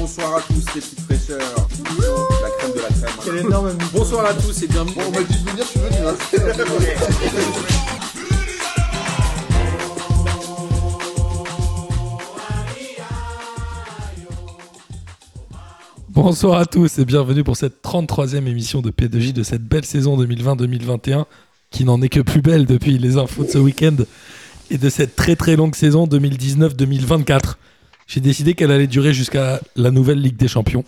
Bonsoir à tous les petites fraîcheurs. La crème de la crème. Bonsoir à tous et bienvenue. Bon, on m'a dit de venir, je suis venu. Hein. Bonsoir à tous et bienvenue pour cette 33e émission de P2J de cette belle saison 2020-2021 qui n'en est que plus belle depuis les infos de ce week-end et de cette très très longue saison 2019-2024. J'ai décidé qu'elle allait durer jusqu'à la nouvelle Ligue des Champions.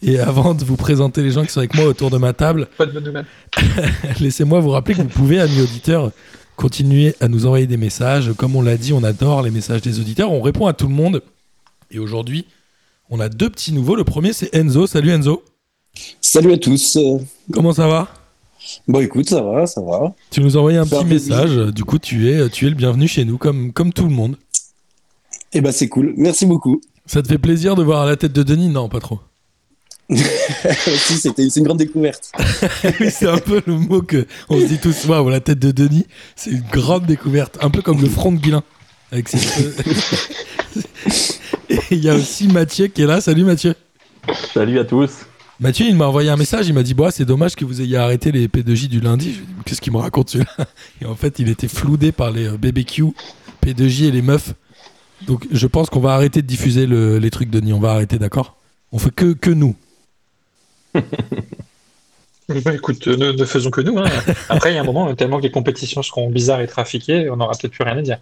Et avant de vous présenter les gens qui sont avec moi autour de ma table, Pas de bonne nouvelle. laissez-moi vous rappeler que vous pouvez, amis auditeurs, continuer à nous envoyer des messages. Comme on l'a dit, on adore les messages des auditeurs. On répond à tout le monde. Et aujourd'hui, on a deux petits nouveaux. Le premier, c'est Enzo. Salut Enzo. Salut à tous. Comment ça va? Bon, écoute, ça va, ça va. Tu nous as envoyé un Ça petit message. Du coup, tu es, tu es le bienvenu chez nous, comme, comme tout le monde. Eh ben, c'est cool. Merci beaucoup. Ça te fait plaisir de voir la tête de Denis? Non, pas trop. si, c'était, c'est une grande découverte. oui, c'est un peu le mot que on se dit tous. Waouh, la tête de Denis, c'est une grande découverte. Un peu comme le front de Guilin. Avec ses. Et il y a aussi Mathieu qui est là. Salut Mathieu. Salut à tous. Mathieu, il m'a envoyé un message. Il m'a dit Bah, c'est dommage que vous ayez arrêté les P2J du lundi. Qu'est-ce qu'il me raconte celui-là? Et en fait, il était floudé par les euh, BBQ, P2J et les meufs. Donc, je pense qu'on va arrêter de diffuser le- les trucs de Denis. On va arrêter, d'accord? On fait que, que nous. Bah, écoute, ne, ne faisons que nous. hein. Après, il y a un moment, tellement que les compétitions seront bizarres et trafiquées, on n'aura peut-être plus rien à dire.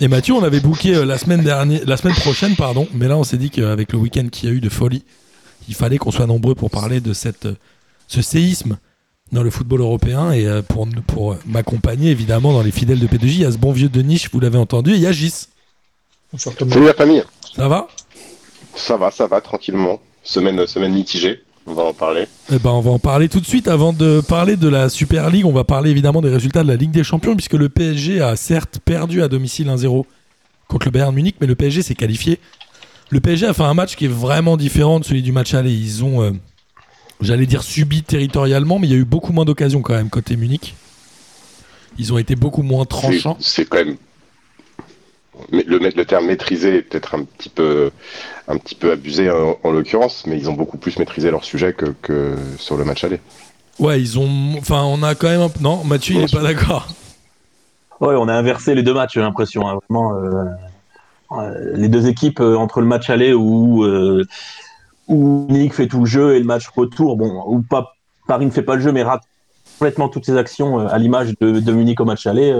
Et Mathieu, on avait booké euh, la semaine dernière, la semaine prochaine, pardon. Mais là, on s'est dit qu'avec le week-end qu'il y a eu de folie, il fallait qu'on soit nombreux pour parler de cette, ce séisme dans le football européen et euh, pour, pour euh, m'accompagner évidemment dans les fidèles de P2J. Il y a ce bon vieux de niche, vous l'avez entendu, et il y a Gis. Bonsoir tout le monde. Salut la famille. Ça va? Ça va, ça va, tranquillement. Semaine, semaine mitigée. On va en parler. Eh ben, on va en parler tout de suite. Avant de parler de la Super League, on va parler évidemment des résultats de la Ligue des Champions, puisque le PSG a certes perdu à domicile 1-0 contre le Bayern Munich, mais le PSG s'est qualifié. Le PSG a fait un match qui est vraiment différent de celui du match aller. Ils ont, euh, j'allais dire, subi territorialement, mais il y a eu beaucoup moins d'occasions quand même côté Munich. Ils ont été beaucoup moins tranchants. C'est quand même. Le, le terme maîtrisé est peut-être un petit peu, un petit peu abusé en, en l'occurrence, mais ils ont beaucoup plus maîtrisé leur sujet que, que sur le match aller. Ouais, ils ont. Enfin, on a quand même. Un... Non, Mathieu, il est pas d'accord. Ouais, on a inversé les deux matchs, j'ai l'impression. hein. Vraiment, euh, euh, les deux équipes euh, entre le match aller où euh, où Nick fait tout le jeu et le match retour, bon, où pas Paris ne fait pas le jeu mais rate complètement toutes ses actions euh, à l'image de, de Munich au match aller.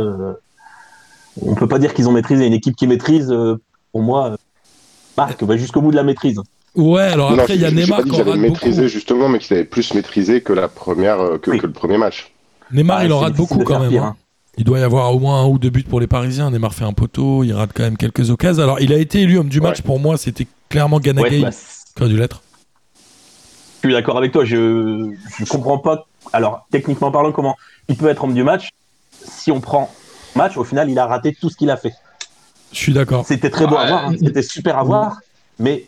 On peut pas dire qu'ils ont maîtrisé. Une équipe qui maîtrise, euh, pour moi, euh, marque va jusqu'au bout de la maîtrise. Ouais, alors Non, après, il y a Neymar qui beaucoup. maîtrisé justement, mais qu'ils avaient plus maîtrisé que la première, euh, que, Oui. que le premier match. Neymar, Ah, il en rate beaucoup quand même. pire, hein. hein. Il doit y avoir au moins un ou deux buts pour les Parisiens. Neymar fait un poteau, il rate quand même quelques occasions. Alors, il a été élu homme du match. Ouais. Pour moi, c'était clairement Ganagay Ouais, bah, qui aurait dû l'être. Je suis d'accord avec toi. Je je comprends pas. Alors techniquement parlant, comment il peut être homme du match si on prend match au final il a raté tout ce qu'il a fait. Je suis d'accord. C'était très beau à voir, hein. c'était super à voir, mais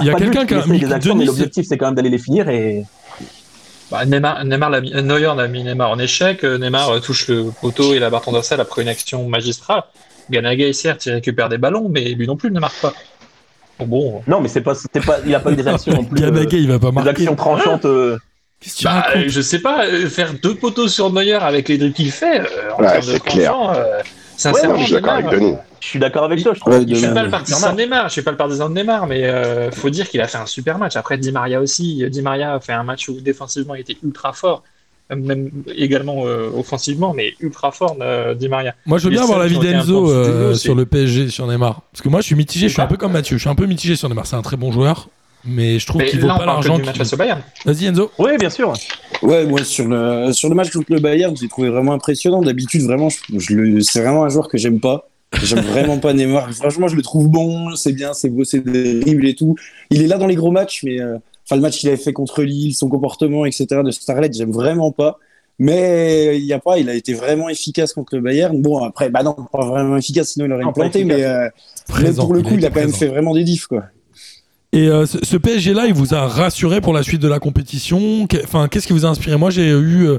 Il y a pas de quelqu'un but, qui a mis des actions, Denis, mais l'objectif c'est quand même d'aller les finir et Bah, Neymar, Neymar l'a mis- Neuer a mis Neymar en échec. Euh, Neymar euh, touche le poteau et la barre transversale après une action magistrale. Ganagay, certes, il récupère des ballons, mais lui non plus ne marque pas. Bon, bon. non mais c'est pas pas il a pas eu des actions non plus euh, Ganagay, il va pas des marquer. actions tranchantes euh, Qu'est-ce que tu Bah, racontes je sais pas, euh, faire deux poteaux sur Neuer avec les dribbles qu'il fait, euh, en Ouais, termes de c'est clair. tranchant, euh, Ouais, sincèrement, Non, je suis d'accord avec Neymar, Denis. je suis d'accord avec toi, je trouve Ouais, qu'il de Je suis pas un le partisan de Neymar, je suis pas le partisan de Neymar, mais euh, faut dire qu'il a fait un super match. Après, Di Maria aussi, Di Maria a fait un match où défensivement il était ultra fort, même également euh, offensivement, mais ultra fort euh, Di Maria. Moi, je veux bien avoir l'avis d'Enzo euh, sur le PSG, sur Neymar. Parce que moi, je suis mitigé. Je suis un peu comme Mathieu. Je suis un peu mitigé sur Neymar. C'est un très bon joueur. Mais je trouve qu'il vaut là, pas l'argent. match face au Bayern. Vas-y, Enzo. Oui, bien sûr. Ouais, moi, sur le, sur le match contre le Bayern, j'ai trouvé vraiment impressionnant. D'habitude, vraiment, je, je le, c'est vraiment un joueur que j'aime pas. J'aime vraiment pas Neymar. Franchement, je le trouve bon, c'est bien, c'est beau, c'est terrible et tout. Il est là dans les gros matchs, mais euh, enfin, le match qu'il avait fait contre Lille, son comportement, etc. de Starlet, j'aime vraiment pas. Mais il y a pas, il a été vraiment efficace contre le Bayern. Bon, après, bah non, pas vraiment efficace, sinon il aurait Non, planté, mais, euh, mais pour le coup, il été a quand même fait vraiment des diffs, quoi. Et euh, ce, ce PSG-là, il vous a rassuré pour la suite de la compétition? Enfin, qu'est-ce qui vous a inspiré? Moi, j'ai eu, euh,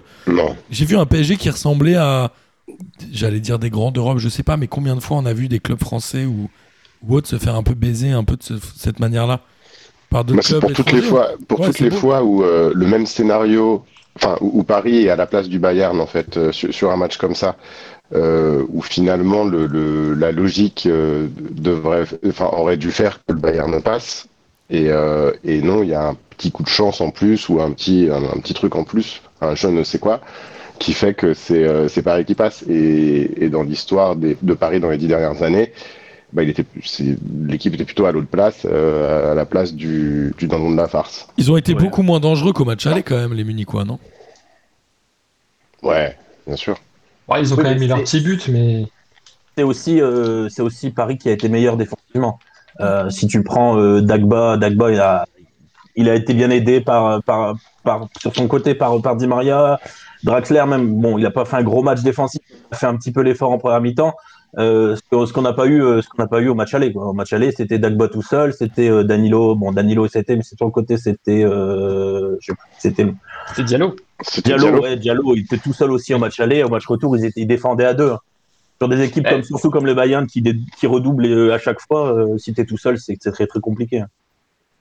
j'ai vu un PSG qui ressemblait à, j'allais dire des grands d'Europe, je sais pas, mais combien de fois on a vu des clubs français ou autre se faire un peu baiser un peu de ce- cette manière-là? Par d'autres Bah, pour toutes les fois, pour Ouais, toutes les beau. fois où euh, le même scénario, enfin où, où Paris est à la place du Bayern en fait euh, sur, sur un match comme ça, euh, où finalement le, le- la logique devrait, enfin aurait dû faire que le Bayern passe, et, euh, et non, il y a un petit coup de chance en plus ou un petit un, un petit truc en plus, un je ne sais quoi, qui fait que c'est euh, c'est Paris qui passe. Et, et dans l'histoire des- de Paris dans les dix dernières années. Bah, il était, c'est- l'équipe était plutôt à l'autre place, euh, à la place du, du dindon de la farce. Ils ont été Ouais. beaucoup moins dangereux qu'au match aller quand même les Munichois, non? Ouais, bien sûr. Ouais, ils ont Oui, quand même mis leur petit but, mais c'est aussi, euh, c'est aussi Paris qui a été meilleur défensivement. Euh, si tu prends euh, Dagba, Dagba, il a, il a été bien aidé par, par, par, sur son côté par, par Di Maria. Draxler, même, bon, il n'a pas fait un gros match défensif, il a fait un petit peu l'effort en première mi-temps. Euh, ce qu'on n'a pas eu, ce qu'on n'a pas eu au match aller. Quoi. Au match aller, c'était Dagba tout seul, c'était euh, Danilo. Bon, Danilo c'était, mais c'est sur le côté, c'était, euh, c'était Diallo. C'était Diallo, Diallo. ouais, Diallo, il était tout seul aussi au match aller. Au match retour, ils, étaient, ils défendaient à deux. hein. Sur des équipes Ouais. comme surtout comme le Bayern qui, dé- qui redouble euh, à chaque fois, euh, si t'es tout seul, c'est très très compliqué. hein.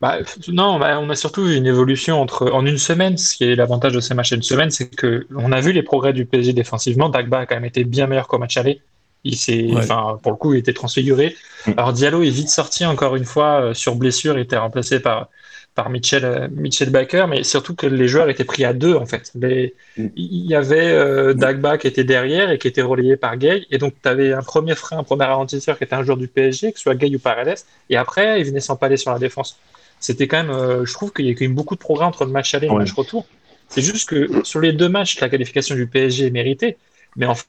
Bah, non, bah, on a surtout vu une évolution entre en une semaine. Ce qui est l'avantage de ces matchs en une semaine, c'est que on a vu les progrès du PSG défensivement. Dagba a quand même été bien meilleur qu'au match aller. Il s'est, Ouais. enfin, pour le coup, il était transfiguré. Mm. Alors Diallo est vite sorti encore une fois euh, sur blessure, il était remplacé par par Mitchell, euh, Mitchell Baker, mais surtout que les joueurs étaient pris à deux en fait. Les- Mm. Il y avait euh, Dagba qui était derrière et qui était relayé par Gay, et donc tu avais un premier frein, un premier ralentisseur qui était un joueur du PSG, que ce soit Gay ou Paredes, et après il venait s'empaler sur la défense. C'était quand même, euh, je trouve qu'il y a quand même beaucoup de progrès entre le match aller et le Ouais. match retour. C'est juste que sur les deux matchs, la qualification du PSG est méritée, mais en fait,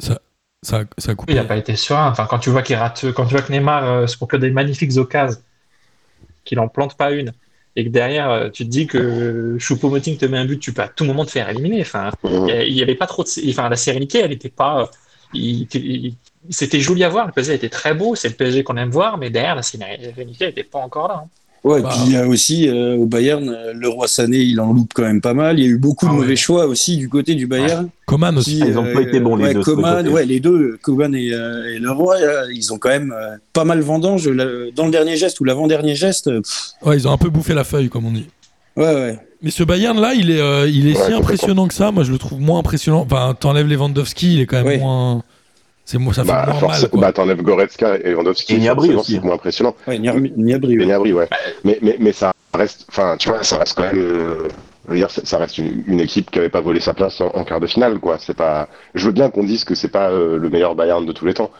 Ça, ça, ça a il n'a pas été serein. Enfin, quand tu vois qu'il rate, quand tu vois que Neymar euh, se procure des magnifiques occasions, qu'il en plante pas une, et que derrière euh, tu te dis que Choupo-Moting te met un but, tu peux à tout moment te faire éliminer. Enfin, il y avait pas trop de, enfin, la sérénité, elle était pas, c'était joli à voir. Le PSG était très beau, c'est le PSG qu'on aime voir, mais derrière la sérénité, elle était pas encore là. hein. Ouais, et Bah. puis il y a aussi euh, au Bayern, euh, le roi Sané, il en loupe quand même pas mal. Il y a eu beaucoup Ah de ouais. mauvais choix aussi du côté du Bayern. Coman aussi. Qui, ils ont euh, pas été bons, les ouais, deux, Coman, ouais, les deux, Coman et, euh, et le roi, ils ont quand même euh, pas mal vendange. Dans le dernier geste ou l'avant-dernier geste, euh, pff, Ouais, ils ont un peu bouffé la feuille, comme on dit. ouais, ouais. Mais ce Bayern là, il est, euh, il est Ouais, si impressionnant que ça. Moi, je le trouve moins impressionnant. Enfin, t'enlèves Lewandowski, il est quand même Ouais. moins. C'est moi, ça fait Bah, moins force- mal. quoi. bah, t'enlèves Goretzka et Lewandowski, Et forcément, aussi, c'est hein. moins impressionnant. Ouais, Niabri, Niabri, ouais. Gnabry, ouais. Mais, mais, mais ça reste, enfin, tu vois, ça reste quand même, euh, je veux dire, ça ça reste une, une équipe qui avait pas volé sa place en, en quart de finale, quoi. C'est pas, je veux bien qu'on dise que c'est pas euh, le meilleur Bayern de tous les temps,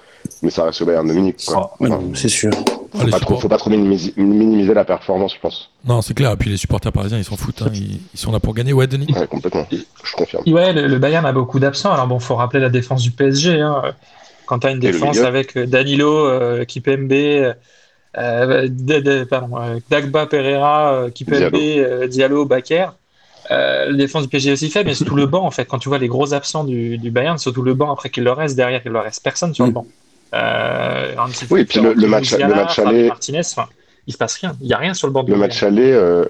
mais ça reste le Bayern de Munich, quoi. Enfin, non, c'est sûr. Faut, les pas trop, faut pas trop minimiser, minimiser la performance, je pense. Non, c'est clair. Et puis les supporters parisiens, ils s'en foutent. hein. Ils, ils sont là pour gagner. Ouais, Denis? Ouais, complètement. Je confirme. Ouais, le, le Bayern a beaucoup d'absents. Alors bon, faut rappeler la défense du PSG. Hein. Quand tu as une défense avec euh, Danilo, euh, Kipembe, euh, euh, pardon, euh, Dagba, Pereira, Kipembe, Diallo. euh, Diallo, Baker. Euh, la défense du PSG est aussi faible, mais c'est tout le banc en fait. Quand tu vois les gros absents du, du Bayern, surtout le banc après qu'il leur reste derrière, il leur reste personne sur le Mm. banc. Euh, Oui, et puis le- le match- le match aller- Martinez, enfin, il se passe rien. Il y a rien sur le banc du Le match aller, euh,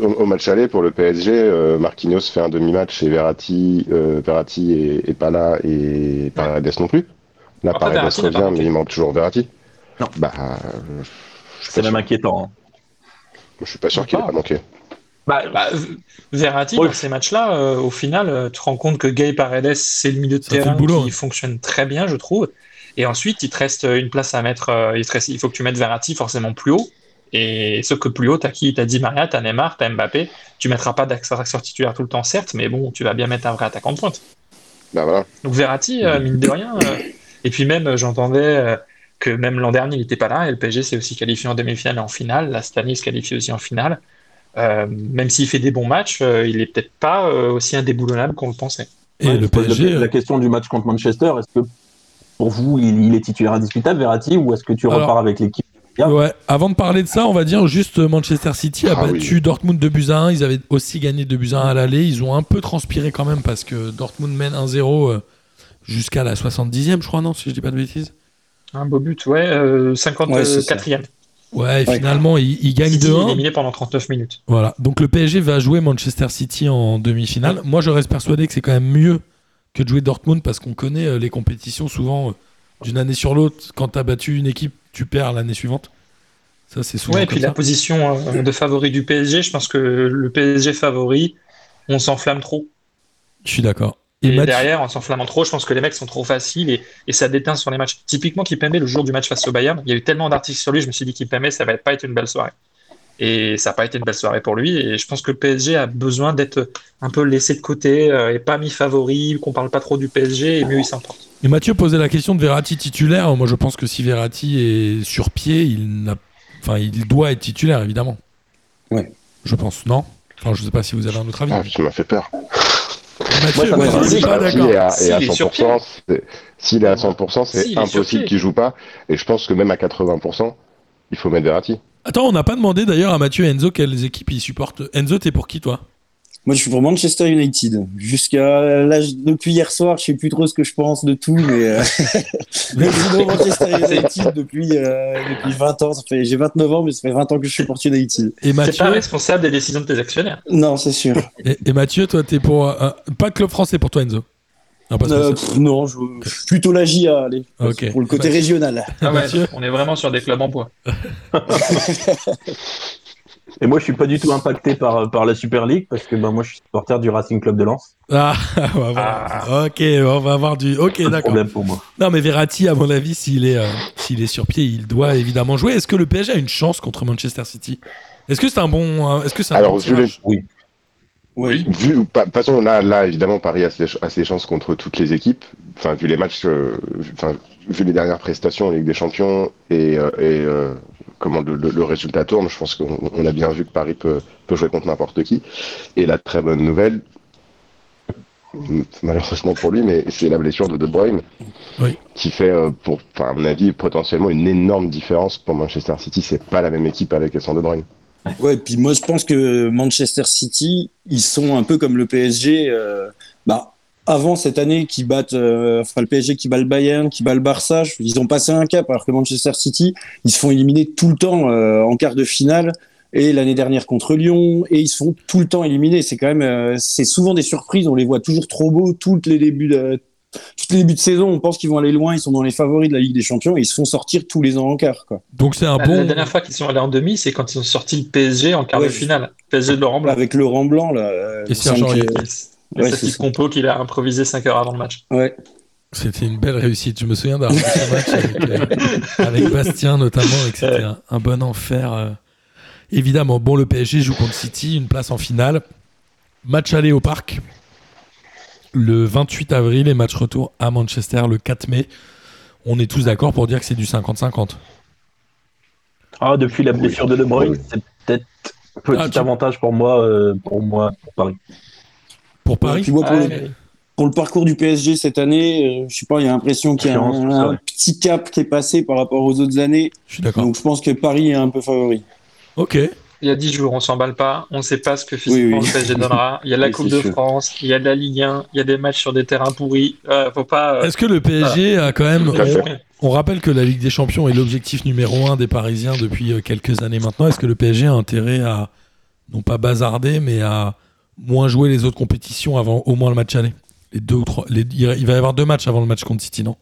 au, au match aller pour le PSG, euh, Marquinhos fait un demi-match et Verratti, euh, Verratti est, est pas là et Paredes non plus. Là, Après, Paredes Verratti revient, mais il manque toujours Verratti. Non. Bah, euh, C'est même sûr. inquiétant. hein. Je suis pas sûr qu'il ait Pas. pas manqué. Bah, bah, Verratti, Oui. dans ces matchs-là, euh, au final, euh, tu te rends compte que Gay Paredes, c'est le milieu de Ça terrain le boulot, qui ouais. fonctionne très bien, je trouve. Et ensuite, il te reste une place à mettre. euh, il, te reste- il faut que tu mettes Verratti forcément plus haut. Et sauf que plus haut, t'as qui? T'as Di Maria, t'as Neymar, t'as Mbappé. Tu mettras pas d'accessoire titulaire tout le temps, certes, mais bon, tu vas bien mettre un vrai attaquant de pointe. Bah voilà. Donc Verratti, euh, mine de rien. euh, et puis même, euh, j'entendais euh, que même l'an dernier, il n'était pas là. Et le PSG s'est aussi qualifié en demi-finale et en finale. Là, cette année, il se qualifie aussi en finale. Euh, même s'il fait des bons matchs, euh, il est peut-être pas euh, aussi indéboulonnable qu'on le pensait. Et Ouais, le PSG. la, la question du match contre Manchester, est-ce que pour vous, il, il est titulaire indiscutable, Verratti, ou est-ce que tu Alors- repars avec l'équipe Ouais, avant de parler de ça, on va dire juste euh, Manchester City a Ah battu oui. Dortmund 2 buts à 1. Ils avaient aussi gagné 2 buts à 1 à l'aller. Ils ont un peu transpiré quand même parce que Dortmund mène 1-0 euh, jusqu'à la 70e, je crois, non, si je dis pas de bêtises. Un beau but, ouais, euh, 54e. Ouais, et Ouais. finalement, ils, ils gagnent City 2-1. éliminé pendant 39 minutes. Voilà. Donc le PSG va jouer Manchester City en demi-finale. Moi, je reste persuadé que c'est quand même mieux que de jouer Dortmund parce qu'on connaît euh, les compétitions souvent. euh, d'une année sur l'autre. Quand tu as battu une équipe, tu perds l'année suivante. Ça, c'est souvent. Ouais, et puis la position euh, de favori du PSG, je pense que le PSG favori, on s'enflamme trop. Je suis d'accord. Et, derrière, en s'enflammant trop, je pense que les mecs sont trop faciles et, et ça déteint sur les matchs. Typiquement, Kipembe, le jour du match face au Bayern, il y a eu tellement d'articles sur lui, je me suis dit Kipembe, ça va pas être une belle soirée. Et ça n'a pas été une belle soirée pour lui. Et je pense que le PSG a besoin d'être un peu laissé de côté euh, et pas mis favori, qu'on parle pas trop du PSG et mieux il s'emporte. Et Mathieu posait la question de Verratti titulaire. Moi, je pense que si Verratti est sur pied, il, n'a... enfin, il doit être titulaire, évidemment. Ouais. Je pense, non? Enfin, je sais pas si vous avez un autre avis. Ah, tu m'as fait peur. Mathieu, Moi, ça me je suis semble pas que d'accord. S'il est à, S'il et à est sur 100%, c'est- s'il est à 100%, c'est S'il est sur impossible qu'il joue pas. Et je pense que même à 80%, il faut mettre Verratti. Attends, on n'a pas demandé d'ailleurs à Mathieu et Enzo quelles équipes ils supportent. Enzo, t'es pour qui, toi? Moi, je suis pour Manchester United. Jusqu'à l'âge, depuis hier soir, je sais plus trop ce que je pense de tout, mais, euh, mais je suis dans Manchester United depuis, euh, depuis 20 ans. Ça fait, j'ai 29 ans, mais ça fait 20 ans que je supporte United. Et C'est pas Mathieu, responsable des décisions de tes actionnaires. Non, c'est sûr. et, et Mathieu, toi, t'es pour. euh, pas club français pour toi, Enzo? Ah, pas Euh, pff, non, je, je suis plutôt la JA, allez. Pour le côté Bah, régional. Ah ouais, on est vraiment sur des clubs en bois. Et moi, je suis pas du tout impacté par, par la Super League parce que bah, moi, je suis supporter du Racing Club de Lens. Ah, on va voir. Ok, on va avoir du. Ok, d'accord. problème pour moi. Non, mais Verratti, à mon avis, s'il est, euh, s'il est sur pied, il doit évidemment jouer. Est-ce que le PSG a une chance contre Manchester City? Est-ce que c'est un bon. Est-ce que c'est un Alors, bon tirage? Oui. Vu, pa- de toute façon, là, là, évidemment, Paris a ses, a ses chances contre toutes les équipes. Enfin, vu les matchs, euh, vu- enfin, vu les dernières prestations en Ligue des Champions et, euh, et euh, comment le, le- le résultat tourne, je pense qu'on on a bien vu que Paris peut, peut jouer contre n'importe qui. Et la très bonne nouvelle, malheureusement pour lui, mais c'est la blessure de De Bruyne, Oui. qui fait, euh, pour, enfin, à mon avis, potentiellement une énorme différence pour Manchester City. C'est pas la même équipe avec et sans De Bruyne. Ouais, puis moi je pense que Manchester City, ils sont un peu comme le PSG. euh, bah, avant cette année, qui battent, euh, enfin le PSG qui bat le Bayern, qui bat le Barça, ils ont passé un cap, alors que Manchester City, ils se font éliminer tout le temps euh, en quart de finale. Et l'année dernière contre Lyon, et ils se font tout le temps éliminer. C'est quand même, c'est souvent des surprises. On les voit toujours trop beaux, tous les débuts de, tous les débuts de saison. On pense qu'ils vont aller loin. Ils sont dans les favoris de la Ligue des Champions et ils se font sortir tous les ans en quart. Quoi. Donc c'est un La, bon. la dernière fois qu'ils sont allés en demi, c'est quand ils ont sorti le PSG en quart Ouais, de finale. PSG de Laurent Blanc. Avec Laurent Blanc là. euh, Et Serge Aurier. Le Ouais, petit c'est ça. complot qu'il a improvisé 5 heures avant le match. Ouais. C'était une belle réussite. Je me souviens ce match avec, euh, avec Bastien notamment et que c'était un, un bon enfer. euh. Évidemment, bon, le PSG joue contre City, une place en finale. Match aller au parc le 28 avril et match retour à Manchester le 4 mai. On est tous d'accord pour dire que c'est du 50-50. Ah, depuis la blessure de De Bruyne, Oui. c'est peut-être un petit Ah, tu- avantage pour moi, euh, pour moi, pour Paris. Pour Paris Puis moi, pour, Ah, le, mais- pour le parcours du PSG cette année, euh, je sais pas, il y a l'impression qu'il y a un, tout ça, un ouais. petit cap qui est passé par rapport aux autres années. Je suis d'accord. Donc je pense que Paris est un peu favori. Ok. Il y a 10 jours, on s'emballe pas, on sait pas ce que physiquement Oui, oui. le PSG donnera. Il y a la Oui, Coupe de sûr. France, il y a de la Ligue 1, il y a des matchs sur des terrains pourris. Euh, faut pas. euh, Est-ce que le PSG a quand même. On, on rappelle que la Ligue des Champions est l'objectif numéro un des Parisiens depuis euh, quelques années maintenant. Est-ce que le PSG a intérêt à, non pas bazarder, mais à moins jouer les autres compétitions avant au moins le match aller? Les deux ou trois, les- il va y avoir deux matchs avant le match contre City, non?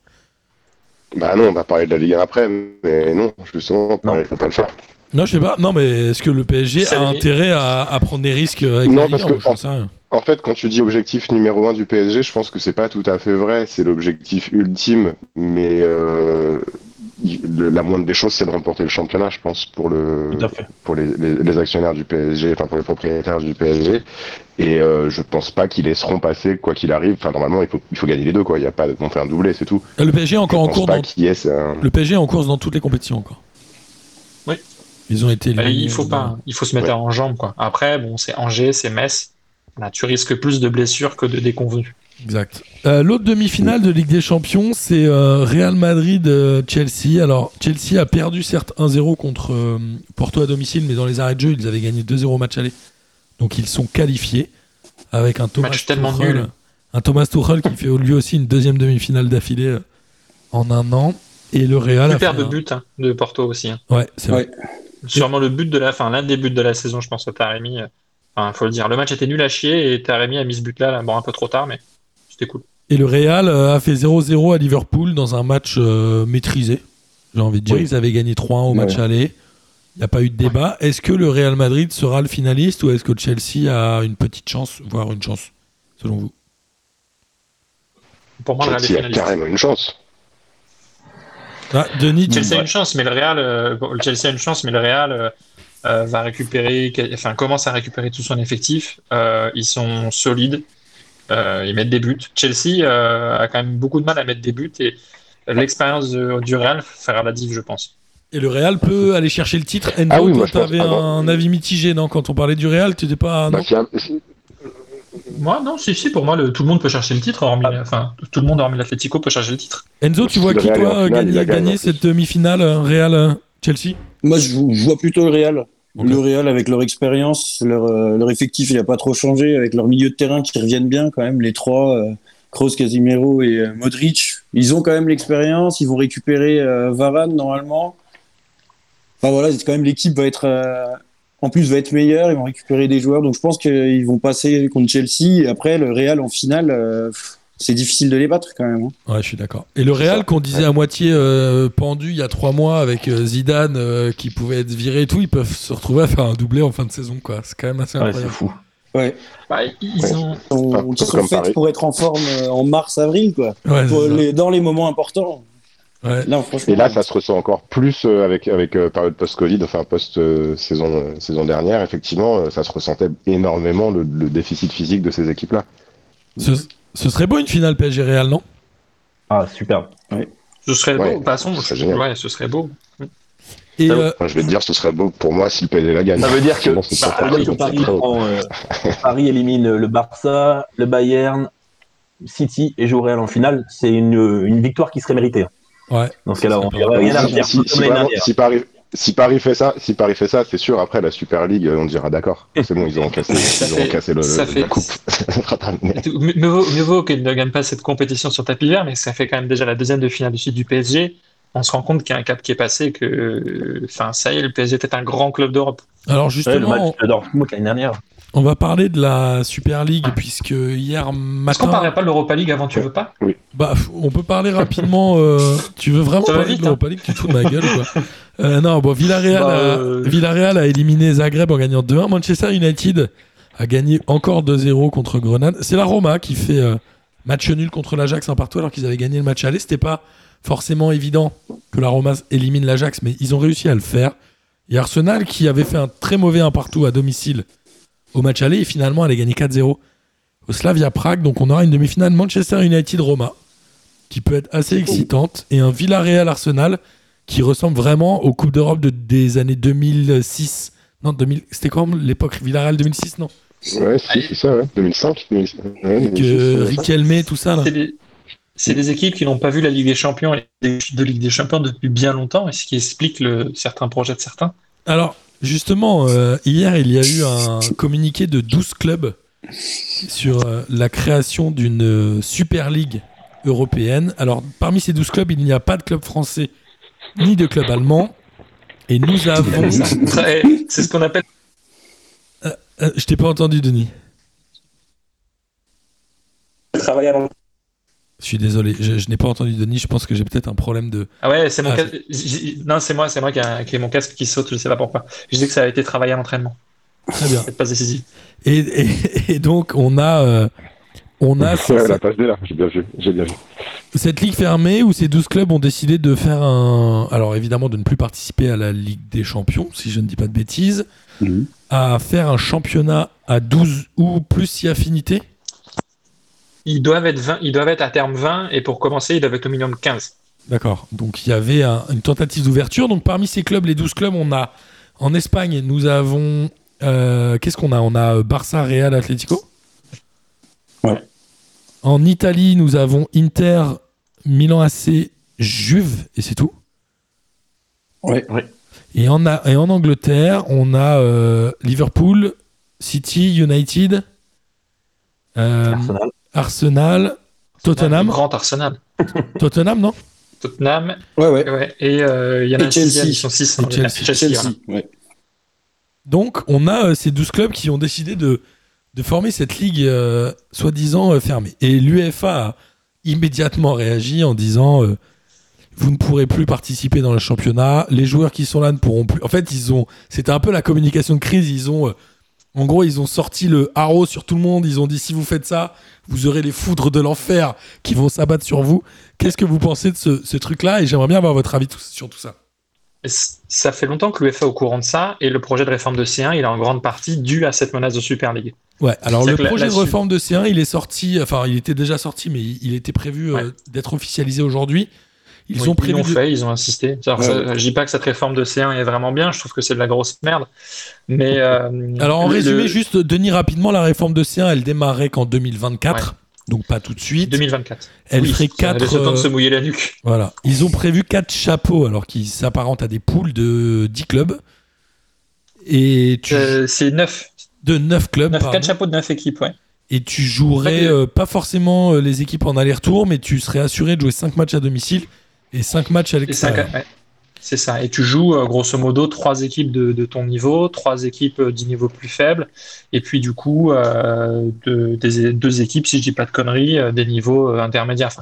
Bah non, on va parler de la Ligue 1 après, mais non, justement, Paris faut pas le faire. Non, je sais pas. Non, mais est-ce que le PSG a intérêt à, à prendre des risques avec Non, parce 1 que- sais rien. En fait, quand tu dis objectif numéro un du PSG, je pense que c'est pas tout à fait vrai. C'est l'objectif ultime, mais euh, le- la moindre des choses, c'est de remporter le championnat, je pense, pour le pour les, les- les actionnaires du PSG, enfin pour les propriétaires du PSG. Et euh, je pense pas qu'ils laisseront passer quoi qu'il arrive. Enfin, normalement, il faut il faut gagner les deux, quoi. Il y a pas, on fait un doublé, c'est tout. Le PSG est encore je en dans, le PSG est en course dans toutes les compétitions encore. Ils ont été. bah, il faut euh, pas, il faut se mettre Ouais. en jambe quoi. Après, bon, c'est Angers, c'est Metz. Là, tu risques plus de blessures que de déconvenues. Exact. Euh, L'autre demi-finale de Ligue des Champions, c'est euh, Real Madrid-Chelsea. Alors, Chelsea a perdu certes 1-0 contre euh, Porto à domicile, mais dans les arrêts de jeu, ils avaient gagné 2-0 au match aller. Donc, ils sont qualifiés avec un Thomas Match tellement Tuchel, nul. un Thomas Tuchel qui fait lui aussi une deuxième demi-finale d'affilée euh, en un an. Et le Real a Super fait de un- but hein, de Porto aussi. hein. Ouais, c'est vrai. Ouais. Sûrement le but de la fin, l'un des buts de la saison, je pense, à Taremi. Enfin, faut le dire. Le match était nul à chier et Taremi a mis ce but-là, là, bon, un peu trop tard, mais c'était cool. Et le Real euh, a fait 0-0 à Liverpool dans un match euh, maîtrisé. J'ai envie de dire, Oui. ils avaient gagné 3-1 au match Ouais. aller. Il n'y a pas eu de débat. Est-ce que le Real Madrid sera le finaliste ou est-ce que Chelsea a une petite chance, voire une chance, selon vous? Pour moi, le Real est Chelsea a finaliste. carrément une chance. Ah, Denis, tu- Chelsea a une chance, mais le Real, euh, bon, Chelsea a une chance, mais le Real euh, euh, va récupérer, enfin commence à récupérer tout son effectif. Euh, ils sont solides, euh, ils mettent des buts. Chelsea euh, a quand même beaucoup de mal à mettre des buts et l'expérience du Real fera la div, je pense. Et le Real peut aller chercher le titre. Ah oui, toi, moi, t'avais pas, non. un avis mitigé, non Quand on parlait du Real, tu n'étais pas. Bah, non Moi, non, si, si, pour moi, le- tout le monde peut chercher le titre, hormis, enfin, tout le monde hormis l'Atletico peut chercher le titre. Enzo, tu vois le qui, toi, finale, gagner, gagner cette demi-finale Real-Chelsea Moi, je, je vois plutôt le Real. Le Real, avec leur expérience, leur, euh, leur effectif, il n'a pas trop changé, avec leur milieu de terrain qui reviennent bien quand même, les trois, euh, Kroos, Casimiro et euh, Modric. Ils ont quand même l'expérience, ils vont récupérer euh, Varane normalement. Enfin voilà, c'est quand même l'équipe va être, euh, en plus va être meilleure, ils vont récupérer des joueurs, donc je pense qu'ils vont passer contre Chelsea. Et après, le Real en finale, euh, c'est difficile de les battre quand même. hein. Ouais, je suis d'accord. Et le Real qu'on disait à moitié euh, pendu il y a trois mois avec euh, Zidane euh, qui pouvait être viré et tout, ils peuvent se retrouver à faire un doublé en fin de saison, quoi. C'est quand même assez Ouais, c'est fou. Ouais. Bah, ils Ouais. ont, Ils sont, sont faits pour être en forme euh, en mars-avril, quoi. Ouais, Pour c'est ça. les- dans les moments importants. Ouais. Là, franchement. Et là, ça se ressent encore plus euh, avec avec euh, période post-Covid, enfin post-saison euh, saison dernière. Effectivement, euh, ça se ressentait énormément le, le déficit physique de ces équipes-là. Ce, ce serait beau une finale PSG Real, non? Ah, superbe. ce serait Ouais, beau. De toute façon, ce serait génial. ouais, ce serait beau. Et euh, Enfin, je vais te dire, ce serait beau pour moi si le PSG la gagne. Ça veut dire que, Paris, prend, euh, Paris élimine le Barça, le Bayern, City et joue au Real en finale. C'est une, une victoire qui serait méritée. Ouais. Dans ce cas-là, on rien à redire. si, Paris, si Paris fait ça, si Paris fait ça, c'est sûr. Après la Super League, on dira d'accord. C'est bon, ils auront cassé, ils le, ça le- fait- la coupe. Mieux vaut, qu'ils ne gagnent pas cette compétition sur tapis vert, mais ça fait quand même déjà la deuxième de finale de suite du PSG. On se rend compte qu'il y a un cap qui est passé, que enfin, ça y est, le PSG était un grand club d'Europe. Alors Ouais, le justement, match de Dortmund l'année dernière. On va parler de la Super League puisque hier Est-ce qu'on matin, parlerait pas de l'Europa League avant, tu veux pas? Bah, on peut parler rapidement. euh, tu veux vraiment parler vite, de l'Europa League? Tu te fous de ma gueule quoi Euh, Non, bon, Villarreal, Bah, a, euh, Villarreal a éliminé Zagreb en gagnant 2-1. Manchester United a gagné encore 2-0 contre Grenade. C'est la Roma qui fait euh, match nul contre l'Ajax un partout alors qu'ils avaient gagné le match aller. C'était pas forcément évident que la Roma élimine l'Ajax, mais ils ont réussi à le faire. Et Arsenal qui avait fait un très mauvais un partout à domicile au match aller et finalement elle a gagné 4-0 au Slavia Prague. Donc on aura une demi-finale Manchester United-Roma qui peut être assez excitante et un Villarreal-Arsenal qui ressemble vraiment aux Coupes d'Europe de- des années 2006. Non, 2000, c'était quand l'époque Villarreal 2006, non? Ouais, si, c'est ça, ouais. 2005, 2006, ouais, 2006, Que c'est ça. Riquelme, tout ça là. C'est des, c'est des équipes qui n'ont pas vu la Ligue des Champions et les de Ligue des Champions depuis bien longtemps, et ce qui explique le, certains projets de certains. Alors, justement, euh, hier, il y a eu un communiqué de 12 clubs sur euh, la création d'une euh, Super League européenne. Alors, parmi ces 12 clubs, il n'y a pas de club français ni de club allemand. Et nous avons. C'est ce qu'on appelle Euh, je t'ai pas entendu, Denis. Travailler à Je suis désolé, je, je n'ai pas entendu Denis. Je pense que j'ai peut-être un problème de. Ah ouais, c'est mon Ah, casque. Non, c'est moi, c'est moi qui, a, qui ai mon casque qui saute, je sais pas pourquoi. Je disais que ça a été travaillé à l'entraînement. Très bien. C'est pas décisif. Et, et- et donc, on a. euh, on a ce- Ouais, la passe D là, j'ai bien vu, j'ai bien vu. cette ligue fermée où ces 12 clubs ont décidé de faire un. Alors évidemment de ne plus participer à la Ligue des Champions, si je ne dis pas de bêtises, Mhm. à faire un championnat à 12 ou plus si affinité? Ils doivent être 20, ils doivent être à terme 20, et pour commencer, ils doivent être au minimum 15. D'accord. Donc il y avait un- une tentative d'ouverture. Donc parmi ces clubs, les 12 clubs, on a en Espagne, nous avons. euh, Qu'est-ce qu'on a? On a euh, Barça, Real, Atlético? Ouais. En Italie, nous avons Inter, Milan AC, Juve, et c'est tout? Ouais. Et en, a- et en Angleterre, on a euh, Liverpool, City, United, euh, Arsenal. Arsenal, Tottenham. Grand Arsenal. Tottenham, non Tottenham, Ouais, ouais. ouais. Et euh, il y en a Chelsea. ils sont 6. Et Chelsea. Chelsea. ouais. Donc, on a euh, ces 12 clubs qui ont décidé de, de former cette ligue euh, soi-disant euh, fermée. Et l'UEFA a immédiatement réagi en disant euh, vous ne pourrez plus participer dans le championnat, les joueurs qui sont là ne pourront plus. En fait, ils ont, c'était un peu la communication de crise. Ils ont, euh, en gros, ils ont sorti le haro sur tout le monde. Ils ont dit si vous faites ça, vous aurez les foudres de l'enfer qui vont s'abattre sur vous. Qu'est-ce que vous pensez de ce, ce truc-là? Et j'aimerais bien avoir votre avis tout- sur tout ça. Ça fait longtemps que l'UEFA est au courant de ça, et le projet de réforme de C1, il est en grande partie dû à cette menace de Super League. Ouais, alors le projet de réforme de C1, il est sorti, enfin, il était déjà sorti, mais il, il était prévu euh, d'être officialisé aujourd'hui. Ils Oui, ont prévu. l'ont de- fait, ils ont insisté. Alors, Ouais. ça- je dis pas que cette réforme de C1 est vraiment bien, je trouve que c'est de la grosse merde. Mais euh, Alors en résumé, le- juste Denis rapidement, la réforme de C1, elle démarrait qu'en 2024, donc pas tout de suite. 2024. Elle Oui, ferait quatre. temps de euh, se mouiller la nuque. Voilà, ils ont prévu quatre chapeaux, alors qu'ils s'apparentent à des poules de 10 clubs et tu Euh, c'est 9, de 9 clubs. 9 pardon. 4 chapeaux de 9 équipes, ouais. Et tu jouerais En fait, euh, pas forcément euh, les équipes en aller-retour, mais tu serais assuré de jouer 5 matchs à domicile et 5 matchs à l'extérieur. C'est ça. Et tu joues euh, grosso modo trois équipes de, de ton niveau, trois équipes euh, du niveau plus faible, et puis du coup euh, de- des, deux équipes, si je dis pas de conneries, euh, des niveaux intermédiaires.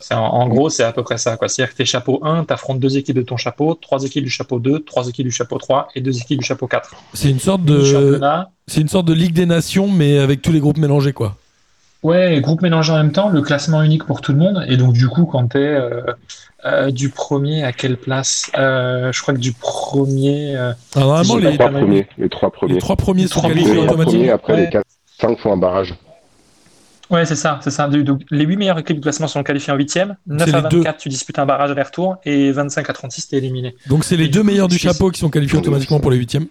Enfin, en, en gros, c'est à peu près ça. C'est-à-dire que t'es chapeau 1, t'affrontes deux équipes de ton chapeau, trois équipes du chapeau 2, trois équipes du chapeau 3 et deux équipes du chapeau 4. C'est une sorte de c'est une sorte de Ligue des Nations mais avec tous les groupes mélangés quoi. Ouais, et groupe mélangé en même temps, le classement unique pour tout le monde. Et donc, du coup, quand t'es euh, euh, du premier à quelle place Euh, Je crois que du premier. euh, Alors, j'ai les, Les trois premiers. Les trois les premiers. trois premiers Les sont Les qualifiés automatiquement. après les quatre, cinq font un barrage. Ouais, c'est ça, c'est ça. Donc, les 8 meilleures équipes du classement sont qualifiées en 8 9 C'est à les deux. 24, tu disputes un barrage aller-retour, et 25 à 36, t'es éliminé. Donc c'est les Et deux coup, meilleurs du chapeau qui sont qualifiés automatiquement pour les huitièmes.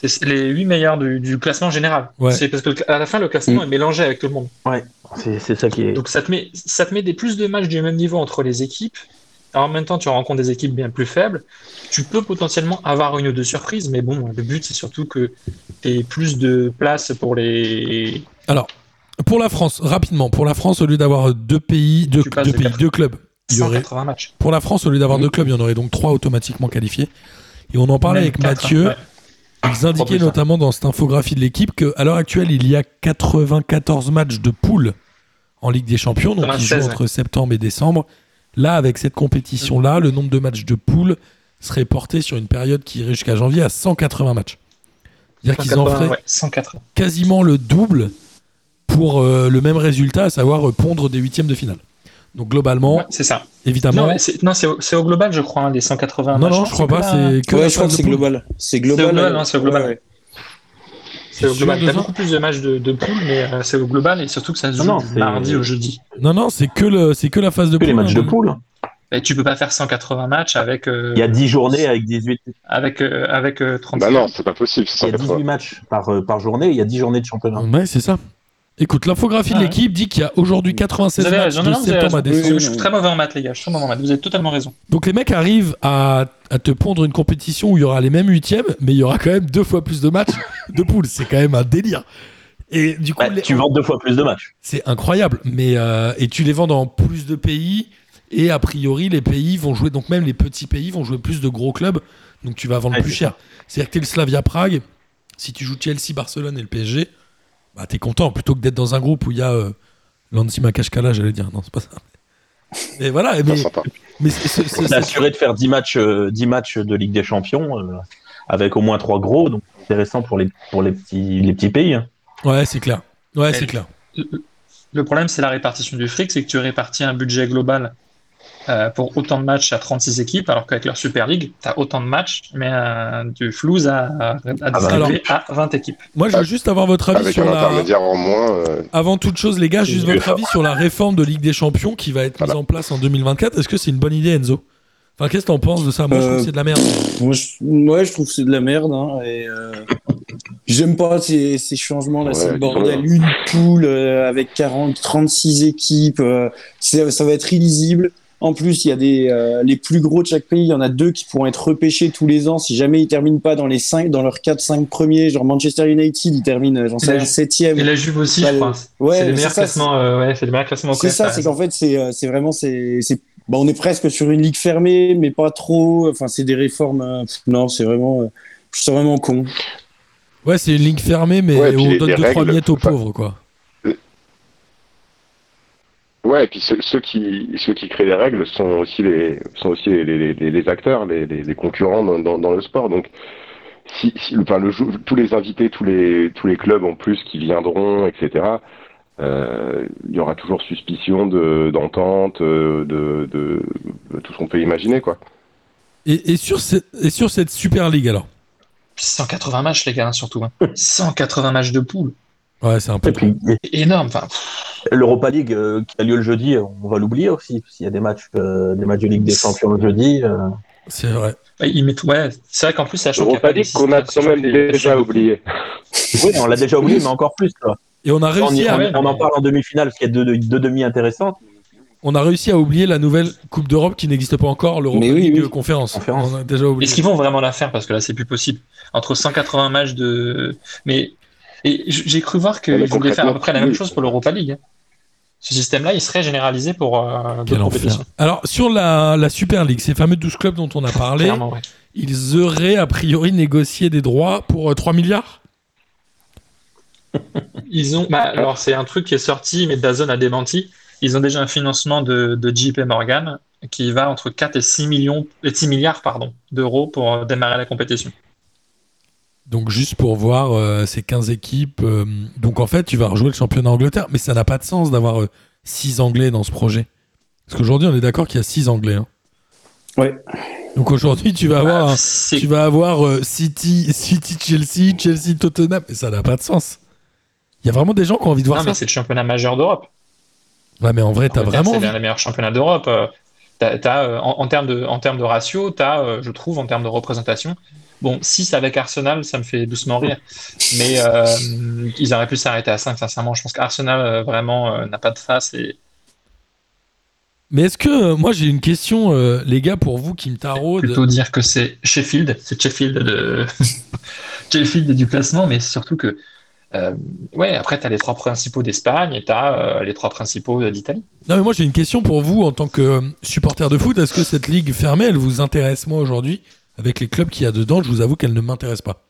C'est les 8 meilleurs du, du classement général. Ouais. C'est parce que à la fin, le classement Mm. est mélangé avec tout le monde. C'est c'est ça qui est. Donc, ça te met, ça te met des plus de matchs du même niveau entre les équipes. Alors, en même temps, tu rencontres des équipes bien plus faibles. Tu peux potentiellement avoir une ou deux surprises, mais bon, le but, c'est surtout que tu aies plus de place pour les. Alors pour la France, rapidement, pour la France au lieu d'avoir deux pays, deux, deux de pays, quatre- deux clubs, il y aurait 180 matchs. pour la France au lieu d'avoir deux clubs, il y en aurait donc trois automatiquement qualifiés. Et on en parlait Même avec quatre, Mathieu. ouais. Ils indiquaient notamment dans cette infographie de l'équipe qu'à l'heure actuelle, il y a 94 matchs de poule en Ligue des Champions, donc ils jouent 96, entre septembre et décembre. Là, avec cette compétition-là, le nombre de matchs de poule serait porté sur une période qui irait jusqu'à janvier à 180 matchs. C'est-à-dire qu'ils en 180, feraient ouais, 180. quasiment le double pour euh, le même résultat, à savoir pondre des huitièmes de finale. Donc globalement, Ouais, c'est ça. évidemment... Non, c'est non, c'est au, global, je crois, hein, les 180 non, matchs. non, je crois que pas, c'est que la Ouais, je crois phase que c'est de poule. global. C'est global. au global, euh, hein, c'est au global. ouais. C'est au global. T'as beaucoup plus de matchs de, de poule, mais euh, c'est au global et surtout que ça se Non, joue non, du mardi au jeudi. Non, non, c'est que, le, c'est que la phase de que poule. les matchs hein. de poule. Et tu peux pas faire 180 matchs avec euh, Il y a 10 journées avec 18. avec euh, avec euh, 30 Bah non, c'est pas possible. c'est Il y a 180. 18 matchs par, euh, par journée. Il y a 10 journées de championnat. Ouais, c'est ça. Écoute, l'infographie de ouais. l'équipe dit qu'il y a aujourd'hui 96 Vous avez matchs de non, non, avez septembre à décembre. Je suis très mauvais en maths, les gars. Je suis très mauvais en maths. Vous avez totalement raison. Donc les mecs arrivent à, à te pondre une compétition où il y aura les mêmes huitièmes, mais il y aura quand même deux fois plus de matchs de poule. C'est quand même un délire. Et du coup, Bah, les- Tu vends deux fois plus de matchs. c'est incroyable. Mais euh, et tu les vends dans plus de pays. Et a priori, les pays vont jouer, donc même les petits pays vont jouer plus de gros clubs. Donc tu vas vendre Ouais, plus cher. C'est-à-dire que t'es le Slavia Prague. Si tu joues Chelsea, Barcelone et le PSG, bah t'es content plutôt que d'être dans un groupe où il y a euh, Lancy Makashkala, j'allais dire. Non, c'est pas ça. Mais voilà. Mais, mais c'est- assuré de faire 10 matchs, euh, 10 matchs de Ligue des Champions euh, avec au moins 3 gros. Donc c'est intéressant pour les, pour les, petits, les petits pays. hein. Ouais, c'est clair. Ouais, c'est Et- clair. Le- Le problème, c'est la répartition du fric, c'est que tu répartis un budget global euh, pour autant de matchs à 36 équipes, alors qu'avec leur Super League, tu as autant de matchs, mais euh, du flouze à, à, à bah, à 20 équipes. Moi, je veux juste avoir votre avis Avec sur un la. intermédiaire en moins. euh, Avant toute chose, les gars, juste votre avis sur la réforme de Ligue des Champions qui va être mise en place en 2024. Est-ce que c'est une bonne idée, Enzo? Enfin, qu'est-ce que t'en penses de ça? Moi, je trouve Euh, que c'est de la merde. Moi, je, ouais, je trouve que c'est de la merde. Hein, et euh, j'aime pas ces, ces changements là, Ouais, c'est le bordel. Une poule euh, avec 40, 36 équipes, euh, ça va être illisible. En plus, il y a des euh, les plus gros de chaque pays. Il y en a deux qui pourront être repêchés tous les ans si jamais ils terminent pas dans les cinq, dans leurs 4-5 premiers. Genre Manchester United, ils terminent, j'en sais Et la- septième. Et la Juve aussi, je crois. ouais, c'est les meilleurs ça, classements. euh, ouais, c'est les meilleurs classements. au C'est classe, ça, c'est qu'en fait, c'est euh, c'est vraiment, c'est, bah, on est presque sur une ligue fermée, mais pas trop. Enfin, c'est des réformes. euh, non, c'est vraiment, euh, c'est vraiment con. Ouais, c'est une ligne fermée, mais Ouais, on les- donne les deux trois miettes aux pauvres, quoi. Ouais, et puis ceux, ceux, qui ceux qui créent les règles sont aussi les sont aussi les, les, les, les acteurs, les, les, concurrents dans, dans, dans, le sport. Donc si, si enfin, le, tous les invités, tous les tous les clubs en plus qui viendront, etc. Euh, il y aura toujours suspicion de d'entente, de, de, de, tout ce qu'on peut imaginer, quoi. Et, et, sur cette, et sur cette Super League alors? 180 matchs, les gars, surtout. Hein. 180 matchs de poule. Ouais, c'est un peu énorme. Enfin, L'Europa League euh, qui a lieu le jeudi, on va l'oublier aussi. S'il y a des matchs, euh, des matchs de Ligue des Champions le jeudi. Euh. C'est vrai. Il met ouais, c'est vrai qu'en plus, sachant L'Europa League qu'on a quand même déjà oublié. oui, on l'a déjà oublié, mais encore plus. Et on a réussi on, à... on, en parle en demi-finale parce qu'il y a deux, deux demi intéressantes. On a réussi à oublier la nouvelle Coupe d'Europe qui n'existe pas encore, l'Europa oui, League oui. conférence. conférence. On a déjà oublié. Est-ce qu'ils vont vraiment la faire? Parce que là, c'est plus possible. Entre 180 matchs de. Mais. J'ai cru voir qu'ils voulaient faire à peu près la même chose pour l'Europa League. Ce système-là, il serait généralisé pour euh, d'autres compétitions. Alors, sur la, la, Super League, ces fameux 12 clubs dont on a parlé, ouais. ils auraient a priori négocié des droits pour euh, 3 milliards? Ils ont. Bah, alors, c'est un truc qui est sorti, mais Dazon a démenti. Ils ont déjà un financement de, de JP Morgan qui va entre 4 et 6, millions, et 6 milliards pardon, d'euros pour euh, démarrer la compétition. Donc juste pour voir euh, ces 15 équipes. Euh, donc en fait, tu vas rejouer le championnat Angleterre, mais ça n'a pas de sens d'avoir 6 Anglais dans ce projet. Parce qu'aujourd'hui, on est d'accord qu'il y a 6 Anglais. Hein. Ouais. Donc aujourd'hui, tu vas avoir, Bah, tu vas avoir euh, City, City, Chelsea, Chelsea, Tottenham, et ça n'a pas de sens. Il y a vraiment des gens qui ont envie de voir non, ça. mais c'est le championnat majeur d'Europe. Ouais, mais en vrai, t'as vraiment. C'est l'un des meilleurs championnats d'Europe. Euh, en, en, termes de, en termes de ratio, t'as, euh, je trouve, en termes de représentation. Bon, 6 avec Arsenal, ça me fait doucement rire. Mais euh, ils auraient pu s'arrêter à 5, sincèrement. Je pense qu'Arsenal, euh, vraiment, n'a pas de face. Et... Mais est-ce que, moi, j'ai une question, euh, les gars, pour vous qui me taraudent. Plutôt dire que c'est Sheffield. C'est Sheffield, de... Sheffield du classement, mais surtout que. Euh, ouais, après, tu as les trois principaux d'Espagne et tu as euh, les trois principaux d'Italie. Non, mais moi, j'ai une question pour vous en tant que supporter de foot. Est-ce que cette ligue fermée, elle vous intéresse, moi, aujourd'hui? Avec les clubs qu'il y a dedans, je vous avoue qu'elle ne m'intéresse pas.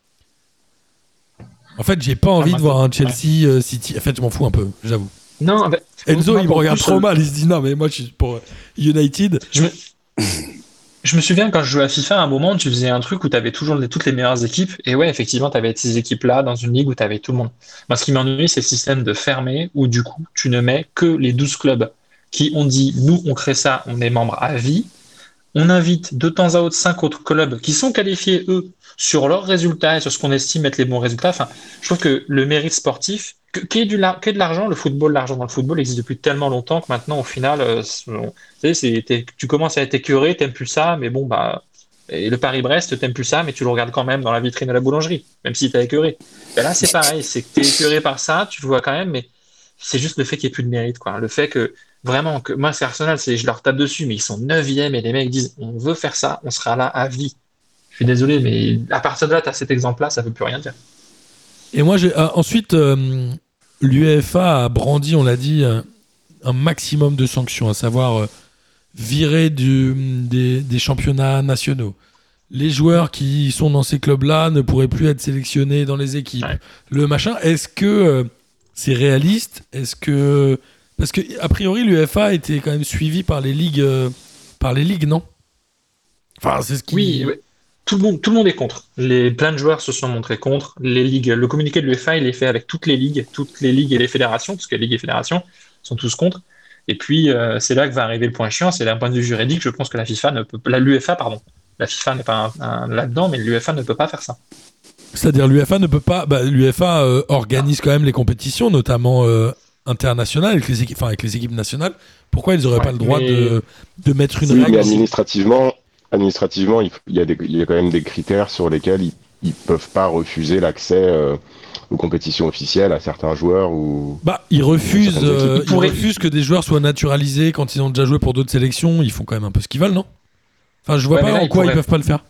En fait, j'ai pas envie Ah, de voir un Chelsea euh, City. En fait, je m'en fous un peu, j'avoue. Non, bah, Enzo, il me regarde trop euh, mal. Il se dit non, mais moi, je suis pour United. Je me... je me souviens quand je jouais à FIFA, à un moment, tu faisais un truc où tu avais toujours les- toutes les meilleures équipes. Et ouais, effectivement, tu avais ces équipes-là dans une ligue où tu avais tout le monde. Moi, ce qui m'ennuie, c'est le système de fermé où du coup, tu ne mets que les 12 clubs qui ont dit nous, on crée ça, on est membre à vie. On invite de temps à autre cinq autres clubs qui sont qualifiés, eux, sur leurs résultats et sur ce qu'on estime être les bons résultats. Enfin, je trouve que le mérite sportif, qu'il y de l'argent, le football, l'argent dans le football existe depuis tellement longtemps que maintenant, au final, euh, tu tu commences à être écœuré, t'aimes plus ça, mais bon, bah, et le Paris-Brest, t'aimes plus ça, mais tu le regardes quand même dans la vitrine de la boulangerie, même si t'es écœuré. Ben là, c'est pareil, c'est que t'es écœuré par ça, tu le vois quand même, mais c'est juste le fait qu'il n'y ait plus de mérite, quoi. Le fait que, vraiment, que moi, c'est Arsenal, je leur tape dessus, mais ils sont neuvième et les mecs disent, on veut faire ça, on sera là à vie. Je suis désolé, mais à partir de là, t'as cet exemple-là, ça veut plus rien dire. Et moi, j'ai euh, ensuite, euh, l'UEFA a brandi, on l'a dit, un, un maximum de sanctions, à savoir euh, virer du, des, des championnats nationaux. Les joueurs qui sont dans ces clubs-là ne pourraient plus être sélectionnés dans les équipes. Ouais. Le machin, est-ce que euh, c'est réaliste? Est-ce que parce que a priori l'UEFA était quand même suivi par les ligues, euh, par les ligues, non? Enfin, c'est ce qui. Oui, oui. Tout le, monde, tout le monde est contre. Les, plein de joueurs se sont montrés contre. Les ligues, le communiqué de l'UEFA, il est fait avec toutes les ligues, toutes les ligues et les fédérations, parce que les ligues et fédérations sont tous contre. Et puis, euh, c'est là que va arriver le point chiant. C'est d'un point de vue juridique, je pense que la FIFA ne peut, la l'UEFA, pardon, la FIFA n'est pas un- un- là-dedans, mais l'UEFA ne peut pas faire ça. C'est-à-dire l'UEFA ne peut pas. Bah, L'UEFA euh, organise quand même les compétitions, notamment euh, internationales, avec les, équipes, enfin, avec les équipes nationales. Pourquoi ils n'auraient Ouais, pas le droit mais- de, de mettre une Oui, mais règle administrativement, administrativement, il, y a des, il y a quand même des critères sur lesquels ils, ils peuvent pas refuser l'accès euh, aux compétitions officielles à certains joueurs ou. Bah, ils refusent, euh, ils ils pourraient- refusent que des joueurs soient naturalisés quand ils ont déjà joué pour d'autres sélections. Ils font quand même un peu ce qu'ils veulent, non? Enfin, je vois Ouais, pas là, en ils quoi ils pourraient- peuvent pas le faire.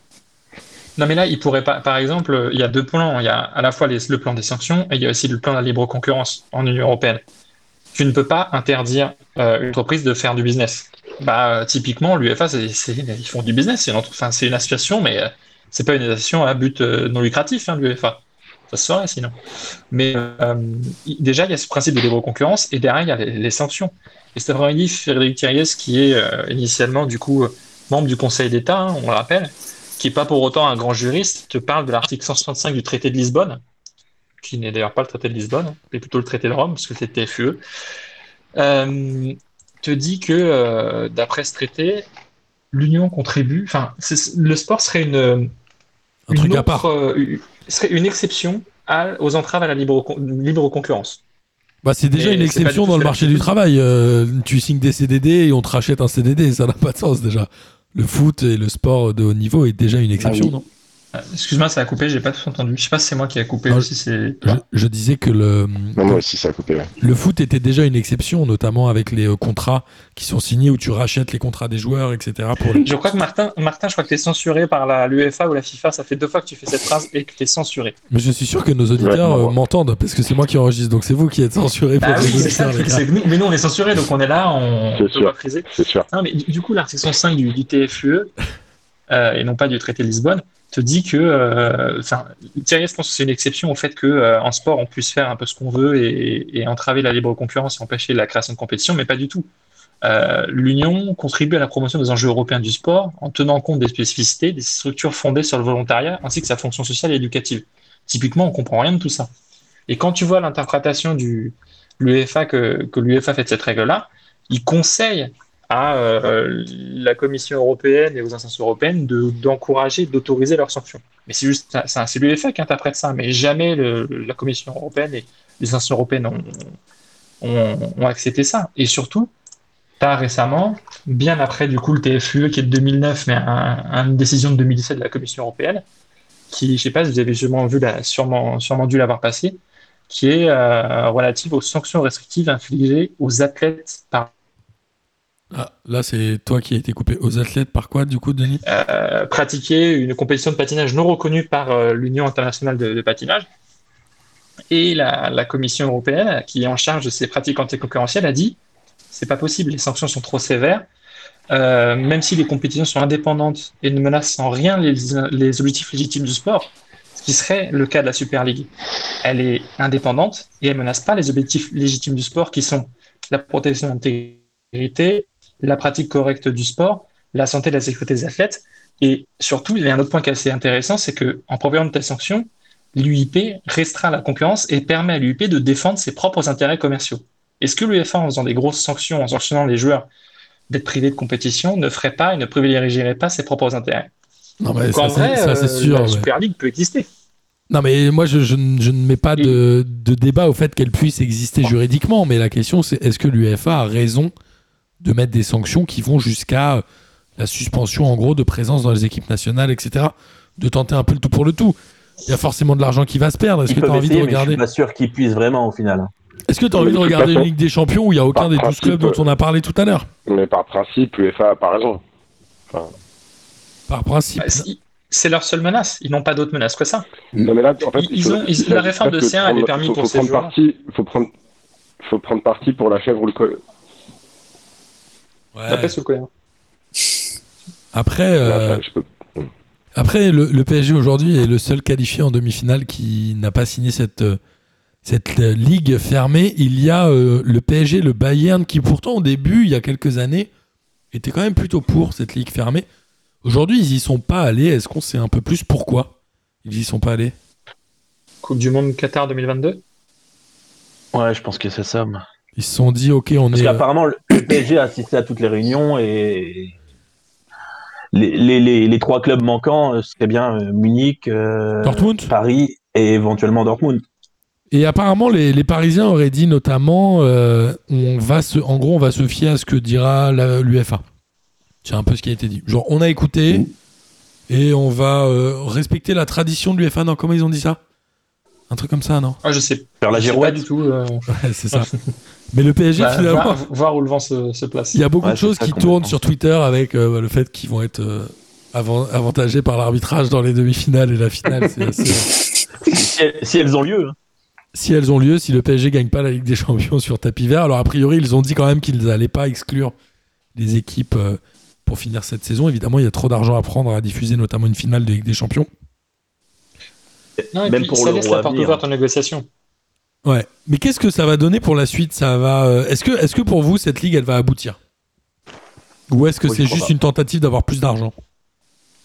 Non, mais là, il pourrait pas. Par exemple, il y a deux plans. Il y a à la fois les- le plan des sanctions et il y a aussi le plan de la libre concurrence en Union européenne. Tu ne peux pas interdire euh, une entreprise de faire du business. Bah, euh, typiquement, c'est- ils font du business. C'est une, association, mais euh, c'est pas une association à but euh, non lucratif, hein, l'UEFA. Ça se ferait sinon. Mais déjà, il y a ce principe de libre concurrence et derrière, il y a les, sanctions. Et cet après-midi, Frédéric Thiriez, qui est initialement du coup membre du Conseil d'État, hein, on le rappelle, qui n'est pas pour autant un grand juriste, te parle de l'article 165 du traité de Lisbonne, qui n'est d'ailleurs pas le traité de Lisbonne, mais plutôt le traité de Rome, parce que c'était TFUE, euh, te dit que euh, d'après ce traité, l'Union contribue, enfin, le sport serait une, une, euh, serait une exception aux entraves à la libre, libre concurrence. Bah, c'est déjà une exception dans le marché du travail. tu signes des CDD et on te rachète un CDD, ça n'a pas de sens déjà. Le foot et le sport de haut niveau est déjà une exception, ah non euh, excuse-moi, ça a coupé, j'ai pas tout entendu. Je sais pas si c'est moi qui a coupé ou si c'est. Je, disais que le. moi aussi, ça a coupé. Le foot était déjà une exception, notamment avec les euh, contrats qui sont signés où tu rachètes les contrats des joueurs, etc. Pour Je crois que Martin, Martin, je crois que tu es censuré par l'UEFA ou la FIFA. Ça fait deux fois que tu fais cette phrase et que tu es censuré. Mais je suis sûr que nos auditeurs euh, m'entendent parce que c'est moi qui enregistre, donc c'est vous qui êtes censuré. Bah mais nous, on est censuré, donc on est là, on peut pas friser. C'est sûr. Non, mais du coup, l'article 105 du, du TFUE, et non pas du traité de Lisbonne, te dit que, euh, enfin, Thierry, je pense que c'est une exception au fait que euh, en sport on puisse faire un peu ce qu'on veut et, entraver la libre concurrence et empêcher la création de compétition, mais pas du tout. Euh, L'Union contribue à la promotion des enjeux européens du sport en tenant compte des spécificités, des structures fondées sur le volontariat ainsi que sa fonction sociale et éducative. Typiquement, on comprend rien de tout ça. Et quand tu vois l'interprétation du l'UEFA que, que l'UEFA fait de cette règle-là, il conseille à euh, la Commission européenne et aux instances européennes d'encourager, d'autoriser leurs sanctions. Mais c'est juste, c'est l'UEFA qui interprète ça, mais jamais la Commission européenne et les instances européennes ont, accepté ça. Et surtout, pas récemment, bien après du coup le TFUE qui est de 2009, mais une décision de 2017 de la Commission européenne, qui, je sais pas si vous avez sûrement vu, sûrement, sûrement dû l'avoir passé, qui est euh, relative aux sanctions restrictives infligées aux athlètes par ah, là, c'est toi qui as été coupé aux athlètes par quoi, du coup, Denis? Euh, Pratiquer une compétition de patinage non reconnue par euh, l'Union internationale de, patinage. Et la, Commission européenne, qui est en charge de ces pratiques anticoncurrentielles, a dit c'est pas possible, les sanctions sont trop sévères. Euh, même si les compétitions sont indépendantes et ne menacent en rien les, objectifs légitimes du sport, ce qui serait le cas de la Super League. Elle est indépendante et elle menace pas les objectifs légitimes du sport qui sont la protection de l'intégrité, la pratique correcte du sport, la santé et la sécurité des athlètes. Et surtout, il y a un autre point qui est assez intéressant, c'est que en provenant de telles sanctions, l'UIP restreint la concurrence et permet à l'UIP de défendre ses propres intérêts commerciaux. Est-ce que l'UEFA, en faisant des grosses sanctions, en sanctionnant les joueurs d'être privés de compétition, ne ferait pas et ne privilégierait pas ses propres intérêts? Non, mais ça, c'est euh, sûr. La Super League peut exister. Non, mais moi, je, ne mets pas de, de débat au fait qu'elle puisse exister juridiquement, mais la question, c'est est-ce que l'UEFA a raison de mettre des sanctions qui vont jusqu'à la suspension en gros de présence dans les équipes nationales, etc. De tenter un peu le tout pour le tout. Il y a forcément de l'argent qui va se perdre. Est-ce que tu as envie de regarder Je suis pas sûr qu'ils puissent vraiment au final. Est-ce que tu as envie de regarder une Ligue des Champions où il n'y a aucun des 12 clubs dont on a parlé tout à l'heure? Mais par principe, l'UEFA a pas raison. Par principe. Bah, c'est leur seule menace. Ils n'ont pas d'autre menace que ça. Non, mais là, en fait, ils, ont, la réforme de C1 avait permis pour ces joueurs. Il faut prendre, faut prendre parti pour la chèvre ou le, après, euh, après le, PSG aujourd'hui est le seul qualifié en demi-finale qui n'a pas signé cette, euh, cette ligue fermée. Il y a euh, le PSG, le Bayern, qui pourtant au début, il y a quelques années, était quand même plutôt pour cette ligue fermée. Aujourd'hui, ils y sont pas allés. Est-ce qu'on sait un peu plus pourquoi ils y sont pas allés? Coupe du Monde Qatar 2022 Ouais, je pense que c'est ça. Ils se sont dit, ok, on Parce est. qu'apparemment, le PSG a assisté à toutes les réunions et les, trois clubs manquants, euh, c'est bien euh, Munich, euh, Dortmund, Paris et éventuellement Dortmund. Et apparemment, les, Parisiens auraient dit notamment, on va se, en gros, on va se fier à ce que dira l'UFA. C'est un peu ce qui a été dit. Genre, on a écouté et on va respecter la tradition de l'UFA. Non, comment ils ont dit ça? Un truc comme ça, non? Ah, je sais. Faire la girouette du tout. c'est ça. Mais le PSG, bah, finalement. Voir, où le vent se, place. Il y a beaucoup de choses qui tournent sur Twitter avec euh, le fait qu'ils vont être euh, avantagés par l'arbitrage dans les demi-finales et la finale. si, elles ont lieu. Hein. Si elles ont lieu, si le PSG gagne pas la Ligue des Champions sur tapis vert. Alors, a priori, ils ont dit quand même qu'ils n'allaient pas exclure les équipes euh, pour finir cette saison. Évidemment, il y a trop d'argent à prendre à diffuser, notamment une finale de Ligue des Champions. même pour ça laisse la porte ouverte en négociation. Ouais, mais qu'est-ce que ça va donner pour la suite? Ça va. Euh, est-ce que, est-ce que pour vous cette ligue, elle va aboutir? Ou est-ce que c'est juste une tentative d'avoir plus d'argent?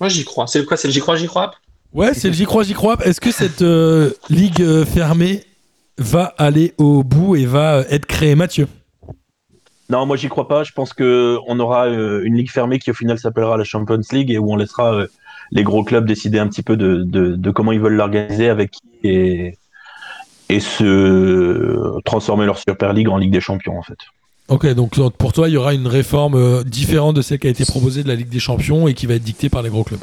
Moi, j'y crois. C'est quoi? C'est le j'y crois, j'y crois Ouais, c'est le j'y crois, j'y crois. Est-ce que cette euh, ligue euh, fermée va aller au bout et va être créée, Mathieu? Non, moi j'y crois pas. Je pense que on aura une ligue fermée qui au final s'appellera la Champions League et où on laissera les gros clubs décider un petit peu de, de, de comment ils veulent l'organiser, avec qui et et se transformer leur Super League en Ligue des Champions en fait. Ok, donc pour toi, il y aura une réforme euh, différente de celle qui a été proposée de la Ligue des Champions et qui va être dictée par les gros clubs.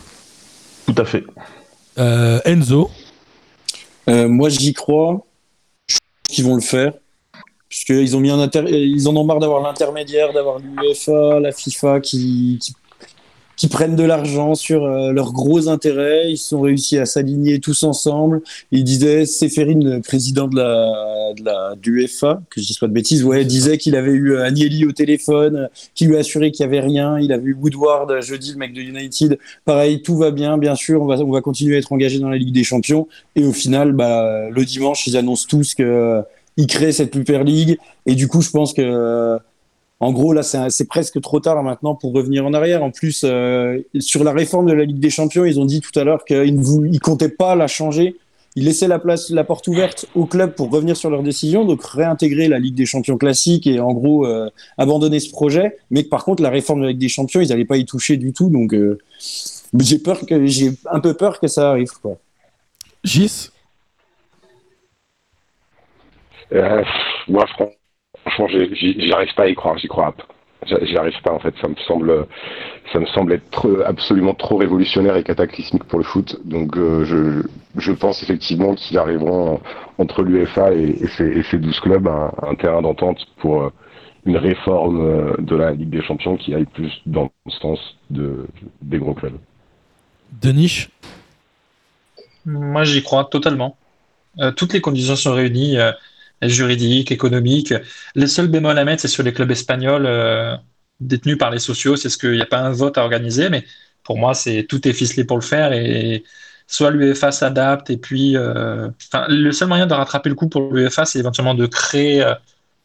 Tout à fait. Euh, Enzo euh, Moi, j'y crois. Je pense qu'ils vont le faire. Parce qu'ils ont mis un ils en ont marre d'avoir l'intermédiaire, d'avoir l'UEFA, la FIFA qui, qui qui prennent de l'argent sur euh, leurs gros intérêts. Ils sont réussi à s'aligner tous ensemble. Il disait, Séphérine, président de la, de la d'UEFA, que je dis pas de bêtises, ouais, disait qu'il avait eu euh, Agnelli au téléphone, qui lui a assuré qu'il y avait rien. Il a vu Woodward jeudi, le mec de United. Pareil, tout va bien, bien sûr. On va, on va continuer à être engagé dans la Ligue des Champions. Et au final, bah, le dimanche, ils annoncent tous que euh, ils créent cette Super League. Et du coup, je pense que en gros, là, c'est presque trop tard maintenant pour revenir en arrière. En plus, euh, sur la réforme de la Ligue des Champions, ils ont dit tout à l'heure qu'ils ne comptaient pas la changer. Ils laissaient la place, la porte ouverte au club pour revenir sur leur décision, donc réintégrer la Ligue des Champions classique et en gros euh, abandonner ce projet. Mais que, par contre, la réforme de la Ligue des Champions, ils n'allaient pas y toucher du tout. Donc, euh, j'ai peur que j'ai un peu peur que ça arrive. Quoi. Gis? moi, je Franchement, j'arrive pas à y croire, j'y crois pas. J'y arrive pas en fait, ça me semble, ça me semble être absolument trop révolutionnaire et cataclysmique pour le foot. Donc euh, je, je, pense effectivement qu'ils arriveront entre l'UEFA et, et, ces, 12 clubs à, un terrain d'entente pour euh, une réforme euh, de la Ligue des Champions qui aille plus dans le sens de, des gros clubs. Denis? Moi j'y crois totalement. toutes les conditions sont réunies juridique, économique. Les seuls bémols à mettre, c'est sur les clubs espagnols euh, détenus par les sociaux. C'est ce qu'il n'y a pas un vote à organiser, mais pour moi, c'est tout est ficelé pour le faire et soit l'UEFA s'adapte et puis, euh, le seul moyen de rattraper le coup pour l'UEFA, c'est éventuellement de créer euh,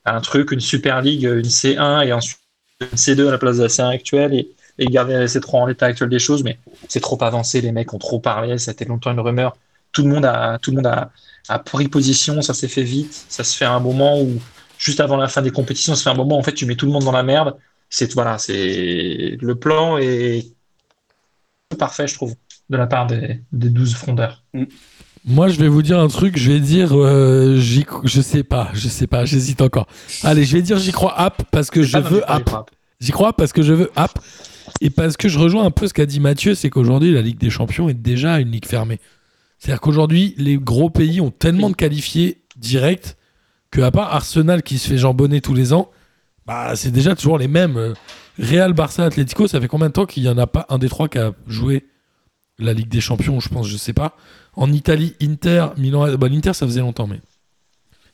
un truc, une Super League, une C1 et ensuite une C2 à la place de la C1 actuelle et, garder la C3 en l'état actuel des choses. Mais c'est trop avancé, les mecs ont trop parlé, ça a été longtemps une rumeur. Tout le monde a, tout le monde a, à pris position, ça s'est fait vite, ça se fait à un moment où, juste avant la fin des compétitions, ça se fait un moment où en fait tu mets tout le monde dans la merde. C'est voilà, c'est le plan est parfait, je trouve, de la part des, des 12 frondeurs. Mm. Moi, je vais vous dire un truc. Je vais dire, euh, je sais pas, je sais pas, j'hésite encore. Allez, je vais dire, j'y crois app parce que je veux app. J'y crois parce que je veux app et parce que je rejoins un peu ce qu'a dit Mathieu, c'est qu'aujourd'hui la Ligue des Champions est déjà une ligue fermée. C'est-à-dire qu'aujourd'hui, les gros pays ont tellement de qualifiés directs que, à part Arsenal qui se fait jambonner tous les ans, bah, c'est déjà toujours les mêmes. Real, Barça, Atlético, ça fait combien de temps qu'il n'y en a pas un des trois qui a joué la Ligue des Champions, je pense, je sais pas. En Italie, Inter, Milan, bah, l'Inter ça faisait longtemps, mais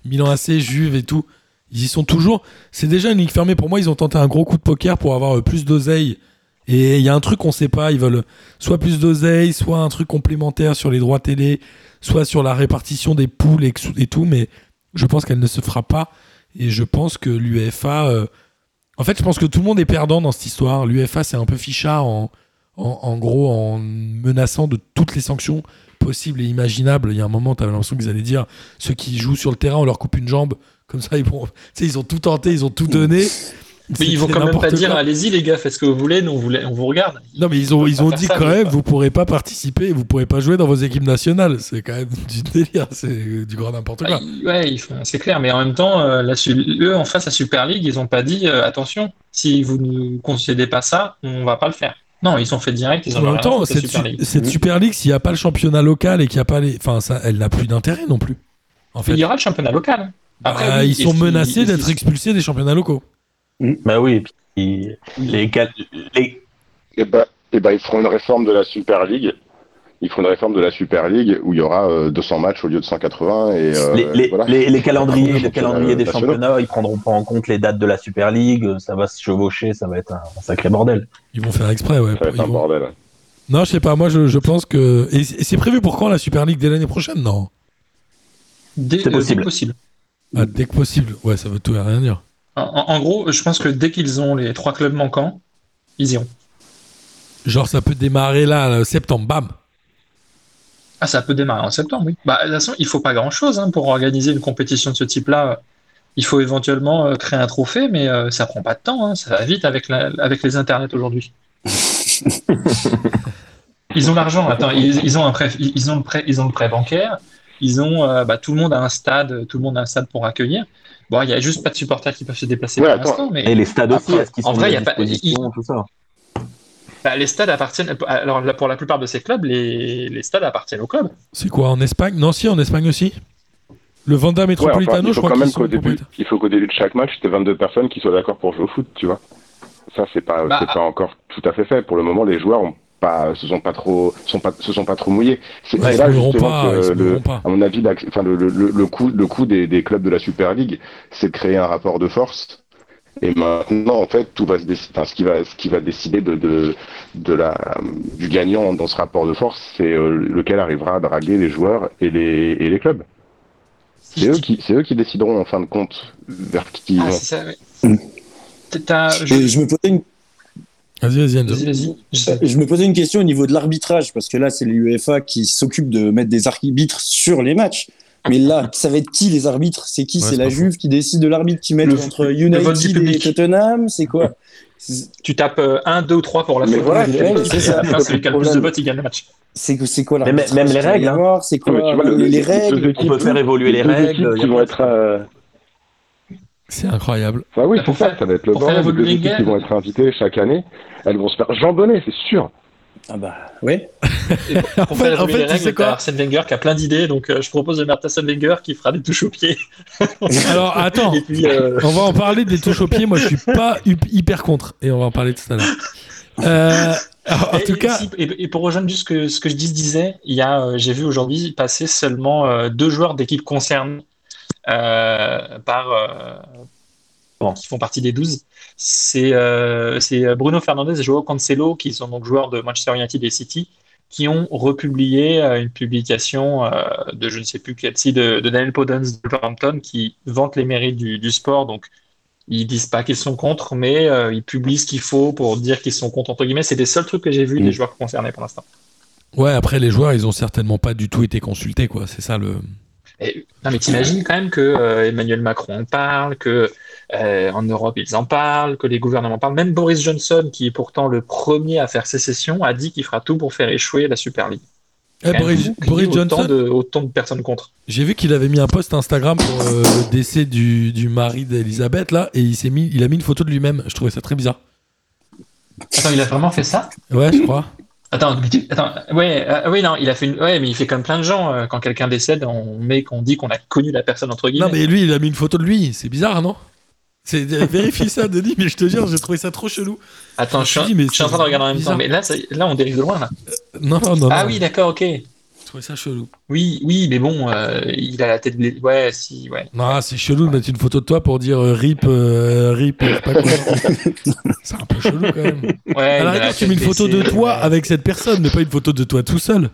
Milan AC, Juve et tout, ils y sont toujours. C'est déjà une ligue fermée. Pour moi, ils ont tenté un gros coup de poker pour avoir euh, plus d'oseille et il y a un truc qu'on sait pas, ils veulent soit plus d'oseille, soit un truc complémentaire sur les droits télé, soit sur la répartition des poules et, tout, mais je pense qu'elle ne se fera pas. Et je pense que l'UEFA. Euh, en fait, je pense que tout le monde est perdant dans cette histoire. L'UEFA, c'est un peu fichard en, en, gros en menaçant de toutes les sanctions possibles et imaginables. Il y a un moment, tu avais l'impression qu'ils allaient dire ceux qui jouent sur le terrain, on leur coupe une jambe. Comme ça, ils, vont, ils ont tout tenté, ils ont tout donné. Mais ils vont quand même pas dire allez-y les gars, faites ce que vous voulez, nous on vous, on vous regarde. Non mais ils ont, ils ont dit quand même vous pourrez pas participer, vous pourrez pas jouer dans vos équipes nationales. C'est quand même du délire, c'est du grand n'importe quoi. Ah, ouais, c'est clair, mais en même temps, euh, eux en face à Super League, ils ont pas dit euh, attention, si vous ne concédez pas ça, on va pas le faire. Non, ils sont fait direct. Ils ont en même temps, cette, Super League. cette Super League, s'il n'y a pas le championnat local et qu'il n'y a pas les, enfin, ça, elle n'a plus d'intérêt non plus. En fait, il y aura le championnat local. Après, bah, ils sont menacés d'être expulsés des championnats locaux. Mm. Bah oui, et puis les, les... Et bah, et bah, ils feront une réforme de la Super League. Ils feront une réforme de la Super League où il y aura 200 euh, matchs au lieu de 180. Et, euh, les, voilà. les, calendriers, les calendriers des championnats, ils prendront pas en compte les dates de la Super League. Ça va se chevaucher, ça va être un, sacré bordel. Ils vont faire exprès, ouais. Ça va être un bordel. Non, je sais pas. Moi, je, je pense que. Et c'est prévu pour quand la Super League? Dès l'année prochaine Non? Dès, C'est euh, possible. que possible. Ah, dès que possible. Ouais, ça veut tout et rien dire. En, gros, je pense que dès qu'ils ont les trois clubs manquants, ils iront. Genre, ça peut démarrer là, euh, septembre, bam. Ah, ça peut démarrer en septembre, oui. Bah, de toute façon, il faut pas grand-chose hein, pour organiser une compétition de ce type-là. Il faut éventuellement euh, créer un trophée, mais euh, ça prend pas de temps. hein. Ça va vite avec, la- avec les internets aujourd'hui. ils ont l'argent. Attends, ils, ils ont un prêt, ils ont le prêt, ils ont le prêt bancaire. Ils ont, euh, bah, tout le monde a un stade, tout le monde a un stade pour accueillir. Bon, il y a juste pas de supporters qui peuvent se déplacer Ouais, pour l'instant, mais Et les stades aussi, Après, est-ce qu'ils en sont vrai, mis y à a pas- tout ça bah, les stades appartiennent. Alors, là, pour la plupart de ces clubs, les, les stades appartiennent au club. C'est quoi en Espagne? Non, si, en Espagne aussi. Le Vanda Ouais, Metropolitano, enfin, il je crois quand qu'ils même sont qu'au début, propriétaires. il faut qu'au début de chaque match, t'aies 22 personnes qui soient d'accord pour jouer au foot, tu vois. Ça, c'est pas, Bah, c'est pas encore tout à fait fait. Pour le moment, les joueurs ont pas, se sont pas trop, sont pas, se sont pas trop mouillés. C'est Ouais, là justement pas, que le- à mon avis, enfin, le, le, le, le coup, le coup des, des clubs de la Super League, c'est de créer un rapport de force. Et maintenant, en fait, tout va se décider. Enfin, ce qui va, ce qui va décider de, de, de la, du gagnant dans ce rapport de force, c'est euh, lequel arrivera à draguer les joueurs et les, et les clubs. C'est eux qui, c'est eux qui décideront en fin de compte vers qui ils Ah, vont. c'est ça, ouais. T'as- je- Et je me posais une Vas-y, vas-y. Vas-y, vas-y. Je- Je me posais une question au niveau de l'arbitrage, parce que là, c'est l'UEFA qui s'occupe de mettre des arbitres sur les matchs. Mais là, ça va être qui les arbitres? C'est qui? Ouais, C'est la Juve qui décide de l'arbitre qui met Le- entre United et. Tottenham? C'est quoi? Tu tapes 1, 2 ou 3 pour la faute. voilà, c'est- ça. fin, celui qui a le plus de votes, il gagne le match. C'est c'est quoi Mais l'arbitrage même les règles, hein. C'est quoi les, le- les les règles On peut faire évoluer les règles. qui vont être. C'est incroyable. Enfin oui, Bah, pour c'est ça, faire- ça va être le bordel. Les deux équipes qui vont être invitées chaque année, elles vont se faire jambonner, c'est sûr. Ah bah. Et pour pour fait- faire en fait, les tu sais règles, quoi Arsène Wenger qui a plein d'idées, donc euh, je propose de mettre Arsène Wenger qui fera des touches au pied. Alors, attends. Puis, euh, On va en parler des touches au pied. Moi, je suis pas hyper contre. Et on va en parler tout à l'heure. Euh, en et- tout cas, et, et pour rejoindre juste ce que, ce que je dis- disais, il y a, euh, j'ai vu aujourd'hui passer seulement euh, deux joueurs d'équipe concernées euh, par, euh, Bon. qui font partie des 12. C'est euh, c'est Bruno Fernandes et Joao Cancelo, qui sont donc joueurs de Manchester United et City, qui ont republié euh, une publication euh, de je ne sais plus quel site, de, de Daniel Podens de Wolverhampton, qui vante les mérites du, du sport. Donc, ils disent pas qu'ils sont contre, mais euh, ils publient ce qu'il faut pour dire qu'ils sont contre, entre guillemets. C'est des seuls trucs que j'ai vus Mm. des joueurs concernés pour l'instant. ouais, après, les joueurs, ils ont certainement pas du tout été consultés, quoi. C'est ça le. Et- non, mais t'imagines quand même que euh, Emmanuel Macron en parle, que euh, en Europe ils en parlent, que les gouvernements en parlent. Même Boris Johnson, qui est pourtant le premier à faire sécession, a dit qu'il fera tout pour faire échouer la Super League. Eh, Boris, autant Johnson, de, autant de personnes contre. j'ai vu qu'il avait mis un post Instagram pour euh, le décès du, du mari d'Elisabeth, là, et il, s'est mis, il a mis une photo de lui-même. Je trouvais ça très bizarre. Attends, il a vraiment fait ça? Ouais, je crois. Attends, tu- attends, ouais, euh, oui, non, il a fait une, ouais, mais il fait comme plein de gens. euh, quand quelqu'un décède, on met qu'on dit qu'on a connu la personne entre guillemets. Non, mais lui, il a mis une photo de lui. C'est bizarre, non? C'est, Vérifie ça, Denis, mais je te jure, j'ai trouvé ça trop chelou. Attends, je suis, Je me dis, mais je suis en train de c'est regarder en même bizarre. temps. Mais là, ça- là, on dérive de loin. Là. Non, non, non. ah non. oui, d'accord, ok. Je trouvais ça chelou. Oui, oui, mais bon, euh, il a la tête. blessée. Ouais, si, ouais. Non, c'est chelou de mettre une photo de toi pour dire euh, rip, euh, rip, je sais pas quoi. c'est un peu chelou quand même. Ouais, À il la a la rigueur, tu mets une photo de toi ouais. avec cette personne, mais pas une photo de toi tout seul.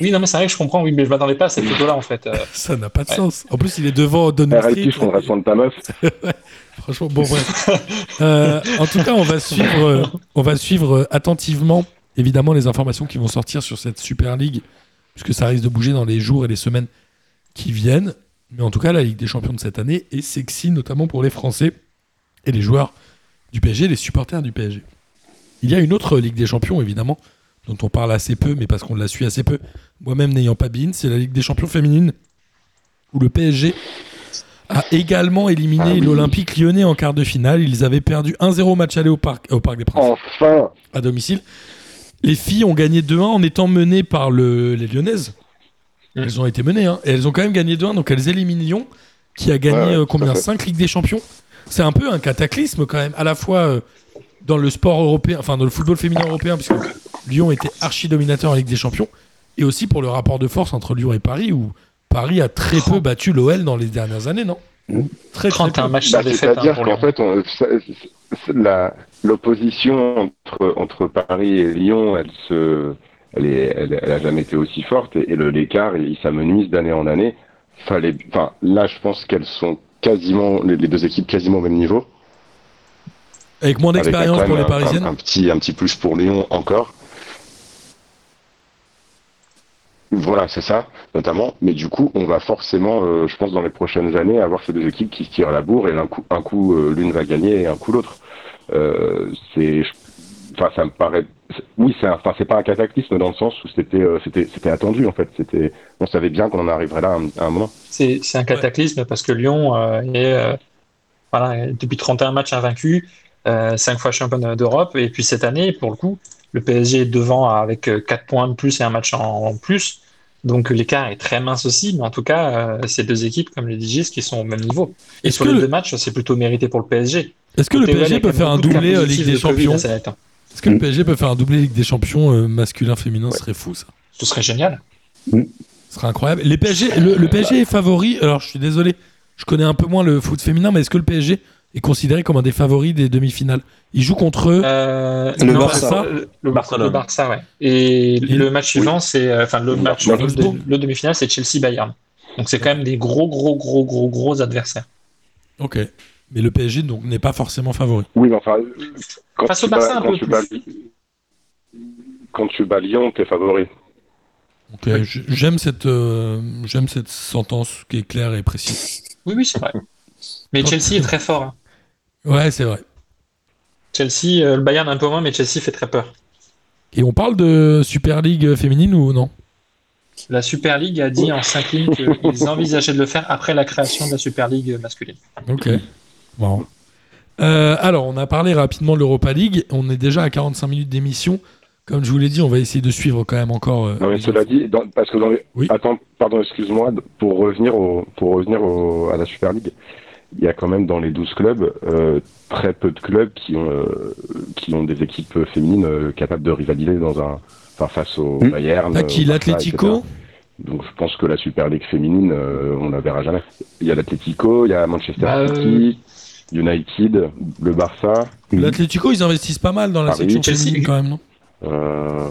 Oui, non, mais c'est vrai que je comprends, oui, mais je m'attendais pas à cette photo-là, en fait. euh. Ça n'a pas de Ouais. sens. En plus, il est devant Downing RIP, Street. on reste de ta meuf. Franchement, bon, bref. Euh, en tout cas, on va suivre, euh, on va suivre euh, attentivement, évidemment, les informations qui vont sortir sur cette Super League, puisque ça risque de bouger dans les jours et les semaines qui viennent. Mais en tout cas, la Ligue des Champions de cette année est sexy, notamment pour les Français et les joueurs du PSG, les supporters du PSG. Il y a une autre Ligue des Champions, évidemment, dont on parle assez peu, mais parce qu'on la suit assez peu, moi-même n'ayant pas bin, c'est la Ligue des Champions féminines, où le PSG a également éliminé Ah oui. l'Olympique lyonnais en quart de finale. Ils avaient perdu 1-0 au match aller au Parc, au parc des Princes Enfin à domicile. Les filles ont gagné 2-1 en étant menées par le- les Lyonnaises. Elles ont été menées, hein, et elles ont quand même gagné 2-1, donc elles éliminent Lyon, qui a gagné Ouais, ouais, euh, combien? fait. 5 Ligues des Champions. C'est un peu un cataclysme quand même, à la fois euh, dans le sport européen, enfin dans le football féminin européen, puisque Lyon était archi dominateur en Ligue des Champions, et aussi pour le rapport de force entre Lyon et Paris, où Paris a très peu battu l'OL dans les dernières années, non? Très, très 31 peu. matchs Bah, sans défaite. hein, C'est-à-dire pour qu'en fait, on- ça- ça- la- l'opposition entre, entre Paris et Lyon, elle se, elle, est, elle, elle a jamais été aussi forte et, et le l'écart, il s'amenuise d'année en année. Fallait, enfin, là, je pense qu'elles sont quasiment les, les deux équipes quasiment au même niveau. Avec moins d'expérience pour les un- Parisiennes. Un, un petit, un petit plus pour Lyon encore. Voilà, c'est ça, notamment. Mais du coup, on va forcément, euh, je pense, dans les prochaines années, avoir ces deux équipes qui se tirent la bourre et un coup, un coup euh, l'une va gagner et un coup l'autre. Euh, c'est, enfin, ça me paraît. Oui, c'est, enfin, c'est pas un cataclysme dans le sens où c'était, euh, c'était, c'était attendu en fait. C'était, on savait bien qu'on en arriverait là à un, à un moment. C'est c'est un cataclysme parce que Lyon euh, est euh, voilà, depuis 31 matchs invaincus, euh, 5 fois champion d'Europe. Et puis cette année, pour le coup, le PSG est devant avec 4 points de plus et un match en, en plus. Donc l'écart est très mince aussi, mais en tout cas, euh, ces deux équipes, comme les DJs, qui sont au même niveau. Et sur que les le- deux matchs, c'est plutôt mérité pour le PSG. Est-ce que le PSG quand peut même faire un de doublé euh, Ligue des de Champions. Est-ce que le PSG peut faire un doublé Ligue des Champions euh, masculin féminin Ce serait fou ça. Ce serait génial. Ce serait incroyable. Les PSG, le, le PSG est favori. Alors je suis désolé, je connais un peu moins le foot féminin, mais est-ce que le PSG est considéré comme un des favoris des demi-finales Il joue contre eux. Euh, Le non, Barça. Le, le Barcelone. le Barça, ouais. Et, le match suivant, c'est euh, enfin le match le, demi-finale, c'est Chelsea Bayern. Donc c'est quand même des gros, gros, gros, gros, gros adversaires. Ok. Mais le PSG donc n'est pas forcément favori. Oui, mais enfin, quand Face tu au Barça, bats- un quand peu tu plus. bats- quand tu bats Lyon, t'es favori. Ok, j- J'aime cette, euh, j'aime cette sentence qui est claire et précise. Oui, oui, c'est vrai. Mais Chelsea est très fort. hein. Ouais, c'est vrai. Chelsea, euh, le Bayern un peu moins, mais Chelsea fait très peur. Et on parle de Super League féminine ou non? La Super League a dit en 5 lignes qu'ils envisageaient de le faire après la création de la Super League masculine. Ok. Marrant. Euh, alors, on a parlé rapidement de l'Europa League. On est déjà à 45 minutes d'émission. Comme je vous l'ai dit, on va essayer de suivre quand même encore. euh, Non, mais cela dit, dans- parce que dans les... Oui. Attends, pardon, excuse-moi, pour revenir, au, pour revenir au- à la Super League, il y a quand même dans les 12 clubs euh, très peu de clubs qui ont, euh, qui ont des équipes féminines euh, capables de rivaliser dans un, enfin, face au Hmm. Bayern. Qui L'Atlético. Donc je pense que la Super League féminine, euh, on la verra jamais. Il y a l'Atlético, il y a Manchester Bah, euh, City, United, le Barça. L'Atlético, ils investissent pas mal dans la oui. section Chelsea. féminine quand même, non? Euh,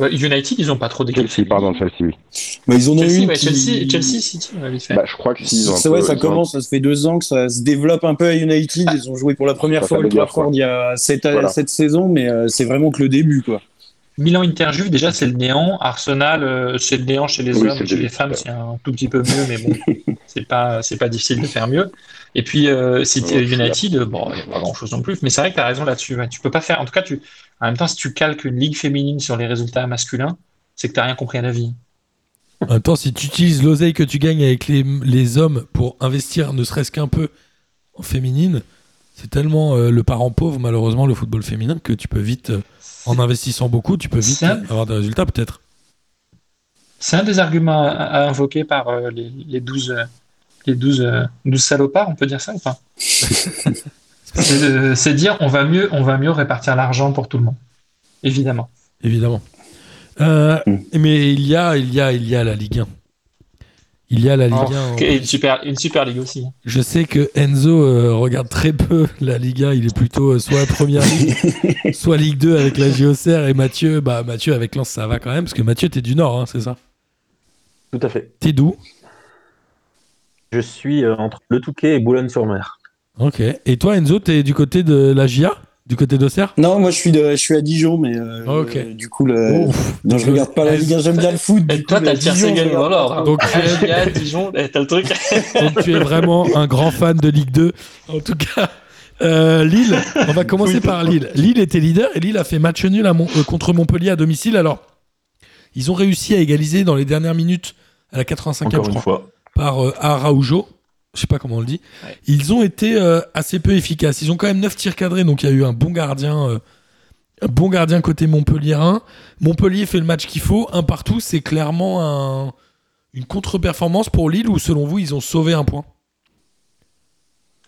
United, ils ont pas trop d'équipes. Chelsea, pardon, Chelsea, oui. Mais ils en ont Chelsea, une ouais, qui- Chelsea, Chelsea City, on fait. Bah, je crois que s'ils ont un C'est vrai, peu- ça ils ont un- commence, ça se fait deux ans que ça se développe un peu à United. Ils ont joué pour la première Ça fois s'améliore, Trafford il y a cette, Voilà. cette saison, mais euh, c'est vraiment que le début, quoi. Milan Inter Juve, déjà, c'est le néant. Arsenal, euh, c'est le néant chez les Oui, hommes, chez le- les femmes, c'est un tout petit peu mieux, mais bon, c'est pas, c'est pas difficile de faire mieux. Et puis, euh, City- Ouais, United, bon, il n'y a pas grand chose non plus, mais c'est vrai que tu as raison là-dessus. ouais. Tu peux pas faire, en tout cas, tu, en même temps, si tu calques une ligue féminine sur les résultats masculins, c'est que tu rien compris à la vie. En même temps, si tu utilises l'oseille que tu gagnes avec les, les hommes pour investir ne serait-ce qu'un peu en féminine, c'est tellement euh, le parent pauvre, malheureusement, le football féminin, que tu peux vite, euh, en investissant beaucoup, tu peux vite Ça- avoir des résultats peut-être. C'est un des arguments à, à invoquer par euh, les, les 12, euh, les 12, euh, 12 salopards, on peut dire ça ou pas? C'est dire on va mieux, on va mieux répartir l'argent pour tout le monde. Évidemment. Évidemment. Euh, Mm. Mais il y a, il y a, il y a la Ligue 1. Il y a la Ligue Oh, 1. et une super, une super ligue aussi. Je sais que Enzo euh, regarde très peu la Ligue 1. Il est plutôt euh, soit Première Ligue, soit Ligue 2 avec la JOCR. Et Mathieu, bah, Mathieu avec Lens, ça va quand même. Parce que Mathieu, t'es du Nord, hein, c'est ça? Tout à fait. T'es d'où? Je suis euh, entre Le Touquet et Boulogne-sur-Mer. Ok. Et toi, Enzo, t'es du côté de la GIA Du côté d'Auxerre? Non, moi je suis, de, je suis à Dijon, mais euh, euh, du coup, le... Non, je regarde pas la Ligue 1, j'aime bien le foot. Et toi, t'as le hein. Donc, tu es- Agia, Dijon, t'as le truc. Donc tu es vraiment un grand fan de Ligue 2. En tout cas, euh, Lille, on va commencer par Lille. Lille était leader et Lille a fait match nul à Mon- euh, contre Montpellier à domicile. Alors, ils ont réussi à égaliser dans les dernières minutes à la 85e, Encore je une crois, fois. par euh, Araujo. Je sais pas comment on le dit. Ouais. Ils ont été euh, assez peu efficaces. Ils ont quand même 9 tirs cadrés, donc il y a eu un bon gardien. euh, un bon gardien côté Montpellierin. Montpellier fait le match qu'il faut. Un partout, c'est clairement un- une contre-performance pour Lille ou selon vous, ils ont sauvé un point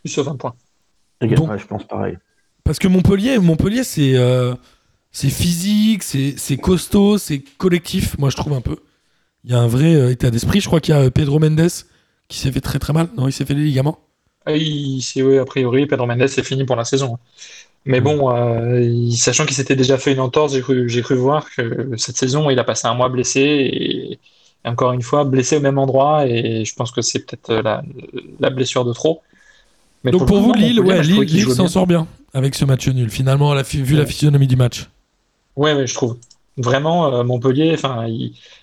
Tu sauves un point. Donc- Ouais, je pense pareil. Parce que Montpellier, Montpellier c'est euh, c'est physique, c'est costaud, c'est collectif, moi je trouve un peu. Il y a un vrai euh, état d'esprit. Je crois qu'il y a Pedro Mendes qui s'est fait très très mal. Non, il s'est fait les ligaments. Ah, il, oui, a priori, Pedro Mendes, c'est fini pour la saison. Mais bon, euh, sachant qu'il s'était déjà fait une entorse, j'ai cru, cru, voir que cette saison, il a passé un mois blessé et, encore une fois, blessé au même endroit. Et je pense que c'est peut-être la, la, blessure de trop. Mais Donc pour, vous, Lille, ouais, Lille, s'en sort bien avec ce match nul, finalement, la, vu la physionomie du match. Ouais, ouais, je trouve. Vraiment, euh, Montpellier, enfin,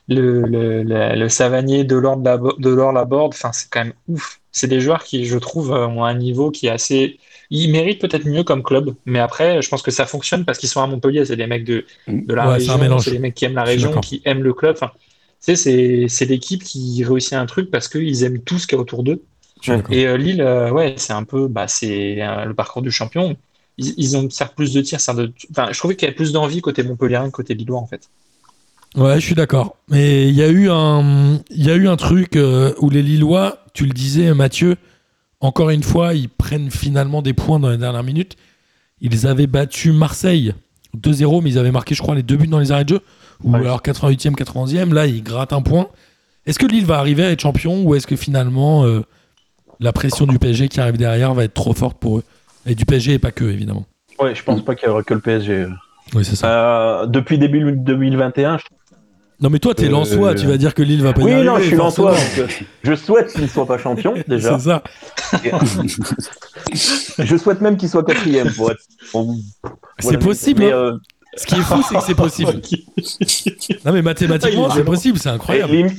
le, le, le, Savanier, Delors, Laborde, enfin, c'est quand même ouf. C'est des joueurs qui, je trouve, euh, ont un niveau qui est assez. Ils méritent peut-être mieux comme club, mais après, je pense que ça fonctionne parce qu'ils sont à Montpellier. C'est des mecs de, de la région, c'est des mecs qui aiment la région, qui aiment le club. Enfin, tu sais, c'est l'équipe qui réussit un truc parce qu'ils aiment tout ce qu'il y a autour d'eux. Et euh, Lille, ouais, c'est un peu, bah, c'est le parcours du champion ils, ont certes plus de tirs. De... Enfin, je trouvais qu'il y avait plus d'envie côté Montpellier que côté Lillois en fait. Ouais, je suis d'accord. Mais il y a eu un, il y a eu un truc euh, où les Lillois, tu le disais, Mathieu, encore une fois, ils prennent finalement des points dans les dernières minutes. Ils avaient battu Marseille 2-0, mais ils avaient marqué, je crois, les deux buts dans les arrêts de jeu. Ou alors 88e, 90e. Là, ils grattent un point. Est-ce que Lille va arriver à être champion ou est-ce que finalement euh, la pression du PSG qui arrive derrière va être trop forte pour eux? Et du PSG et pas que, évidemment. Ouais, je pense pas qu'il y aura que le PSG. Oui, c'est ça. Euh, depuis début 2021, je non mais toi t'es Lensois, euh, tu vas dire que Lille va pas oui, y arriver. Oui non, je suis Lensois. je souhaite qu'il ne soit pas champion déjà. C'est ça. je souhaite même qu'il soit quatrième pour être. C'est possible. Hein. Euh, Ce qui est fou, c'est que c'est possible. non mais mathématiquement, c'est possible, c'est incroyable.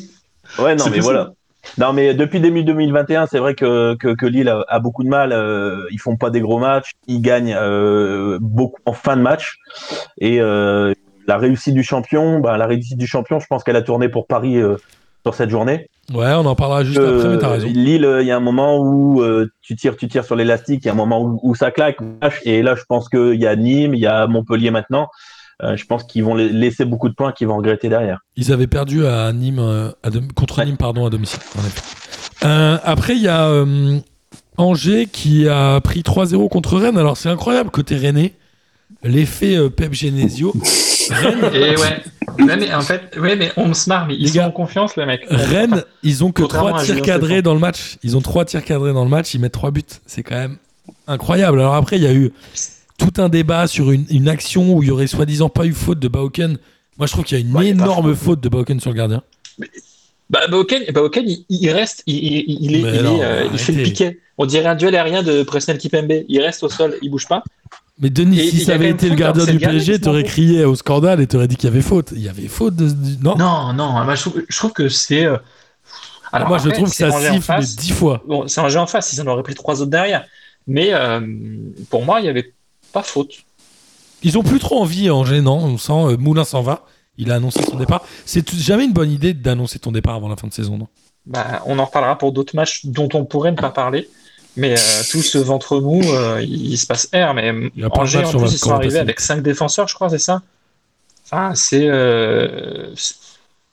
Ouais non mais voilà. Non, mais depuis début 2021, c'est vrai que, que, que Lille a, beaucoup de mal. Euh, ils font pas des gros matchs. Ils gagnent euh, beaucoup en fin de match. Et euh, la réussite du champion, bah, la réussite du champion, je pense qu'elle a tourné pour Paris euh, sur cette journée. Ouais, on en parlera juste après, mais t'as raison. Lille, il y a un moment où tu tires, tu tires sur l'élastique. Il y a un moment où, où ça claque. Et là, je pense qu'il y a Nîmes, il y a Montpellier maintenant. Euh, je pense qu'ils vont laisser beaucoup de points qu'ils vont regretter derrière. Ils avaient perdu à Nîmes, euh, contre Nîmes pardon, à domicile. Euh, après, il y a Angers qui a pris 3-0 contre Rennes. Alors c'est incroyable côté Rennais, l'effet Pep Genesio. Rennes. Et ouais. mais en fait, ouais, mais on se marre, mais ils sont en confiance, les mecs. Rennes, ils ont que 3 tirs cadrés dans le match. Ils ont 3 tirs cadrés dans le match, ils mettent 3 buts. C'est quand même incroyable. Alors après, il y a eu tout un débat sur une, action où il y aurait soi-disant pas eu faute de Bauken. Moi, je trouve qu'il y a une énorme faute de Bauken sur le gardien. bah, Bauken, il, reste, il, est, euh, il, fait le piquet. On dirait un duel aérien de Presnel Kipembe. Il reste au sol, il bouge pas. Mais Denis, si ça avait été le gardien du PSG, t'aurais crié au scandale et t'aurais dit qu'il y avait faute. Il y avait faute de... Non, non, non. je, trouve, que c'est. Euh, Alors, moi, je trouve que ça siffle dix fois. Bon, c'est un jeu en face, ils en auraient pris trois autres derrière. Mais euh, pour moi, il y avait pas faute. Ils ont plus trop envie en gênant, on sent euh, Moulin s'en va. Il a annoncé son départ. C'est jamais une bonne idée d'annoncer ton départ avant la fin de saison, non? Bah, On en reparlera pour d'autres matchs dont on pourrait ne pas parler. Mais euh, tout ce ventre mou, euh, il, se passe R. Mais Angers, en plus, ils sont arrivés avec 5 défenseurs, je crois, c'est ça? Enfin, c'est.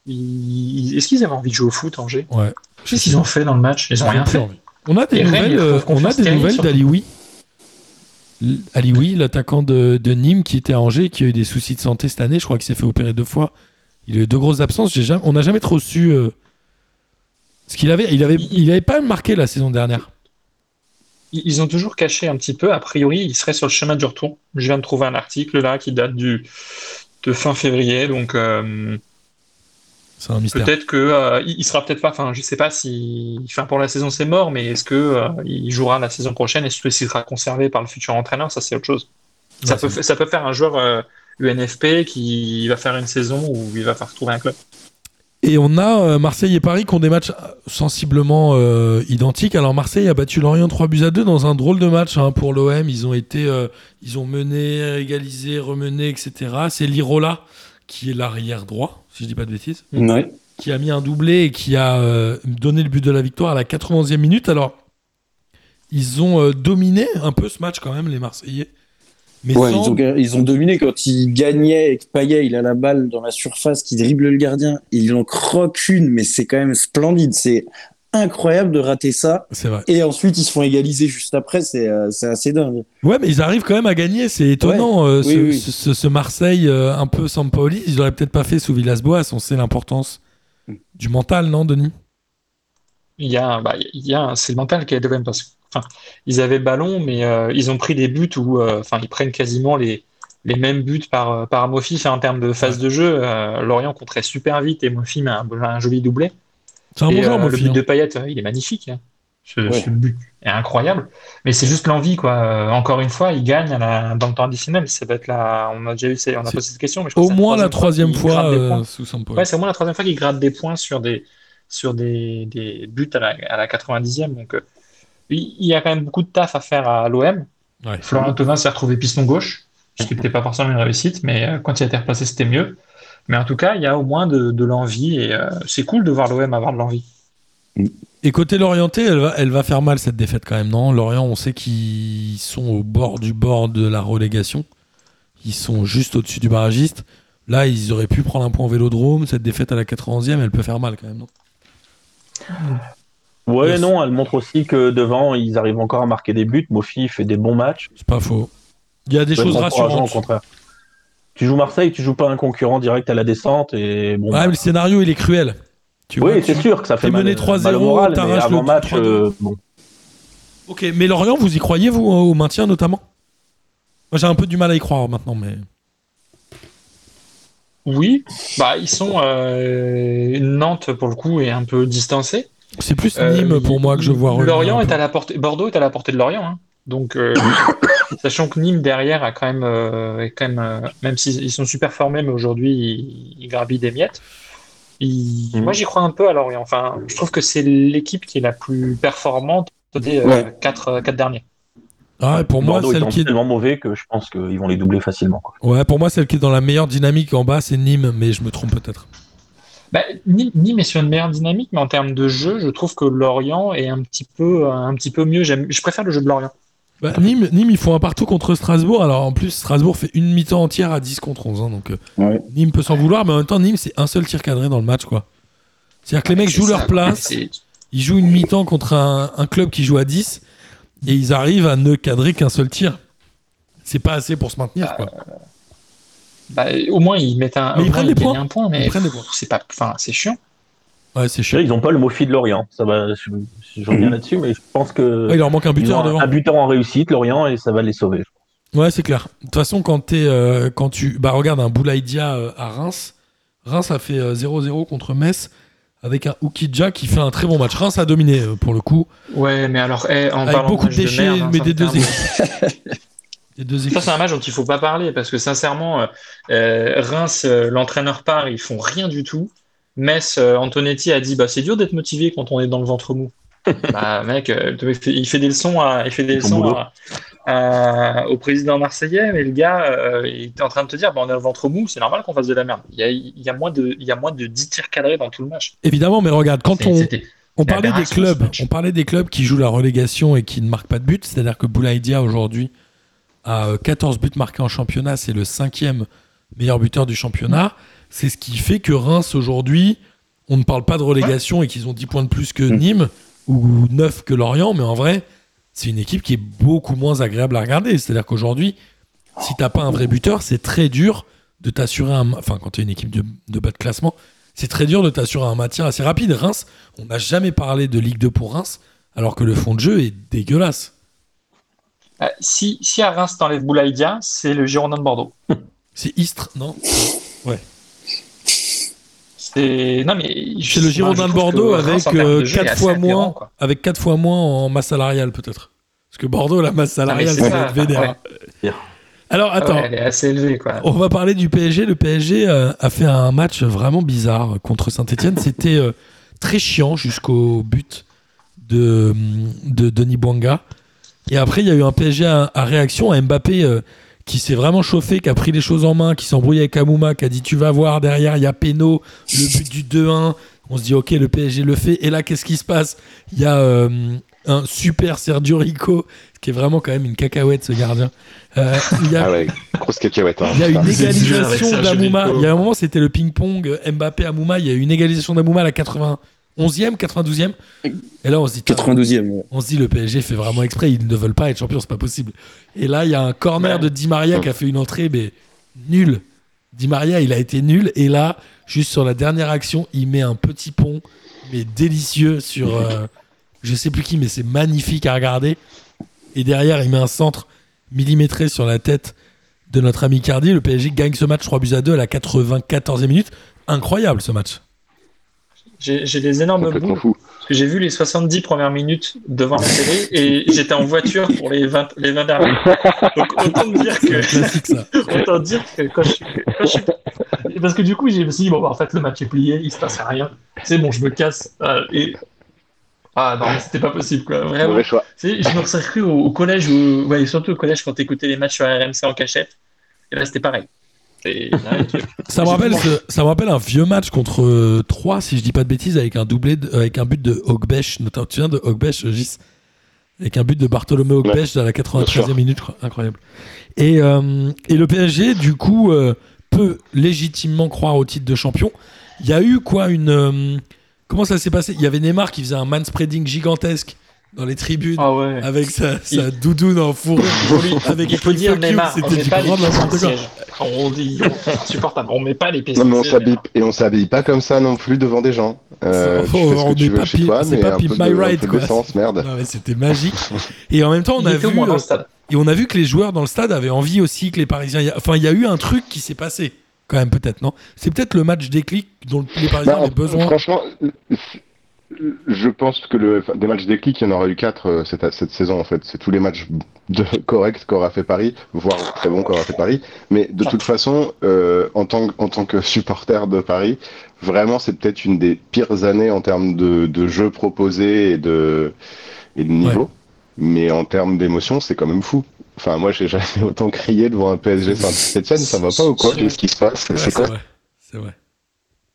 Est-ce qu'ils avaient envie de jouer au foot, Angers Ouais. Qu'est-ce qu'ils ont fait dans le match? Ils ont rien fait. On a des nouvelles, on a des nouvelles d'Alioui Ali l'attaquant de, Nîmes qui était à Angers, qui a eu des soucis de santé cette année, je crois qu'il s'est fait opérer deux fois. Il a eu deux grosses absences. on n'a jamais trop su euh, ce qu'il avait. Il avait, il avait pas marqué la saison dernière. Ils ont toujours caché un petit peu. A priori, il serait sur le chemin du retour. Je viens de trouver un article là qui date du de fin février, donc. Euh, c'est un mystère. Peut-être que euh, il sera peut-être pas. Enfin, je sais pas si. Enfin, pour la saison, c'est mort, mais est-ce que euh, il jouera la saison prochaine? Est-ce qu'il sera conservé par le futur entraîneur? Ça, c'est autre chose. ça, peut, ça peut faire un joueur UNFP euh, qui va faire une saison où il va faire retrouver un club. Et on a Marseille et Paris qui ont des matchs sensiblement identiques. Alors Marseille a battu Lorient 3 buts à 2 dans un drôle de match hein, pour l'OM. Ils ont été, ils ont mené, égalisé, remené, etc. C'est Lirola qui est l'arrière droit si je dis pas de bêtises. Qui a mis un doublé et qui a euh, donné le but de la victoire à la 91e minute. Alors, ils ont euh, dominé un peu ce match quand même, les Marseillais. Mais ouais, ils, ont, dominé quand ils gagnaient et que Payet il a la balle dans la surface, qui dribble le gardien, il en croque une, mais c'est quand même splendide. C'est incroyable de rater ça. C'est vrai. Et ensuite, ils se font égaliser juste après. C'est euh, assez dingue. Ouais, mais ils arrivent quand même à gagner. C'est étonnant. Euh, ce, Marseille euh, un peu sans Sampaoli, ils auraient peut-être pas fait sous Villas-Boas. On sait l'importance du mental, non, Denis? Il y a, bah, il y a c'est le mental qui est de même parce enfin, ils avaient le ballon, mais euh, ils ont pris des buts où, enfin, ils prennent quasiment les, les mêmes buts par, par Mofi en termes de phase de jeu. Lorient compterait super vite et Mofi met un, joli doublé. C'est un bon joueur, Le but hein. de Payet, il est magnifique. Hein. Ce, but est incroyable. Mais c'est juste l'envie, quoi. Euh, encore une fois, il gagne dans le temps additionnel. Ça va être là. On a déjà eu, on a posé cette question, mais au moins la troisième fois, euh, sous Ouais, c'est au moins la troisième fois qu'il gratte des points sur des sur des, des buts à la, à la 90e. Donc, euh, il y a quand même beaucoup de taf à faire à l'OM. Florent Thauvin s'est retrouvé piston gauche, ce qui n'était pas forcément une réussite, mais quand il a été replacé, c'était mieux. Mais en tout cas, il y a au moins de, de l'envie et c'est cool de voir l'OM avoir de l'envie. Et côté Lorienté, elle va, elle va faire mal cette défaite quand même, non? Lorient, on sait qu'ils sont au bord du bord de la relégation. Ils sont juste au-dessus du barragiste. Là, ils auraient pu prendre un point au vélodrome. Cette défaite à la 91e, elle peut faire mal quand même, non? Ouais, non, elle montre aussi que devant, ils arrivent encore à marquer des buts. Mofi fait des bons matchs. C'est pas faux. Il y a des choses rassurantes. Au contraire. Tu joues Marseille, tu joues pas un concurrent direct à la descente. Et bon, ouais, mais le scénario, il est cruel oui, c'est sûr que ça fait mené 3-0, t'arraches le match. Euh, bon. Ok, mais Lorient, vous y croyez, vous, au maintien notamment? Moi, j'ai un peu du mal à y croire maintenant, mais. Oui, bah ils sont euh, Nantes pour le coup est un peu distancé. C'est plus Nîmes pour moi que je vois. Lorient est à la portée, Bordeaux est à la portée de Lorient, hein. Donc sachant que Nîmes derrière a quand même, quand même, même s'ils sont super formés, mais aujourd'hui ils, ils gravillent des miettes. Mhm. Moi, j'y crois un peu à Lorient. Enfin, je trouve que c'est l'équipe qui est la plus performante des euh, quatre, euh, quatre, derniers. Ah, pour moi, celle qui est tellement mauvais que je pense qu'ils vont les doubler facilement. Ouais, pour moi, celle qui est dans la meilleure dynamique en bas, c'est Nîmes, mais je me trompe peut-être. Bah, Nîmes est sur une meilleure dynamique, mais en termes de jeu, je trouve que Lorient est un petit peu, un petit peu mieux. Je préfère le jeu de Lorient. Bah, Nîmes, Nîmes, ils font un partout contre Strasbourg. Alors en plus, Strasbourg fait une mi-temps entière à 10 contre 11. Hein, donc euh, Nîmes peut s'en vouloir, mais en même temps, Nîmes, c'est un seul tir cadré dans le match. quoi. C'est-à-dire que les mecs jouent leur place. Ils jouent une mi-temps contre un, club qui joue à 10 et ils arrivent à ne cadrer qu'un seul tir. C'est pas assez pour se maintenir. quoi. Bah, au moins, ils mettent un, mais ils prennent des points. Un point, mais c'est pas, enfin, c'est chiant. Ouais, c'est chiant. Ils n'ont pas le Mofi de Lorient. Ça va, je, reviens mhm. là-dessus, mais je pense que. il leur manque un buteur devant. Un buteur en réussite, Lorient, et ça va les sauver. Ouais, c'est clair. De toute façon, quand, es, euh, quand tu. Bah, regarde un Boulaïdia euh, à Reims. Reims a fait 0-0 euh, contre Metz avec un Oukidja qui fait un très bon match. Reims a dominé pour le coup. Ouais, mais alors, eh, en avec beaucoup de déchets, hein, mais des deux équipes. deux équipes. Ça, c'est un match dont il faut pas parler parce que sincèrement, Reims, l'entraîneur part, ils font rien du tout. Metz, Antonetti a dit bah, c'est dur d'être motivé quand on est dans le ventre mou bah, mec, euh, il fait des leçons, à, il fait des leçons au président marseillais, mais le gars, euh, il est en train de te dire, bah, on est le ventre mou, c'est normal qu'on fasse de la merde. Il y a, il y a, moins de, il y a moins de 10 tirs cadrés dans tout le match. Évidemment, mais regarde, quand on, on parlait des clubs, on parlait des clubs qui jouent la relégation et qui ne marquent pas de but, c'est-à-dire que Boulaïdia aujourd'hui a 14 euh, buts marqués en championnat, c'est le cinquième meilleur buteur du championnat. C'est ce qui fait que Reims aujourd'hui, on ne parle pas de relégation et qu'ils ont 10 points de plus que mm. Nîmes ou neuf que Lorient, mais en vrai, c'est une équipe qui est beaucoup moins agréable à regarder. C'est-à-dire qu'aujourd'hui, si t'as pas un vrai buteur, c'est très dur de t'assurer un. Enfin, quand tu es une équipe de, bas de classement, c'est très dur de t'assurer un maintien assez rapide. Reims, on n'a jamais parlé de Ligue 2 pour Reims, alors que le fond de jeu est dégueulasse. Euh, si, si à Reims t'enlèves Boulaïdia, c'est le Girondin de Bordeaux. c'est Istres, non? Ouais. C'est non mais c'est le Girondin de Bordeaux avec 4 euh, fois moins avec quatre fois moins en masse salariale peut-être. Parce que Bordeaux la masse salariale c'est vénère. Alors attends, elle est assez élevée quoi. On va parler du PSG. Le PSG euh, a fait un match vraiment bizarre contre Saint-Etienne. C'était euh, très chiant jusqu'au but de, de Denis Bouanga. Et après, il y a eu un PSG à, réaction à Mbappé qui s'est vraiment chauffé, qui a pris les choses en main, qui s'embrouille avec Amouma, qui a dit tu vas voir derrière il y a Peno, le but du 2-1. On se dit ok le PSG le fait. Et là qu'est-ce qui se passe? Il y a euh, un super Sergio Rico qui est vraiment quand même une cacahuète ce gardien. Euh, il y a, ah ouais, grosse cacahuète. Hein. Il y a une égalisation d'Amouma. Il y a un moment c'était le ping-pong Mbappé Amouma. Il y a une égalisation d'Amouma à la 80. 11e, 92e. Et là, on se dit. 92e. On se dit, le PSG fait vraiment exprès. Ils ne veulent pas être champions, c'est pas possible. Et là, il y a un corner de Di Maria qui a fait une entrée, mais nul. Di Maria, il a été nul. Et là, juste sur la dernière action, il met un petit pont, mais délicieux sur. Euh, je sais plus qui, mais c'est magnifique à regarder. Et derrière, il met un centre millimétré sur la tête de notre ami Cardi. Le PSG gagne ce match 3 buts à 2 à la 94e minute. Incroyable ce match. J'ai des énormes boules. Parce que j'ai vu les 70 premières minutes devant la télé et j'étais en voiture pour les 20, les 20 dernières. Donc autant dire que. autant dire que quand je, Parce que du coup, j'ai me suis dit, bon, bah, en fait, le match est plié, il se passe rien. C'est bon, je me casse. Euh, et ah non, mais c'était pas possible, quoi. Vraiment. Je me serais cru au, collège, ou ouais, surtout au collège quand t'écoutais les matchs sur RMC en cachette. Et là, c'était pareil. Ça, me rappelle, ça me rappelle un vieux match contre 3, euh, si je dis pas de bêtises, avec un doublé, avec un but de Ogbesh. Notamment, tu viens de Ogbesh, Gis? Avec un but de Bartholomé Ogbesh à la 93e minute, incroyable. Et, euh, et, le PSG, du coup, euh, peut légitimement croire au titre de champion. Il y a eu quoi une Comment ça s'est passé? Il y avait Neymar qui faisait un manspreading gigantesque dans les tribunes ah avec sa, sa doudoune en fourrure. Avec il faut dire Neymar c'était du grand n'importe quoi. on dit insupportable. On met pas les PC non, on s'habille et on s'habille pas comme ça non plus devant des gens. Euh, on n'est pas pile pas my right quoi. merde. C'était magique. Et en même temps on a vu euh, et on a vu que les joueurs dans le stade avaient envie aussi que les Parisiens enfin il y a eu un truc qui s'est passé quand même, peut-être, non? C'est peut-être le match déclic dont les Parisiens bah, avaient besoin. Franchement, je pense que le, des matchs déclic, il y en aura eu quatre euh, cette, cette, saison, en fait. C'est tous les matchs de, corrects qu'aura fait Paris, voire très bons qu'aura fait Paris. Mais de toute façon, euh, en, tant, en tant que supporter de Paris, vraiment, c'est peut-être une des pires années en termes de, de jeux proposés et de, et de niveau. Mais en termes d'émotion, c'est quand même fou. Enfin, moi, j'ai jamais autant crié devant un PSG Saint-Etienne, ça va pas ou quoi Qu'est-ce qui se passe C'est quoi C'est vrai.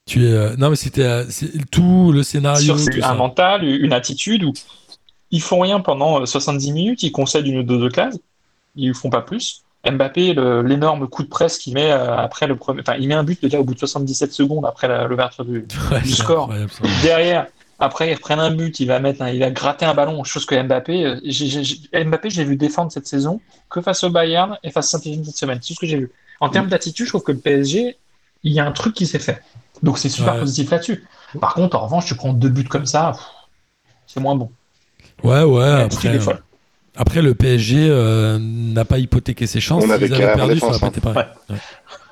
Tu es, euh, Non, mais c'était euh, tout le scénario. C'est un mental, une attitude où ils font rien pendant 70 euh, minutes, ils concèdent une ou deux, classes, ils font pas plus. Mbappé, l'énorme coup de presse qu'il met après le premier. Enfin, il met un but déjà au bout de 77 secondes après l'ouverture du, du score. Derrière, après, ils reprennent un but, il va mettre, il va gratter un ballon, chose que Mbappé, euh, Mbappé, je l'ai vu défendre cette saison que face au Bayern et face à Saint-Etienne cette semaine. C'est tout ce que j'ai vu. En termes d'attitude, je trouve que le PSG, il y a un truc qui s'est fait. Donc c'est super positif là-dessus. Par contre, en revanche, tu prends deux buts comme ça, c'est moins bon. Ouais, ouais. Après, euh, après, le PSG euh, n'a pas hypothéqué ses chances. On avait perdu, ça pas hein.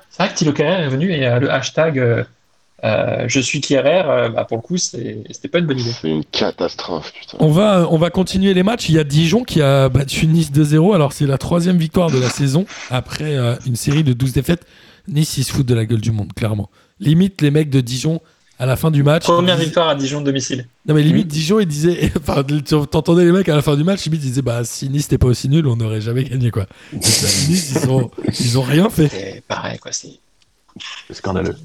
C'est vrai que Thilo est venu et le hashtag euh, je suis Kierer, euh, bah, pour le coup, c'était pas une bonne idée. C'est une catastrophe, putain. On va, on va continuer les matchs. Il y a Dijon qui a battu Nice 2-0. Alors, c'est la troisième victoire de la saison après euh, une série de 12 défaites. Nice, ils se foutent de la gueule du monde, clairement. Limite, les mecs de Dijon, à la fin du match. Première victoire à Dijon domicile. Non, mais limite, Dijon, ils disaient. Enfin, t'entendais les mecs à la fin du match, limite, ils disaient Bah, si Nice n'était pas aussi nul, on n'aurait jamais gagné, quoi. nice, ils ont, ils ont rien fait. C'est pareil, quoi. C'est scandaleux.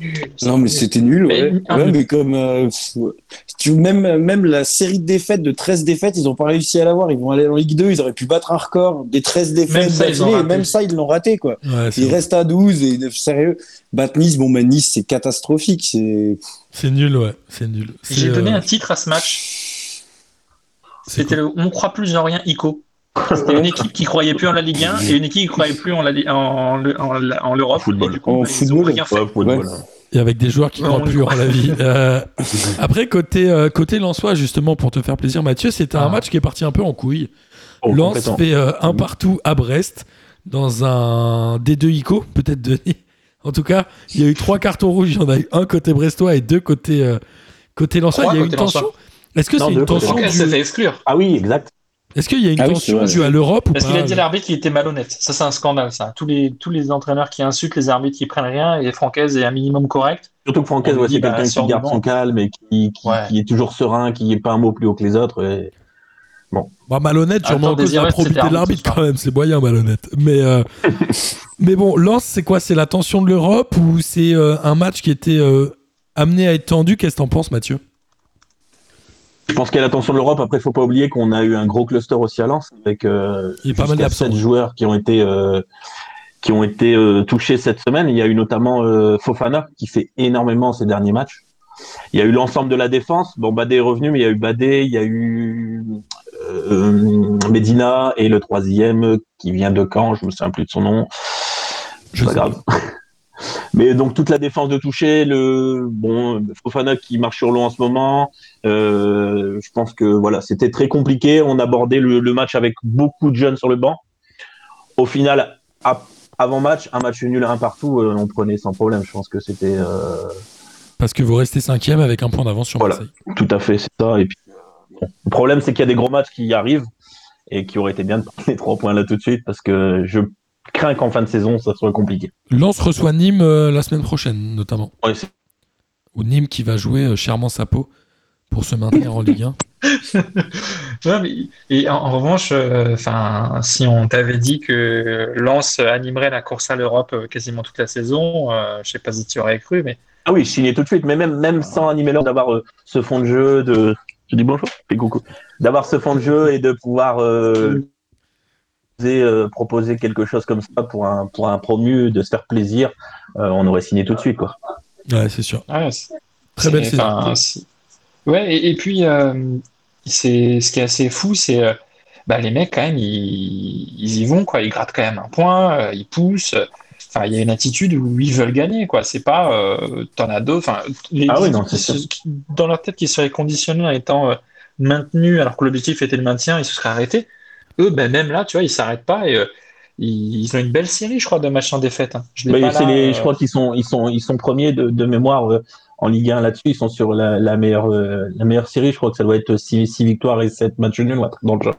Non, mais c'était nul, ouais. Mais, comme euh, même, même la série de défaites, de 13 défaites, ils n'ont pas réussi à l'avoir. Ils vont aller en Ligue 2, ils auraient pu battre un record des 13 défaites d'affilée, et même ça, ils l'ont raté, quoi. ils restent à 12 et sérieux, battre Nice, bon, bah, Nice, c'est catastrophique. C'est c'est nul, ouais. C'est nul. J'ai donné euh, un titre à ce match. C'était le On croit plus en rien, ICO. C'était une équipe qui croyait plus en la Ligue 1 et une équipe qui croyait plus en l'Europe. En, en, football. Et avec des joueurs qui ne croient plus en la vie. Euh, après, côté, euh, côté Lensois, justement, pour te faire plaisir, Mathieu, c'était un ah. match qui est parti un peu en couille. Oh, Lens fait euh, un partout à Brest dans un D2 ICO, peut-être Denis. En tout cas, il y a eu trois cartons rouges. Il y en a eu un côté brestois et deux côté, côté Lensois. il y a eu une tension. Est-ce que c'est une tension du... fait exclure. Ah oui, exact. Est-ce qu'il y a une ah tension due à l'Europe Parce qu'il a dit l'arbitre qui était malhonnête. Ça, c'est un scandale, ça. Tous les, tous les entraîneurs qui insultent les arbitres qui prennent rien et Francaise est un minimum correct. Surtout que Francaise, c'est bah, quelqu'un qui garde son calme et qui, qui, est toujours serein, qui n'est pas un mot plus haut que les autres. Bon. Bah, malhonnête, sûrement en cause de la probité de l'arbitre quand même, c'est moyen malhonnête. Mais, euh, mais bon, Lens, c'est quoi? C'est la tension de l'Europe ou c'est euh, un match qui était euh, amené à être tendu? Qu'est-ce que t'en penses, Mathieu? Je pense qu'il y a l'attention de l'Europe. Après, il faut pas oublier qu'on a eu un gros cluster aussi à Lens avec euh, pas mal 7 joueurs qui ont été euh, qui ont été euh, touchés cette semaine. Il y a eu notamment euh, Fofana qui fait énormément ces derniers matchs. Il y a eu l'ensemble de la défense. Bon, Badé est revenu, mais il y a eu Badé, il y a eu Medina et le troisième qui vient de Caen. Je me souviens plus de son nom. Je pas grave. Mais donc toute la défense de toucher, le bon Fofana qui marche sur l'eau en ce moment. Euh, je pense que voilà, c'était très compliqué. On abordait le, le, match avec beaucoup de jeunes sur le banc. Au final, avant match, un match nul un partout, euh, on prenait sans problème. Je pense que c'était. Euh... Parce que vous restez cinquième avec un point d'avance sur voilà, Marseille. Tout à fait, c'est ça. Et puis, bon, le problème, c'est qu'il y a des gros matchs qui arrivent et qui auraient été bien de prendre les trois points là tout de suite parce que je crains qu'en fin de saison, ça soit compliqué. Lens reçoit Nîmes euh, la semaine prochaine, notamment. Ouais, Ou Nîmes qui va jouer euh, chèrement sa peau pour se maintenir en Ligue 1. non, mais, et en, en revanche, enfin, euh, si on t'avait dit que Lens animerait la course à l'Europe euh, quasiment toute la saison, euh, je sais pas si tu aurais cru, mais ah oui, je signais tout de suite. Mais même même sans animer l'Europe, d'avoir euh, ce fond de jeu, de je dis bonjour, et coucou, d'avoir ce fond de jeu et de pouvoir proposer, proposer quelque chose comme ça pour un pour un promu, de se faire plaisir, on aurait signé tout de suite quoi. Ouais, c'est sûr. Ouais, Très belle saison. Ouais, et, et puis euh, c'est ce qui est assez fou, c'est euh, bah, les mecs quand même, ils, ils, y vont quoi, ils grattent quand même un point, euh, ils poussent. Enfin, il y a une attitude où ils veulent gagner quoi. C'est pas euh, t'en as d'autres. Enfin, les ah oui, non, qui se, qui, dans leur tête qui seraient conditionnés en étant maintenus alors que l'objectif était le maintien, ils se seraient arrêtés. Eux, ben même là, tu vois, ils s'arrêtent pas et ils, ils, ont une belle série, je crois, de matchs en défaite. Hein. Je, bah, là, les, je crois qu'ils sont, ils sont, ils sont premiers de, de mémoire en Ligue 1 là-dessus. Ils sont sur la, la meilleure, euh, la meilleure série. Je crois que ça doit être 6, victoires et 7 matchs nuls dans le genre.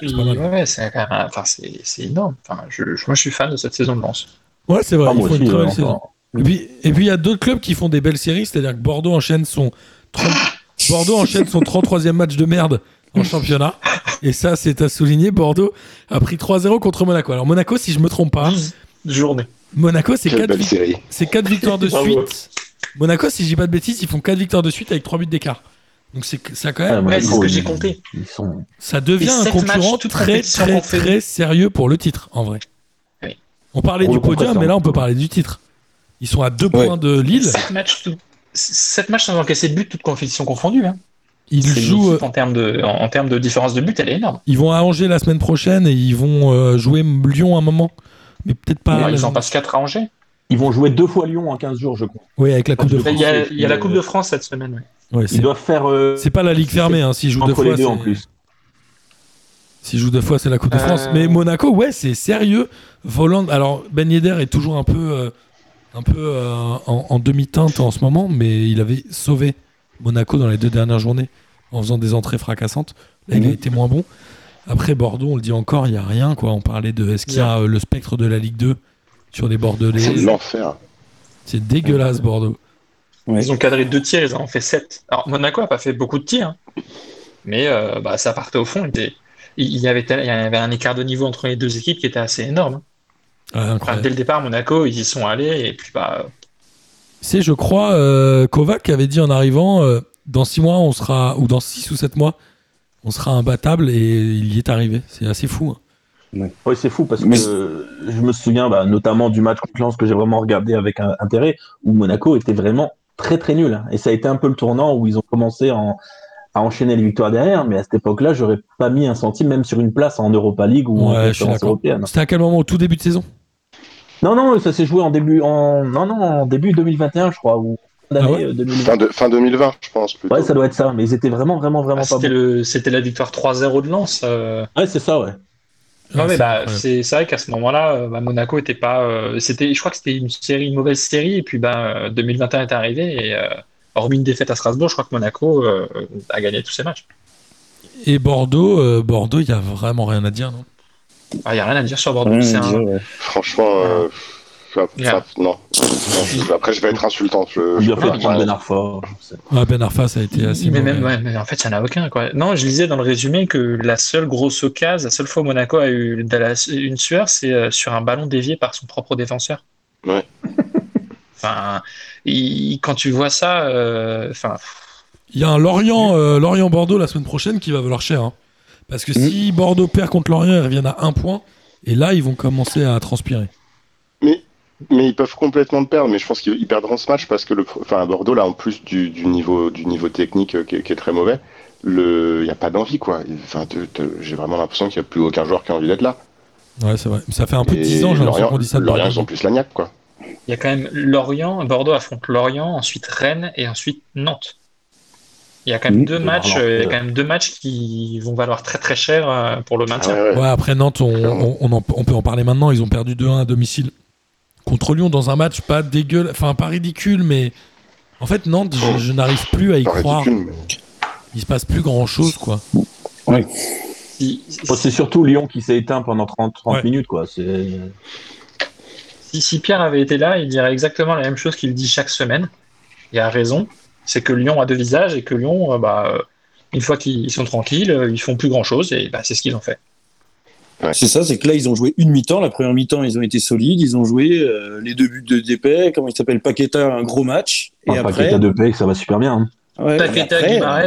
Ouais, c'est quand même, enfin, c'est énorme. Enfin, je, je, moi, je suis fan de cette saison de Lens. Ouais, c'est vrai. Ah, il faut aussi, une très belle euh, saison. Et puis, et puis, il y a d'autres clubs qui font des belles séries. C'est-à-dire que Bordeaux enchaîne son 30... Bordeaux enchaîne son 33e match de merde en championnat. Et ça, c'est à souligner. Bordeaux a pris 3-0 contre Monaco. Alors, Monaco, si je me trompe pas. Journée. Monaco, c'est 4, belle série. c'est 4 victoires de suite. Monaco, si je dis pas de bêtises, ils font 4 victoires de suite avec 3 buts d'écart. Donc c'est ça quand même. Ouais, c'est ce que j'ai compté. Sont... Ça devient un concurrent matchs, très très très sérieux pour le titre en vrai. Oui. On parlait Pour du podium, mais là on peut parler du titre. Ils sont à 2 Ouais. points de Lille. 7 matchs, tout... 7 matchs sans encaisser de but, toutes compétitions confondues. Hein. Ils jouent. équipe en termes de, en, en termes de différence de but, elle est énorme. Ils vont à Angers la semaine prochaine et ils vont euh, jouer Lyon un moment. Mais peut-être pas. Ouais, ils en passent 4 à Angers. Ils vont jouer deux fois Lyon en 15 jours, je crois. Oui, avec la Coupe de France. Il y a, France, il y a la euh, Coupe de France cette semaine. ouais. Ouais, Ils c'est doivent faire. euh, c'est pas la Ligue fermée, hein. S'ils jouent deux fois. les deux en plus. S'ils jouent deux fois, c'est la Coupe de Euh, France. Mais Monaco, ouais, c'est sérieux. Voland. Alors, Ben Yedder est toujours un peu, euh, un peu euh, en, en demi-teinte en ce moment, mais il avait sauvé Monaco dans les deux dernières journées en faisant des entrées fracassantes. Là, il a Mhm. été moins bon. Après, Bordeaux, on le dit encore, il n'y a rien. Quoi. On parlait de est-ce qu'il y a euh, le spectre de la Ligue 2 sur les C'est Bordelais. l'enfer. C'est dégueulasse, Bordeaux. Ouais. Ils ont cadré deux tirs, ils en ont fait 7. Alors Monaco a pas fait beaucoup de tirs, hein. mais euh, bah, ça partait au fond. Il, était- il y avait tel- il y avait un écart de niveau entre les deux équipes qui était assez énorme. Ah, Enfin, dès le départ, Monaco, ils y sont allés et puis bah, C'est, je crois, euh, Kovac qui avait dit en arrivant euh, dans 6 mois, on sera, ou dans 6 ou 7 mois, on sera imbattable et il y est arrivé. C'est assez fou. hein. Oui, c'est fou parce Mais- que euh, je me souviens bah, notamment du match contre Lens que j'ai vraiment regardé avec un, intérêt où Monaco était vraiment très très nul. hein. Et ça a été un peu le tournant où ils ont commencé en- à enchaîner les victoires derrière. Mais à cette époque-là, j'aurais pas mis un centime même sur une place en Europa League ou en Ouais, européenne. C'était à quel moment? Au tout début de saison? Non, non, ça s'est joué en début en non non en début 2021, je crois, ou fin d'année Ah ouais euh, 2020. Fin, de, fin 2020, je pense. Plutôt. Ouais, ça doit être ça. Mais ils étaient vraiment vraiment vraiment ah, pas c'était le- c'était la victoire 3-0 de Lens. euh. Ouais, c'est ça, ouais. Non, mais c'est bah, c'est c'est vrai qu'à ce moment-là, euh, bah, Monaco était pas. euh, c'était, je crois que c'était une série, une mauvaise série, et puis bah, euh, 2021 est arrivé, et euh, hormis une défaite à Strasbourg, je crois que Monaco euh, a gagné tous ses matchs. Et Bordeaux, euh, Bordeaux, il y a vraiment rien à dire, non? Il n'y a rien à dire sur Bordeaux. Ouais, un- ouais. Franchement, euh, ça- Yeah. ça- non. Après, je vais être insultant. Je, Il je pas- Ben Arfa. ah, Ben Arfa, ça a été assez mais même, ouais, mais en fait, il n'y en a aucun. Quoi. Non, je lisais dans le résumé que la seule grosse occasion, la seule fois où Monaco a eu une sueur, c'est euh, sur un ballon dévié par son propre défenseur. Ouais. enfin, il- quand tu vois ça, euh, enfin, Il y a un Lorient, euh, Lorient-Bordeaux la semaine prochaine qui va valoir cher. hein. Parce que si Bordeaux perd contre Lorient, ils reviennent à un point. Et là, ils vont commencer à transpirer. Mais, mais ils peuvent complètement le perdre. Mais je pense qu'ils ils perdront ce match parce que le, enfin, Bordeaux, là, en plus du, du niveau, du niveau technique euh, qui, est- qui est très mauvais, il n'y a pas d'envie, quoi. Enfin, j'ai vraiment l'impression qu'il n'y a plus aucun joueur qui a envie d'être là. Ouais, c'est vrai. Ça fait un peu de Et 10 ans, j'ai l'impression Lorient, qu'on dit ça. de Lorient, Bordeaux. ils ont plus la niaque, quoi. il y a quand même Lorient, Bordeaux affronte Lorient, ensuite Rennes et ensuite Nantes. Il y a quand même Mmh. deux matchs, euh, il y a quand même deux matchs qui vont valoir très très cher euh, pour le maintien. Ouais, ouais. Ouais, après Nantes, on, Clairement. on, on en- on peut en parler maintenant. Ils ont perdu 2-1 à domicile contre Lyon dans un match pas dégueulasse, enfin pas ridicule, mais en fait Nantes, je, je n'arrive plus à y Pas croire. ridicule, mais- Il se passe plus grand chose, quoi. C'est surtout Lyon qui s'est éteint pendant 30, 30 Ouais. minutes, quoi. Si- si Pierre avait été là, il dirait exactement la même chose qu'il dit chaque semaine. Il a raison, c'est que Lyon a deux visages et que Lyon, euh, bah, euh, une fois qu'ils sont tranquilles, euh, ils font plus grand chose et bah, c'est ce qu'ils ont fait. C'est ça, c'est que là, ils ont joué une mi-temps. La première mi-temps, ils ont été solides. Ils ont joué euh, les deux buts de Dépé. Comment il s'appelle? Paqueta, un gros match. Et un après, paquet à deux paix, ça va super bien. hein. ouais, et Paqueta, après, Guimarães,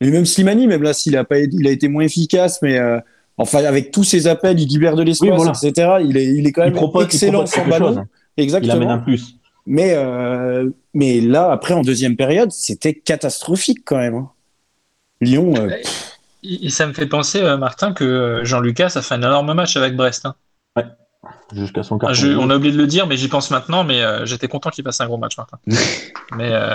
Et même Slimani, même là, s'il a pas, il a été moins efficace, mais euh, enfin, avec tous ses appels, il libère de l'espace, Oui, voilà. etc. Il est, il est quand Il même propose, il excellent propose sans quelque ballon. chose. hein. Il Exactement. amène un plus. Mais, euh, mais là, après, en deuxième période, c'était catastrophique quand même. hein. Lyon, euh, Et- ça me fait penser, euh, Martin, que euh, Jean-Lucas a fait un énorme match avec Brest. hein. Jusqu'à son Ah, carton. je- on a oublié de le dire, mais j'y pense maintenant, mais euh, j'étais content qu'il fasse un gros match, Martin. mais euh,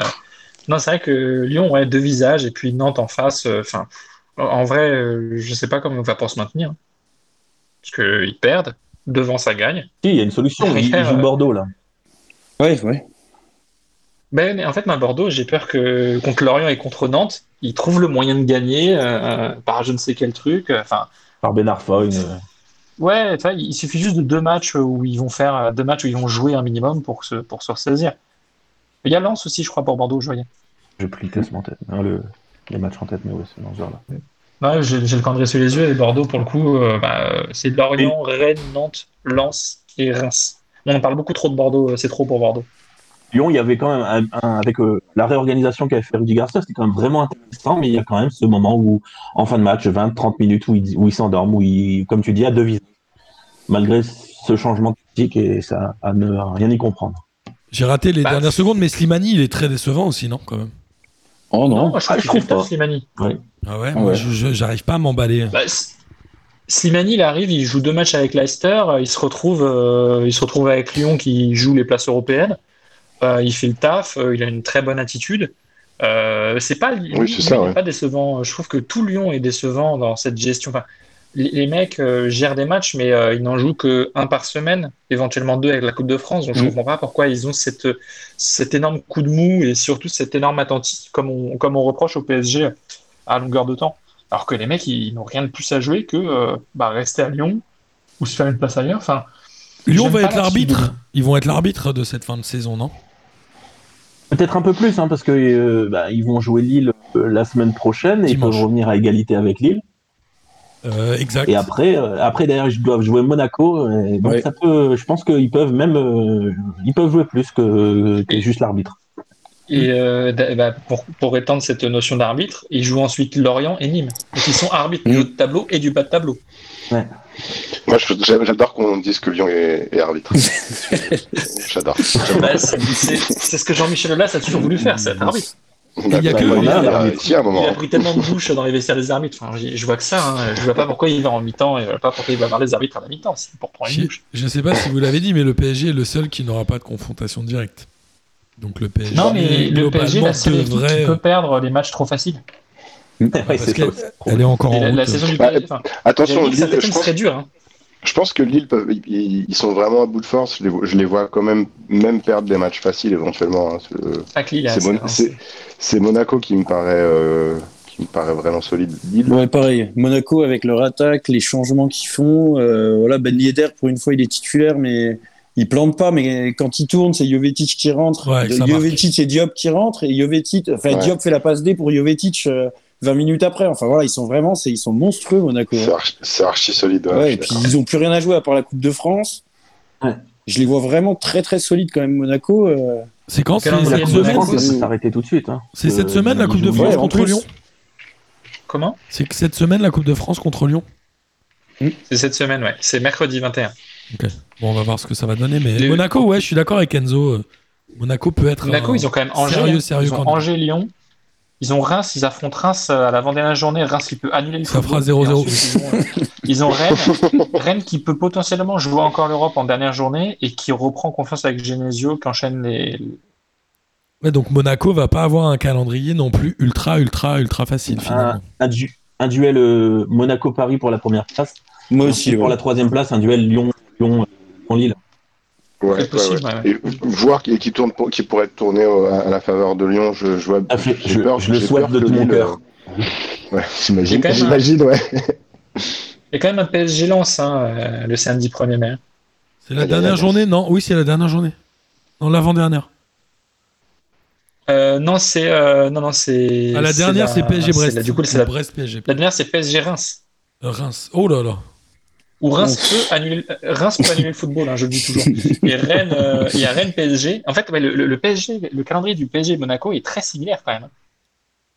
non, c'est vrai que Lyon ouais, deux visages, et puis Nantes en face. euh, Enfin, en vrai, euh, je sais pas comment on va pour se maintenir. hein. Parce qu'ils perdent, devant ça gagne. Si, il y a une solution. Il, il Derrière, joue Bordeaux, là. Ouais, ouais. Ben, mais en fait, ma Bordeaux, j'ai peur que contre Lorient et contre Nantes, ils trouvent le moyen de gagner euh, par je ne sais quel truc. euh, Enfin, Par Ben une... ouais, il suffit juste de deux matchs où ils vont faire euh, deux matchs où ils vont jouer un minimum pour se pour se ressaisir. Il y a Lens aussi, je crois, pour Bordeaux, je voyais. J'ai pris le en tête. Non, le... Les matchs en tête, mais ouais, c'est dans ce genre-là. Ouais, j'ai le calendrier sous les yeux et Bordeaux, pour le coup, euh, bah, euh, c'est Lorient, Rennes, Nantes, Lens et Reims. On parle beaucoup trop de Bordeaux, euh, c'est trop pour Bordeaux. Lyon, il y avait quand même, un, un- avec euh, la réorganisation qu'avait fait Rudy Garcia, c'était quand même vraiment intéressant, mais il y a quand même ce moment où, en fin de match, 20-30 minutes, où il, où il s'endorme, où il, comme tu dis, à deux visages. Malgré ce changement tactique et ça, à ne rien y comprendre. J'ai raté les Bah, dernières secondes, mais Slimani, il est très décevant aussi, non quand même? Oh non. moi, je Ah, trouve je pas. Slimani. Ah ouais, Ah moi ouais. je- je- j'arrive pas à m'emballer. Bah, Slimani, il arrive, il joue deux matchs avec Leicester, euh, il se retrouve, euh, il se retrouve avec Lyon qui joue les places européennes. Euh, il fait le taf, euh, il a une très bonne attitude. C'est pas, Oui, ça, ouais. pas décevant. Je trouve que tout Lyon est décevant dans cette gestion. Enfin, les, les mecs gèrent des matchs, mais ils n'en jouent que un par semaine, éventuellement deux avec la Coupe de France. Donc je Mm. comprends pas pourquoi ils ont cette, cet énorme coup de mou et surtout cet énorme attentisme comme on, comme on reproche au PSG à longueur de temps. Alors que les mecs, ils, n'ont rien de plus à jouer que euh, bah, rester à Lyon ou se faire une place ailleurs. Enfin, Lyon va être l'arbitre. Ils vont être l'arbitre de cette fin de saison, non? Peut-être un peu plus, hein, parce que euh, bah, ils vont jouer Lille euh, la semaine prochaine et ils peuvent revenir à égalité avec Lille. Euh, Exact. Et après, euh, après derrière, ils doivent jouer Monaco. Et donc Ouais. ça peut, je pense qu'ils peuvent même, euh, ils peuvent jouer plus que, que juste l'arbitre. Et euh, bah, pour, pour étendre cette notion d'arbitre, ils jouent ensuite Lorient et Nîmes. Donc ils sont arbitres du Mm. haut de tableau et du bas de tableau. Moi, je- j'aime- j'adore qu'on dise que Lyon est, est arbitre. j'adore. Bah, c'est ce que Jean-Michel Aulas a toujours voulu faire, c'est être arbitre. il y a pris tellement de bouches dans les vestiaires des arbitres. Enfin, je vois que ça. Hein. Je vois pas pourquoi il va en mi-temps et je vois pas pourquoi il va voir les arbitres à la mi-temps. C'est pour prendre une Je, bouche. je sais pas si vous l'avez dit, mais le PSG est le seul qui n'aura pas de confrontation directe. Donc le PSG, Non, mais le PSG, la seule équipe devrait. qui peut perdre les matchs trop faciles. Ouais, parce ça. elle est encore en la, la saison du Bah, PSG, enfin, Attention, Lille, je pense, serait dur. Hein. je pense que Lille, ils, ils sont vraiment à bout de force. Je les, vois- je les vois quand même, même perdre des matchs faciles éventuellement. c'est Monaco qui me paraît, euh, qui me paraît vraiment solide. Lille, Ouais, pareil. Monaco avec leur attaque, les changements qu'ils font. euh, voilà, Ben Yedder, pour une fois, il est titulaire, mais il plante pas. Mais quand il tourne, c'est Jovetic qui rentre. Ouais, Jovetic et Diop qui rentrent. Et Jovetic, enfin, Ouais. Diop fait la passe D pour Jovetic euh, 20 minutes après. Enfin, voilà, ils sont vraiment, c'est, ils sont monstrueux, Monaco. c'est archi, solide. ouais, Ouais, je et puis ils ont plus rien à jouer à part la Coupe de France. Ouais. Je les vois vraiment très très solides quand même, Monaco. euh. C'est quand C'est cette semaine ça s'arrêter tout de suite. hein. C'est cette Euh, semaine la Coupe de France contre plus. Lyon? Comment? C'est cette semaine la Coupe de France contre Lyon? C'est cette semaine, ouais. C'est mercredi 21. Bon, on va voir ce que ça va donner. Mais Les- Monaco, ouais, je suis d'accord avec Enzo. euh, Monaco peut être. Monaco, un ils ont quand même Angers. Sérieux, hein. sérieux ils ont. Angers, Lyon. Ils ont Reims, ils affrontent Reims à l'avant-dernière journée. Reims qui peut annuler le Ça fera football. 0-0. Et ensuite, Ils ont, ils ont Rennes, Rennes qui peut potentiellement jouer encore l'Europe en dernière journée et qui reprend confiance avec Genesio, qui enchaîne les. Ouais, donc Monaco va pas avoir un calendrier non plus ultra, ultra, ultra facile finalement. Un, un du- un duel euh, Monaco-Paris pour la première place. Moi aussi. pour ouais. la troisième place, un duel Lyon, Lyon, euh, Lille. Ouais, C'est ouais, possible, ouais. ouais, Et voir qui, qui tourne pour- qui pourrait tourner au- à, à la faveur de Lyon, je, je vois. Ah, je- peur, le souhaite de tout mon cœur. euh, Ouais, j'imagine, Il y a quand même un- j'imagine, ouais. Il y a quand même un PSG lance hein, euh, le samedi 1er mai. C'est la aïe, dernière journée Non, oui, c'est la dernière journée. Non, l'avant-dernière. Euh, non, c'est. euh, non, non, c'est. À la dernière, c'est PSG Brest. la- Du coup, c'est la, Brest PSG. la dernière, c'est PSG Reims. Euh, Reims. Oh là là. Ou Reims peut annuler, euh, Reims peut annuler le football, hein, je le dis toujours. Et Rennes, euh, il y a Rennes PSG. En fait, le, le- le PSG, le calendrier du PSG et Monaco est très similaire quand même. hein.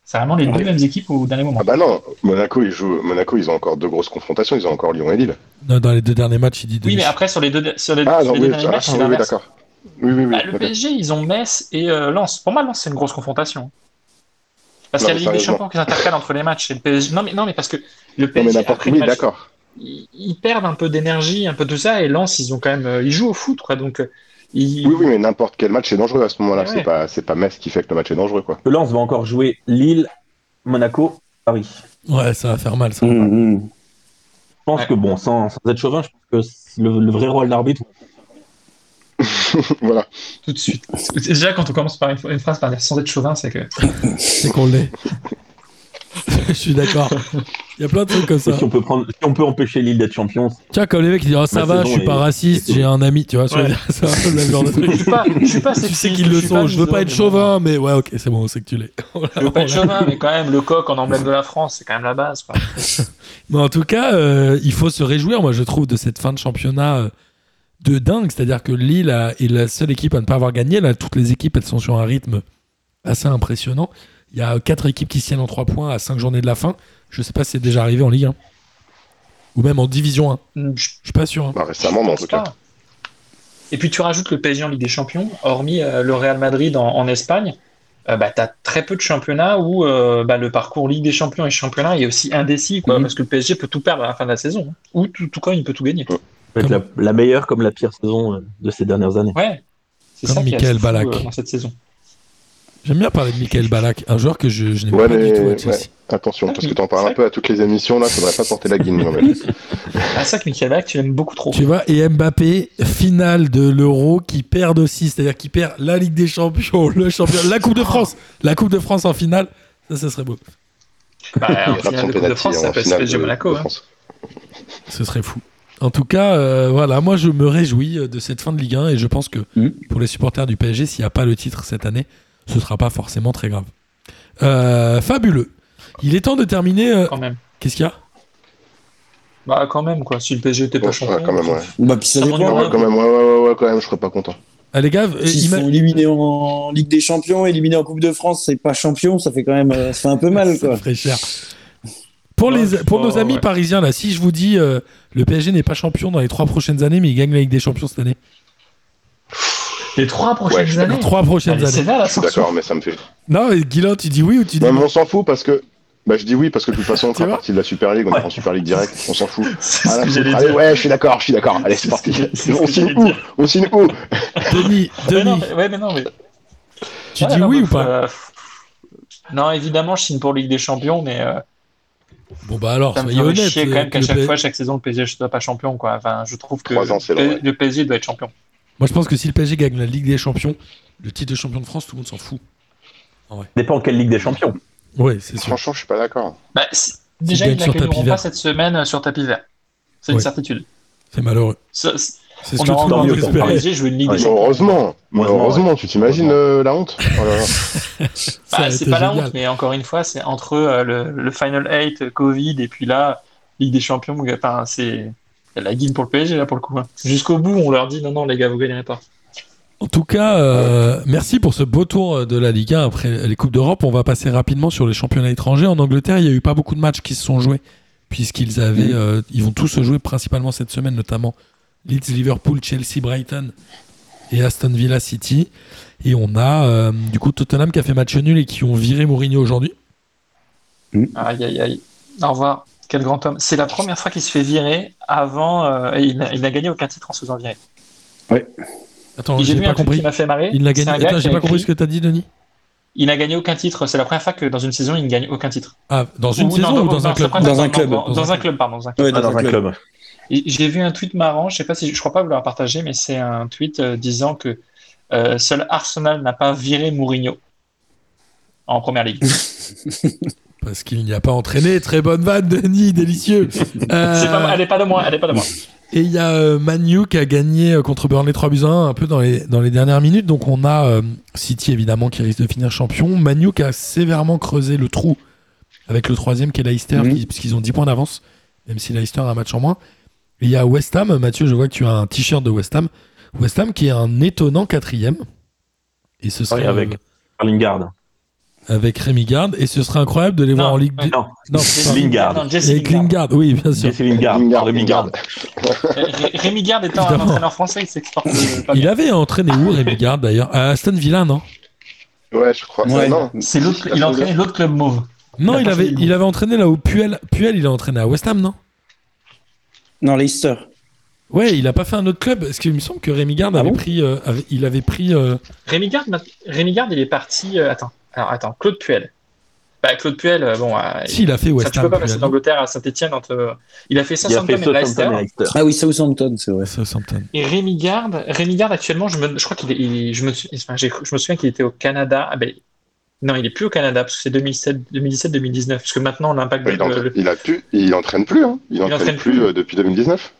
C'est vraiment les deux mêmes équipes au dernier moment. Ah bah non, Monaco, ils jouent, Monaco, ils ont encore deux grosses confrontations, ils ont encore Lyon et Lille. Non, dans les deux derniers matchs, il dit Oui, mais après, sur les deux, sur les, Ah, sur non, les oui, deux derniers ah, matchs, c'est oui, oui, l'inverse. d'accord. Oui, oui, oui. Bah, le. PSG, ils ont Metz et euh, Lens. Pour moi, Lens, c'est une grosse confrontation. Parce qu'il y a la Ligue des. Champions qui s'intercale entre les matchs. Et le PSG... non, mais, non, mais parce que le Non, mais PSG, n'importe après oui, match, d'accord. Ils, ils perdent un peu d'énergie, un peu de ça. Et Lens, ils ont quand même, euh, ils jouent au foot, quoi. Donc, euh, ils... Oui, oui, mais n'importe quel match est dangereux à ce moment-là. Ouais, C'est pas, c'est pas Metz qui fait que le match est dangereux, quoi. Le Lens va encore jouer Lille, Monaco, Paris. Ouais, ça va faire mal, ça. Hum. Je pense Ouais. que, bon, sans, sans être chauvin, je pense que c'est le, le vrai rôle d'arbitre, voilà. tout de suite. Déjà, quand on commence par une, une phrase par dire sans être chauvin, c'est que. C'est qu'on l'est. Je suis d'accord. Il y a plein de trucs comme ça. si on peut prendre, si on peut empêcher Lille d'être champion, Tu vois, comme les mecs qui disent oh, ça va, je suis pas raciste, j'ai un ami, tu vois. Ouais. C'est un peu le même genre de Je truc. suis pas, je suis pas Tu sais qu'ils le suis sont. Je veux pas être chauvin, mais ouais, ok, c'est bon, on sait que tu l'es. Je veux pas être chauvin, mais quand même, le coq en emblème de la France, c'est quand même la base, quoi. Mais en tout cas, euh, il faut se réjouir, moi, je trouve, de cette fin de championnat euh, de dingue. C'est-à-dire que Lille a- est la seule équipe à ne pas avoir gagné. Là, toutes les équipes, elles sont sur un rythme assez impressionnant. Il y a quatre équipes qui tiennent en trois points à cinq journées de la fin. Je sais pas si c'est déjà arrivé en Ligue 1. Ou même en Division 1. Je Je suis pas sûr. hein. Bah, récemment, mais en tout cas. pas. Et puis tu rajoutes le PSG en Ligue des Champions, hormis euh, le Real Madrid en, en Espagne, euh, bah, tu as très peu de championnats où euh, bah, le parcours Ligue des Champions et championnat est aussi indécis, quoi, parce que le PSG peut tout perdre à la fin de la saison, hein. ou tout, tout comme il peut tout gagner. ça peut être la, la meilleure comme la pire saison euh, de ces dernières années. Ouais, c'est Comme ça qui est Michael fou, euh, dans cette saison. J'aime bien parler de Michael Ballack, un joueur que je, je n'aime Ouais, pas mais du tout à ouais. Chelsea. attention, parce que t'en parles un peu à toutes les émissions, là, faudrait pas porter la guine. non, mais- Ah, ça que Michael Ballack, tu l'aimes beaucoup trop. Tu vois, et Mbappé, finale de l'Euro, qui perd aussi, c'est-à-dire qui perd la Ligue des Champions, le champion, la Coupe de France, la Coupe de France en finale, ça, ça serait beau. Bah, en finale de Coupe de France, ça peut PSG Monaco. hein. Ce serait fou. En tout cas, euh, voilà, moi je me réjouis euh, de cette fin de Ligue 1 et je pense que Mhm. pour les supporters du PSG, s'il n'y a pas le titre cette année, ce sera pas forcément très grave. Euh, fabuleux. Il est temps de terminer. euh, Quand même. Qu'est-ce qu'il y a? Bah, quand même, quoi. Si le PSG était pas Ouais, champion. quand même, ouais. Bah, puis ça dépend. m'ennuie Ouais, quand même, ouais, ouais, ouais, ouais, quand même, je serais pas content. Ah, les gars, euh, S'ils sont éliminés en Ligue des Champions, éliminés en Coupe de France, c'est pas champion, ça fait quand même, euh, ça fait un peu mal, ça quoi. ferait cher. Pour, les, pour nos amis ouais. parisiens, là, si je vous dis euh, le PSG n'est pas champion dans les trois prochaines années, mais il gagne la Ligue des Champions cette année. Les trois prochaines Ouais, années. Les trois prochaines est années. sanction. d'accord, mais ça me fait. Non, mais Guilain, tu dis oui ou tu dis Non, mais on s'en fout parce que. Bah, je dis oui parce que de toute façon, on fera partie de la Super League, on est en Super League direct, on s'en fout. C'est Ah, ce là, que allez, ouais, je suis d'accord, je suis d'accord. Allez, c'est parti. C'est On signe où. On signe où Denis, non, Denis, mais- ouais, mais non, mais. tu Ouais, dis non, oui ou pas euh, Non, évidemment, je signe pour Ligue des Champions, mais euh, Bon bah alors, ça me honnête. chier quand euh, même que qu'à le chaque P- fois, chaque saison, le PSG ne soit pas champion. Quoi. Enfin, je trouve que Trois ans, c'est long, ouais. le PSG doit être champion. Moi je pense que si le PSG gagne la Ligue des Champions, le titre de champion de France, tout le monde s'en fout. Dépend quelle Ligue des Champions. Ouais, c'est sûr. Franchement, je suis pas d'accord. Bah, si- déjà, ils n'accueilleront pas cette semaine euh, sur tapis vert. C'est une Ouais. certitude. C'est malheureux. C'est- ce on que tout le monde. PSG jouer une Ligue Ouais, des heureusement, Heureusement, tu t'imagines euh, la honte Oh Bah, c'est pas la honte, mais encore une fois, c'est entre euh, le, le Final 8, Covid, et puis là, Ligue des Champions. Enfin, c'est la guine pour le PSG là pour le coup. hein. Jusqu'au bout, on leur dit non, non, les gars, vous gagnerez pas. En tout cas, euh, merci pour ce beau tour de la Ligue 1 après les Coupes d'Europe. On va passer rapidement sur les championnats étrangers. En Angleterre, il n'y a eu pas beaucoup de matchs qui se sont joués, puisqu'ils avaient, euh, ils vont tous se jouer principalement cette semaine, notamment Leeds, Liverpool, Chelsea, Brighton et Aston Villa City. Et on a euh, du coup Tottenham qui a fait match nul et qui ont viré Mourinho aujourd'hui. Aïe, aïe, aïe. Au revoir. Quel grand homme. C'est la première fois qu'il se fait virer avant. euh, il n'a gagné aucun titre en se faisant virer. Attends, Et J'ai pas un truc compris. qui m'a fait marrer. Il n'a gagné. Attends, j'ai a pas compris ce que t'as dit, Denis. Il n'a gagné aucun titre. C'est la première fois que dans une saison, il ne gagne aucun titre. Ah, dans une Ou saison non, ou dans un club Dans un club. Dans, dans un club, pardon. Dans un club. Ouais, Ah, dans un club. Et J'ai vu un tweet marrant, je sais pas si je crois pas vous l'avoir partagé, mais c'est un tweet euh, disant que euh, seul Arsenal n'a pas viré Mourinho en première ligue. Parce qu'il n'y a pas entraîné. Très bonne vanne, Denis, délicieux. Euh, pas, elle est pas de moi, elle est pas de moi. Et il y a euh, Manu qui a gagné euh, contre Burnley 3 buts à 1 un peu dans les, dans les dernières minutes. Donc on a euh, City évidemment qui risque de finir champion. Manu qui a sévèrement creusé le trou avec le troisième qui est Leicester, Mhm. qui- puisqu'ils ont 10 points d'avance, même si Leicester a un match en moins. Et il y a West Ham. Mathieu, je vois que tu as un t-shirt de West Ham. West Ham qui est un étonnant quatrième. Et ce serait Ouais, avec- euh, Lingard. Avec Rémi Garde. Et ce serait incroyable de les voir Non, en Ligue ouais. 2. Non, Non, Jesse Lingard. Non, Jesse Lingard. Lingard, oui, bien sûr. Jesse Lingard. Lingard, Rémi. Garde. Euh, Ré- Rémi Garde étant un entraîneur français, il s'exporte euh, pas Il avait entraîné où Rémi Garde d'ailleurs? À Aston Villa, non? Ouais, je crois. Ouais. Non. C'est l'autre, il a entraîné l'autre club mauve. Non, Il avait, il avait entraîné là où Puel, Puel, il a entraîné à West Ham, non? Non, Leicester. Ouais, il a pas fait un autre club. Parce qu'il me semble que Rémi Garde Ah avait bon? pris, euh, avait- il avait pris. euh, Rémi Garde, Rémi Garde, il est parti. euh, attends, alors attends, Claude Puel. Bah, Claude Puel, euh, bon, euh, Si, il a fait West tu Ham. peux pas passer d'Angleterre à Saint-Etienne entre. Il a fait Il Southampton et Leicester. Ah oui, Southampton, c'est vrai. Southampton. Et Rémi Garde, Rémi Garde actuellement, je, me, je crois qu'il est, il- je me, enfin, je me souviens qu'il était au Canada. Ah ben, non, il est plus au Canada parce que c'est 2007, 2017-2019. Parce que maintenant, l'impact Il, de. entraîne- le- il a pu, il entraîne plus, hein. Il, entraîne entraîne plus plus. euh, depuis 2019.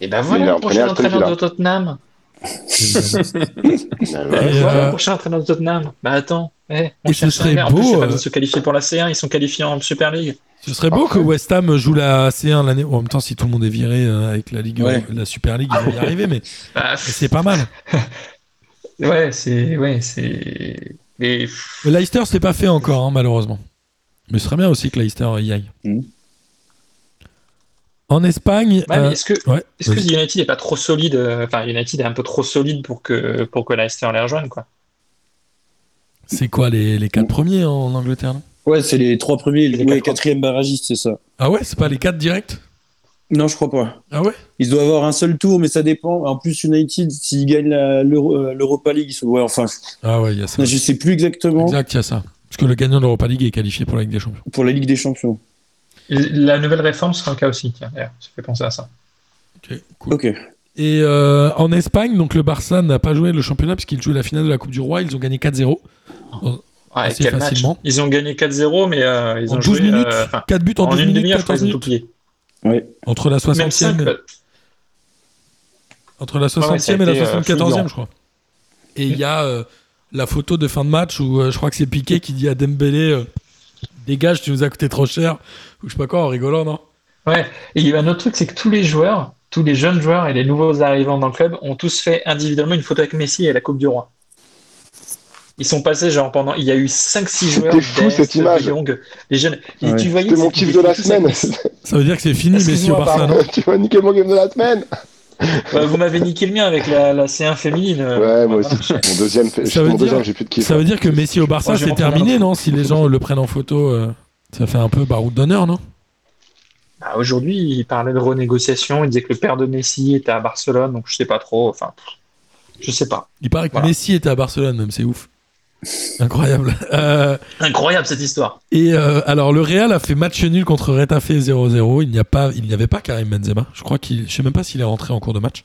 Et ben Il voilà le prochain entraîneur de Tottenham. Voilà le prochain entraîneur de Tottenham. Bah attends. On Et ce serait gars. En plus, beau, pas euh, se qualifier pour la C1, ils sont qualifiés en Super League. Ce serait beau que West Ham joue la C1 l'année. En même temps, si tout le monde est viré euh, avec la Ligue, Ouais. la Super League, ils vont y arriver, mais Bah, mais c'est pas mal. ouais, c'est. Ouais, c'est. Leicester, c'est pas fait encore, hein, malheureusement. Mais ce serait bien aussi que Leicester y aille. Mhm. En Espagne, Ouais, euh, est-ce que, ouais, que vas-y. United est pas trop solide Enfin, United est un peu trop solide pour que, pour que Leicester les rejoigne, quoi. C'est quoi les, les quatre premiers en Angleterre Ouais, c'est les trois premiers, Les les quatre quatrième barragistes, c'est ça. Ah ouais, c'est pas les quatre directs? Non, je crois pas. Ah ouais? Ils doivent avoir un seul tour, mais ça dépend. En plus, United, s'ils gagnent euh, l'Europa League, ils sont... ouais, enfin, Ah ouais, il y a ça. je sais plus exactement Exact, il y a ça. Parce que le gagnant de l'Europa League est qualifié pour la Ligue des Champions. pour la Ligue des Champions. La nouvelle réforme sera le cas aussi, tiens, d'ailleurs, ça fait penser à ça. Ok, cool. Ok. Et euh, en Espagne, donc le Barça n'a pas joué le championnat puisqu'il joue la finale de la Coupe du Roi. Ils ont gagné 4-0. Ouais, Assez quel match. facilement. Ils ont gagné 4-0, mais euh, ils En ont 12 joué minutes. euh, enfin, 4 buts en en 12 une minutes, demi-heure, je crois 14 qu'ils ont tout minutes. plié. Ouais. Entre la Même 60e, 5, entre la ouais, ça 60e a et la été, euh, 74e, fulgurant. je crois. Et il y a euh, la photo de fin de match où euh, je crois que c'est Piqué qui dit à Dembélé euh, Dégage, tu nous as coûté trop cher. Ou je sais pas quoi, en rigolant, non? Ouais, et il y a un autre truc, c'est que tous les joueurs, tous les jeunes joueurs et les nouveaux arrivants dans le club ont tous fait individuellement une photo avec Messi et la Coupe du Roi. Ils sont passés, genre, pendant. Il y a eu 5-6 joueurs. fou, cette image. De Jong, les jeunes. Et Ouais. tu voyais. C'était mon kiff de la semaine. Ça veut dire que c'est fini, Messi au Barça, non tu vas niquer mon game de la semaine. Bah, vous m'avez niqué le mien avec la, la C1 féminine. euh, Ouais, moi aussi. Mon deuxième, fait- Ça veut mon dire- deuxième, j'ai plus de kiff. Ça veut dire que Messi au Barça, c'est terminé, non Si les gens le prennent en photo, euh, ça fait un peu baroud d'honneur, non? Bah, Aujourd'hui, il parlait de renégociation. Il disait que le père de Messi était à Barcelone, donc je sais pas trop. Enfin, je sais pas. Il paraît que Voilà. Messi était à Barcelone, même, c'est ouf. Incroyable. Euh, Incroyable cette histoire. et euh, alors, le Real a fait match nul contre Retafe 0-0. Il n'y a pas, il n'y avait pas Karim Benzema. Je crois qu'il, je sais même pas s'il est rentré en cours de match.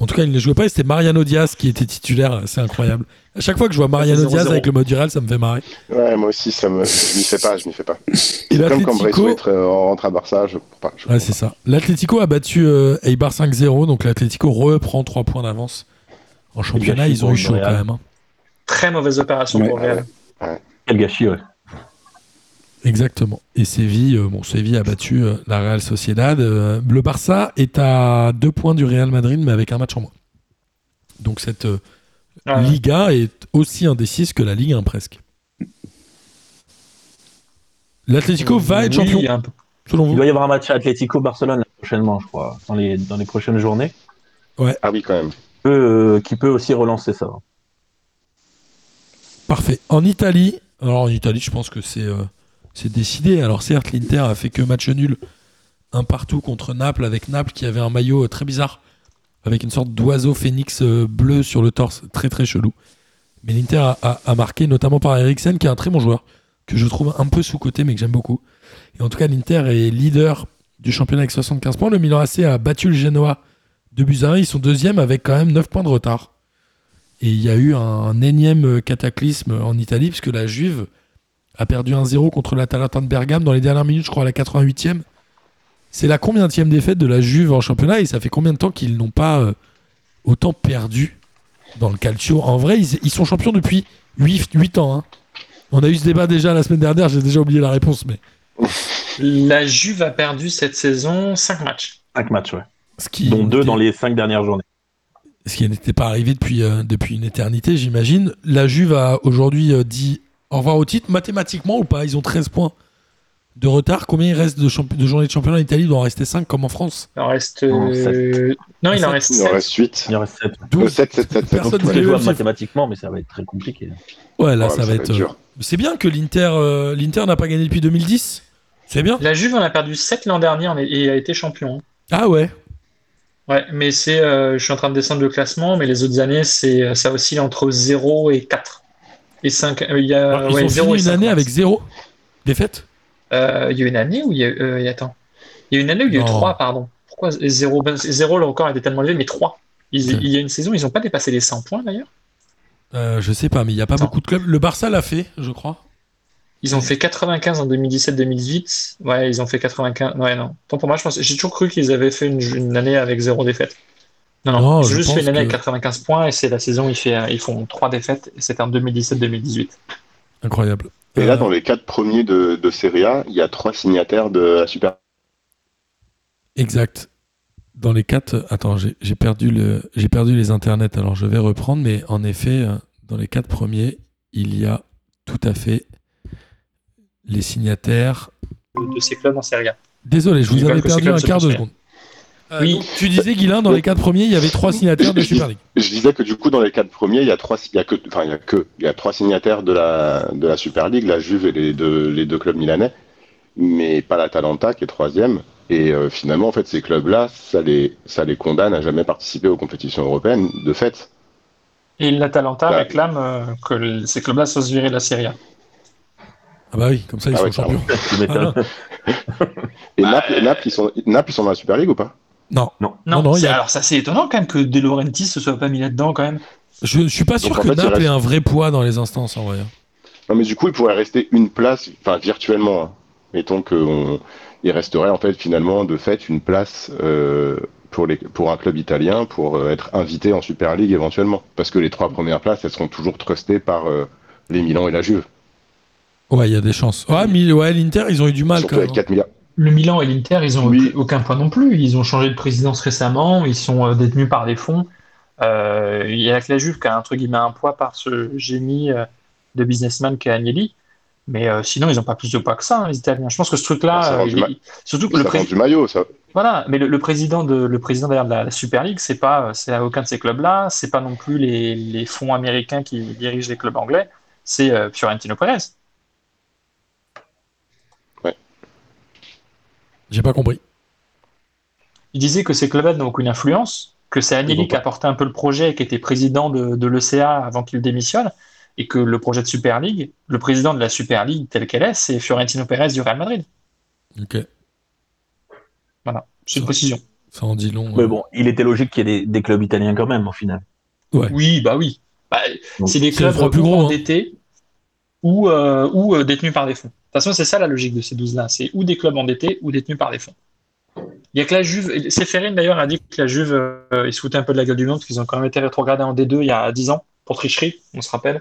En tout cas, il ne jouait pas. et C'était Mariano Diaz qui était titulaire. C'est incroyable. À chaque fois que je vois Mariano 0-0. Diaz avec le mode du Real, ça me fait marrer. Ouais, moi aussi, ça me, je m'y fais pas, je m'y fais pas. Et Comme quand Braithwaite euh, rentre à Barça, je pas. je ouais, c'est ça. L'Atlético a battu euh, Eibar 5-0. Donc l'Atlético reprend 3 points d'avance. En championnat, ils ont eu chaud quand même. hein. Très mauvaise opération Ouais. pour Real. Quel gâchis, ouais. Exactement. Et Séville, euh, bon, Séville a battu euh, la Real Sociedad. Euh, le Barça est à 2 points du Real Madrid, mais avec un match en moins. Donc cette euh, Ouais. Liga est aussi indécise que la Ligue 1 presque. L'Atlético va être champion, Il doit y avoir un match à Atlético-Barcelone prochainement, je crois, dans les, dans les prochaines journées. Ah oui, quand même. Peut, euh, qui peut aussi relancer ça. Parfait. En Italie, alors en Italie, je pense que c'est euh, c'est décidé. Alors certes, l'Inter a fait que match nul, un partout contre Naples, avec Naples qui avait un maillot euh, très bizarre, avec une sorte d'oiseau phénix euh, bleu sur le torse, très très chelou. Mais l'Inter a, marqué, notamment par Eriksen, qui est un très bon joueur, que je trouve un peu sous-coté, mais que j'aime beaucoup. Et en tout cas, l'Inter est leader du championnat avec 75 points. Le Milan AC a battu le Genoa de un. Ils sont deuxième avec quand même 9 points de retard. Et il y a eu un, énième cataclysme en Italie, puisque la Juve a perdu 1-0 contre l'Atalanta de Bergame dans les dernières minutes, je crois à la 88e. C'est la combienième défaite de la Juve en championnat et ça fait combien de temps qu'ils n'ont pas euh, autant perdu dans le calcio? En vrai, ils, ils sont champions depuis 8, 8 ans. hein. On a eu ce débat déjà la semaine dernière, j'ai déjà oublié la réponse, mais La Juve a perdu cette saison 5 matchs. 5 matchs, ouais. ce qui, Dont deux n'était- dans les 5 dernières journées. Ce qui n'était pas arrivé depuis, euh, depuis une éternité, j'imagine. La Juve a aujourd'hui euh, dit au revoir au titre, mathématiquement ou pas Ils ont 13 points de retard. Combien il reste de, champi- de journées de championnat en Italie? Il doit en rester 5 comme en France. Il en reste. Non, euh, Non, il en reste Il en 7. reste 8. Il en reste 7. 12. 7, 7, 7, 7. Personne Donc, les mathématiquement, mais ça va être très compliqué. Ouais, là, Ouais, ça, va être. dur. C'est bien que l'Inter euh, l'Inter n'a pas gagné depuis 2010. C'est bien. La Juve en a perdu 7 l'an dernier et a été champion. Ah ouais. Ouais, mais c'est. euh, je suis en train de descendre le classement, mais les autres années, c'est ça oscille entre 0 et 4. Et 5. Il y a, Alors, ils ouais, ont 0 fini et une 5 année avec zéro défaite? Euh, il y a une année où il y a. euh, attends. Il y a une année où il y a eu Non. 3, pardon. Pourquoi 0 0 le record était tellement élevé, mais 3. Il, Ok. il y a une saison, ils n'ont pas dépassé les 100 points d'ailleurs? Euh, je sais pas, mais il n'y a pas beaucoup de clubs. Le Barça l'a fait, je crois. Ils ont fait 95 en 2017-2018. Ouais, ils ont fait 95. Ouais, non. Tant pour moi, je pense. J'ai toujours cru qu'ils avaient fait une, une année avec zéro défaite. Non, non. Non, ils je ont juste fait une année que- avec 95 points et c'est la saison où ils, fait, ils font trois défaites et c'était en 2017-2018. Incroyable. Et là, Euh, dans les quatre premiers de, de Serie A, il y a trois signataires de la Super. Exact. Dans les quatre, attends, j'ai j'ai perdu le, j'ai perdu les internets. Alors je vais reprendre, mais en effet, euh, dans les quatre premiers, il y a tout à fait les signataires. De, ces clubs en Serie A. Désolé, je vous avais perdu un se quart de seconde. Euh, Oui. donc, tu disais, Guilain, dans les quatre premiers, il y avait trois signataires de Super League. Je disais que du coup, dans les quatre premiers, il y a trois, il y a que, enfin, il y a que, il y a trois signataires de la, de la Super League, la Juve et les deux, les deux clubs milanais, mais pas l'Atalanta qui est troisième. Et euh, finalement, en fait, ces clubs-là, ça les, ça les condamne à jamais participer aux compétitions européennes, de fait. Et l'Atalanta Bah. réclame euh, que ces clubs-là soient virés de la Serie A. Ah bah oui, comme ça ils Ah sont ouais, champions. Tu m'étonnes. Et Bah, Naples, Naples, ils sont, Naples, ils sont dans la Super League ou pas? Non, Non. Non, non, a- alors ça c'est étonnant quand même que De Laurentiis se soit pas mis là-dedans quand même. je, je suis pas sûr Donc, que fait, Naples reste- ait un vrai poids dans les instances en vrai. Non, mais du coup, il pourrait rester une place, enfin, virtuellement. hein. Mettons qu'il resterait, en fait, finalement, de fait, une place euh, pour, les, pour un club italien pour euh, être invité en Super League éventuellement. Parce que les trois premières places, elles seront toujours trustées par euh, les Milan et la Juve. Ouais, il y a des chances. Ouais, mais ouais, l'Inter, ils ont eu du mal Surtout quand même. avec 4 milliards. Le Milan et l'Inter, ils ont Oui. aucun point non plus. Ils ont changé de présidence récemment, ils sont euh, détenus par des fonds. Euh, Il y a que la Juve qui a entre guillemets un poids par ce génie euh, de businessman qu'est Agnelli. Mais euh, sinon, ils n'ont pas plus de poids que ça, hein, les Italiens. Je pense que ce truc-là, Ah, ça euh, rend du il- mal. surtout que Ça le président. du maillot, ça. Voilà, mais le, le président de le président de la, la Super League, c'est pas c'est à aucun de ces clubs-là, c'est pas non plus les, les fonds américains qui dirigent les clubs anglais, c'est euh, Fiorentino Perez. J'ai pas compris. Il disait que ces clubs-là n'ont aucune influence, que c'est Agnelli qui a porté un peu le projet, qui était président de, de l'ECA avant qu'il démissionne, et que le projet de Super League, le président de la Super League telle qu'elle est, c'est Fiorentino Perez du Real Madrid. Ok, C'est une Ça- précision. ça en dit long. Mais euh. bon, il était logique qu'il y ait des, des clubs italiens quand même, au final. Ouais. Oui, bah oui. Bah, c'est des clubs plus gros, hein. endettés ou, euh, ou euh, détenus par des fonds. De toute façon, c'est ça la logique de ces 12-là. C'est ou des clubs endettés ou détenus par des fonds. Il y a que la Juve. Séphérine d'ailleurs a dit que la Juve, euh, ils se foutaient un peu de la gueule du monde, parce qu'ils ont quand même été rétrogradés en D2 il y a 10 ans pour tricherie, on se rappelle.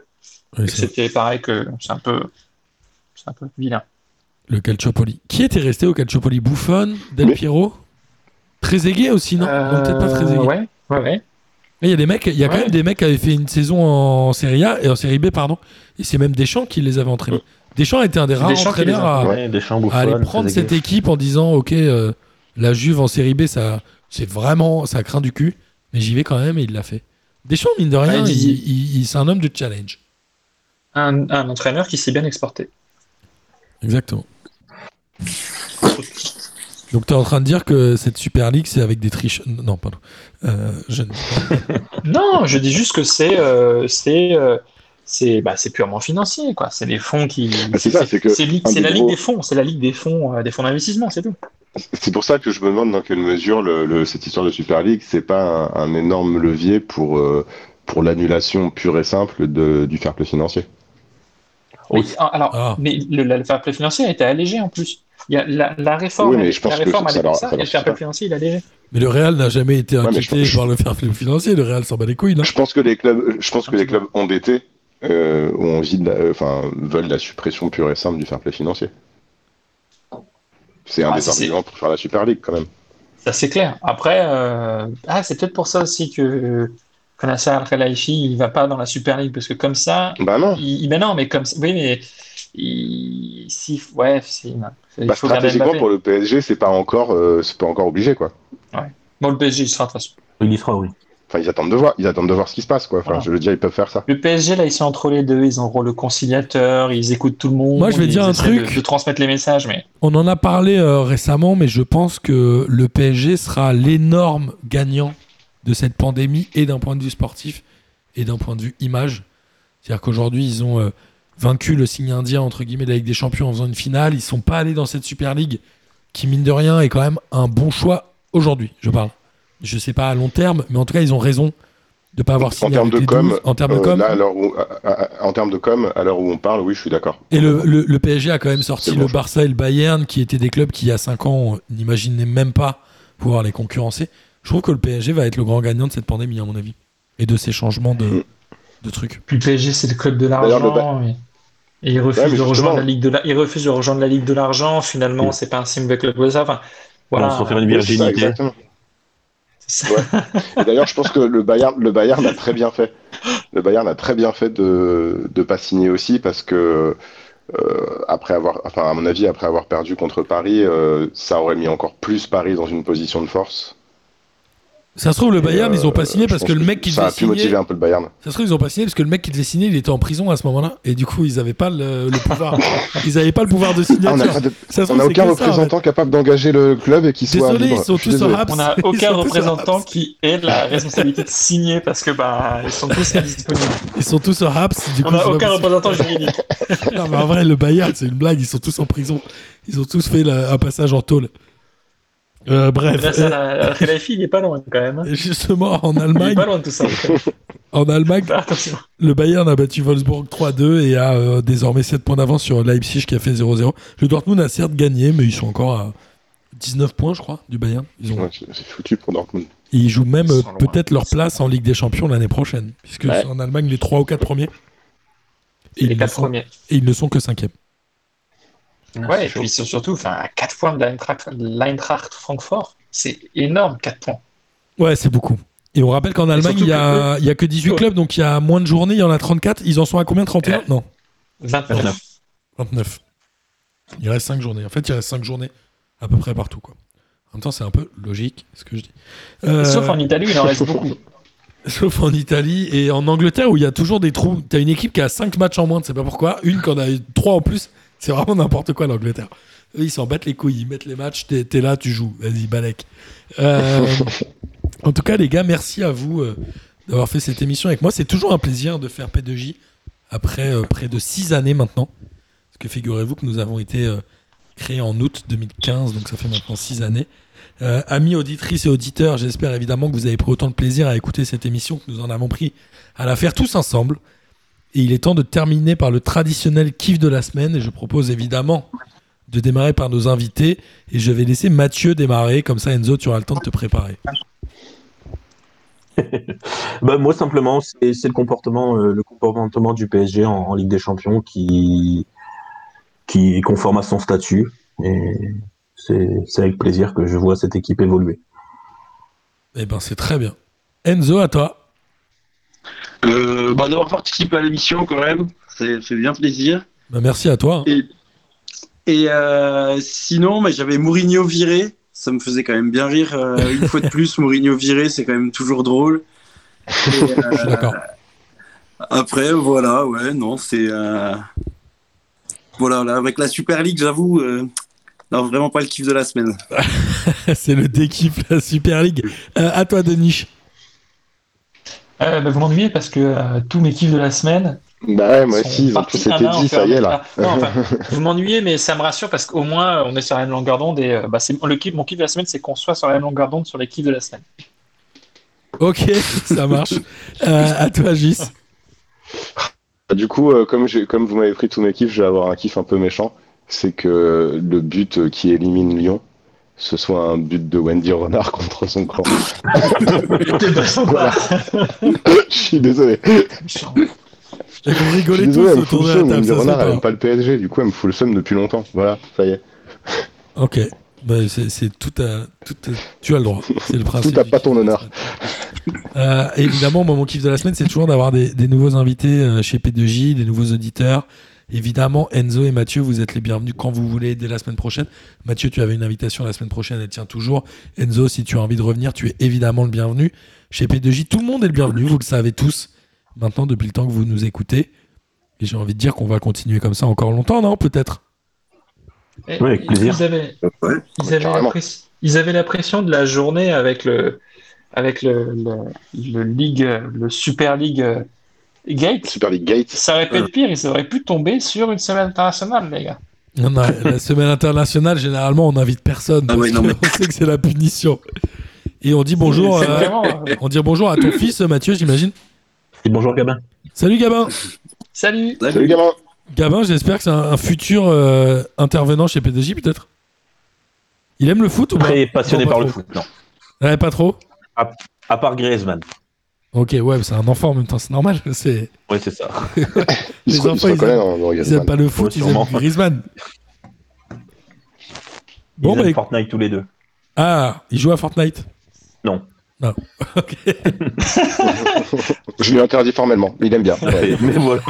C'est C'était pareil que c'est un peu, c'est un peu vilain. le Calciopoli. Qui était resté au Calciopoli? Buffon, Del Piero? Trezeguet aussi, non? Non, peut-être pas Trezeguet. Euh, ouais, ouais, ouais. Il y a des mecs, il y a quand même des mecs qui avaient fait une saison en Série A et en Série B, pardon. Et c'est même Deschamps qui les avait entraînés. Deschamps était un des rares Deschamps entraîneurs a- à, Ouais, Deschamps, à aller prendre cette équipe en disant ok euh, la Juve en série B ça c'est vraiment ça craint du cul mais j'y vais quand même et il l'a fait Deschamps mine de rien Ouais, il, il- il- il- c'est un homme de challenge Un, un entraîneur qui s'est bien exporté. Exactement. Donc tu es en train de dire que cette Super League, c'est avec des triches. Non, pardon. Euh, je Non, je dis juste que c'est euh, c'est euh, c'est bah, c'est purement financier quoi. C'est les fonds qui. Bah, c'est ça, que la ligue des fonds, c'est la ligue des fonds euh, des fonds d'investissement, c'est tout. C'est pour ça que je me demande dans quelle mesure le, le- cette histoire de Super League, c'est pas un, un énorme levier pour, euh, pour l'annulation pure et simple de, du fair play financier. Oui, alors, Ah. mais le, le fair play financier a été allégé en plus. Il y a la, la réforme, Oui, mais je pense la que réforme ça pour ça, ça et leur le fair play financier il est allégé. Mais le Real n'a jamais été Ouais, inquiété je- par le fair play financier. Le Real s'en bat les couilles, Je pense que les clubs, je pense que les clubs endettés euh, ont envie de la- euh, enfin, veulent la suppression pure et simple du fair play financier. C'est un Ah, des arguments pour faire la Super League quand même. Ça c'est clair. Après, euh, ah, c'est peut-être pour ça aussi que euh, Nasser Al-Khelaifi il va pas dans la Super League parce que comme ça, Bah non. il, mais non, mais comme ça, oui, mais il, si, ouais, si, non. il Bah, faut stratégiquement pour le PSG, c'est pas encore, euh, c'est pas encore obligé quoi. Bon, le PSG il sera de toute façon. Il y sera, oui. Enfin, ils attendent de voir, ils attendent de voir ce qui se passe quoi. Enfin, Voilà. je veux dire, ils peuvent faire ça. Le PSG, là, ils sont entre les deux. Ils rôle de conciliateur. Ils écoutent tout le monde. Moi, je vais dire un truc. De, de transmettre les messages, mais On en a parlé euh, récemment, mais je pense que le PSG sera l'énorme gagnant de cette pandémie et d'un point de vue sportif et d'un point de vue image. C'est-à-dire qu'aujourd'hui, ils ont euh, vaincu le signe indien entre guillemets de la Ligue des Champions en faisant une finale. Ils sont pas allés dans cette Super League qui, mine de rien, est quand même un bon choix aujourd'hui. Je parle. Je sais pas à long terme, mais en tout cas, ils ont raison de pas avoir En signé termes avec de les com, 12. en termes de euh, com. là, à l'heure où- à- à- en termes de com, à l'heure où on parle, oui, je suis d'accord. Et le, le- le PSG a quand même sorti le. Barça et le Bayern, qui étaient des clubs qui, il y a 5 ans, n'imaginaient même pas pouvoir les concurrencer. Je trouve que le PSG va être le grand gagnant de cette pandémie, à mon avis. Et de ces changements de, Mm. de trucs. puis le PSG, c'est le club de l'argent. Et, et ils refusent Ouais, mais de rejoindre la ligue de la... ils refusent de rejoindre la ligue de l'argent. Finalement, Mm. c'est pas un signe de club de ça. Enfin, voilà. On se refaire une virginité. ça. D'ailleurs, je pense que le Bayern, le Bayern a très bien fait. Le Bayern a très bien fait de ne pas signer aussi parce que euh, après avoir, enfin à mon avis, après avoir perdu contre Paris, euh, ça aurait mis encore plus Paris dans une position de force. Ça se trouve, le Bayern, ils ont pas euh, signé parce que le mec qui ça devait a pu motiver signer. un peu le Bayern. Ça se trouve, ils ont pas signé parce que le mec qui devait signer, il était en prison à ce moment-là. Et du coup, ils avaient pas le, le pouvoir. ils avaient pas le pouvoir de Ah, on n'a de- aucun que ça, en fait. représentant capable d'engager le club et qui soit Désolé, libre. ils sont tous au désolé. Raps. On n'a aucun représentant qui ait la responsabilité de signer parce que bah ils sont tous indisponibles. Ils sont tous au Raps. Du coup, On n'a aucun possible. représentant juridique. Non, mais en vrai, le Bayern, c'est une blague. Ils sont tous en prison. Ils ont tous fait la- un passage en tôle. Euh, bref, la- Khelaïfi, il est pas loin quand même. hein. justement, en Il est Allemagne, pas loin de tout ça. en Allemagne, le Bayern a battu Wolfsburg 3-2 et a euh, désormais 7 points d'avance sur Leipzig qui a fait 0-0. Le Dortmund a certes gagné, mais ils sont encore à 19 points, je crois, du Bayern. Ils, ont... Ouais, c'est foutu pour Dortmund. et ils jouent même Ils euh, peut-être leur place en Ligue des Champions l'année prochaine, puisque Ouais. c'est en Allemagne les 3 ou 4 premiers. Et les ils, ne quatre sont... premiers. et ils ne sont que 5 Ouais, et puis surtout, enfin, à 4 points de l'Eintracht- Francfort, c'est énorme, 4 points. Ouais, c'est beaucoup. Et on rappelle qu'en Allemagne, il y, a, il y a que 18 Ouais. clubs, donc il y a moins de journées, il y en a 34. Ils en sont à combien 31 Ouais. Non, 29. 29. Il reste 5 journées. En fait, il reste 5 journées à peu près partout. Quoi. En même temps, c'est un peu logique, ce que je dis. Euh, Sauf en Italie, il en reste beaucoup. sauf en Italie et en Angleterre où il y a toujours des trous. T'as une équipe qui a 5 matchs en moins, tu sais pas pourquoi. Une qui en a 3 en plus. C'est vraiment n'importe quoi l'Angleterre. Ils s'en battent les couilles. Ils mettent les matchs, t'es t'es là, tu joues. Vas-y, Balek. Euh, en tout cas, les gars, merci à vous euh, d'avoir fait cette émission avec moi. C'est toujours un plaisir de faire P2J après euh, près de 6 années maintenant. Parce que figurez-vous que nous avons été euh, créés en août 2015, donc ça fait maintenant 6 années. Amis auditrices et auditeurs, j'espère évidemment que vous avez pris autant de plaisir à écouter cette émission que nous en avons pris à la faire tous ensemble. Et il est temps de terminer par le traditionnel kiff de la semaine. Et je propose évidemment de démarrer par nos invités. Et je vais laisser Mathieu démarrer. Comme ça, Enzo, tu auras le temps de te préparer. Bah, moi, simplement, c'est c'est le comportement, euh, le comportement du PSG en, en Ligue des Champions qui, qui est conforme à son statut. Et c'est c'est avec plaisir que je vois cette équipe évoluer. Eh ben, c'est très bien. Enzo, à toi. Euh, bah, d'avoir participé à l'émission quand même, c'est bien plaisir. Ben, merci à toi. hein. Et, et euh, sinon, mais j'avais Mourinho viré. Ça me faisait quand même bien rire. euh, une fois de plus, Mourinho viré, c'est quand même toujours drôle. Suis euh, d'accord. après, voilà, ouais, non, c'est. voilà, là, avec la Super League, j'avoue, non, vraiment pas le kiff de la semaine. c'est le dékiff, la Super League. À toi, Denis. Euh, bah, vous m'ennuyez parce que euh, tous mes kiffs de la semaine. Bah ouais, moi aussi, ils ont tous été dit, ça y est là. Non, enfin, vous m'ennuyez, mais ça me rassure parce qu'au moins on est sur la même longueur d'onde et euh, bah, c'est le kiff, mon kiff de la semaine, c'est qu'on soit sur la même longueur d'onde sur les kiffs de la semaine. Ok, ça marche. Euh, à toi, Gis. Du coup, euh, comme, comme vous m'avez pris tous mes kiffs, je vais avoir un kiff un peu méchant. C'est que le but euh, qui élimine Lyon, ce soit un but de Wendy Renard contre son camp. T'es pas sympa. je suis désolé. Vous Je rigolez tous désolé, autour de le la table, Wendy Renard, elle aime pas. le PSG, du coup, elle me fout le seum depuis longtemps. Voilà, ça y est. Ok. Bah, c'est c'est tout à, tout à- Tu as le droit. C'est le principe. Tout à pas ton honneur. Euh, évidemment, moi, mon kiff de la semaine, c'est toujours d'avoir des, des nouveaux invités euh, chez P2J, des nouveaux auditeurs. Évidemment, Enzo et Mathieu, vous êtes les bienvenus quand vous voulez dès la semaine prochaine. Mathieu, tu avais une invitation la semaine prochaine, elle tient toujours. Enzo, si tu as envie de revenir, tu es évidemment le bienvenu. Chez P2J, tout le monde est le bienvenu, vous le savez tous. Maintenant, depuis le temps que vous nous écoutez. Et j'ai envie de dire qu'on va continuer comme ça encore longtemps, non Peut-être? Et Oui, avec plaisir. Ils avaient, Ouais. ils, avaient la carrément. press- ils avaient la pression de la journée avec le, avec le, le, le League, le Super League euh, Gate. Super League Gate. Ça aurait pu être pire, ils auraient pu tomber sur une semaine internationale, les gars. Non, non, la semaine internationale, généralement, on n'invite personne. Ah parce ouais, non, que mais- On sait que c'est la punition. Et on dit bonjour. Euh, vraiment, euh, on dit bonjour à ton fils, Mathieu, j'imagine. Et bonjour Gabin. Salut Gabin. Salut Salut gamin. Gabin, j'espère que c'est un, un futur euh, intervenant chez P2J, peut-être. Il aime le foot ou pas? Très passionné Non, pas par le trop. foot, non. Ouais, pas trop. À part Griezmann. Ok, ouais, c'est un enfant en même temps, c'est normal. C'est Oui, c'est ça. Les il enfants, ils reconnaît aiment- dans, dans ils Griezmann. aiment pas le foot, Ouais, ils aiment. Griezmann. Bon, Ils bah, aiment Fortnite tous les deux. ah, il joue à Fortnite? Non. Non. Ok. Je lui interdis formellement. Il aime bien. Ouais. Mais voilà.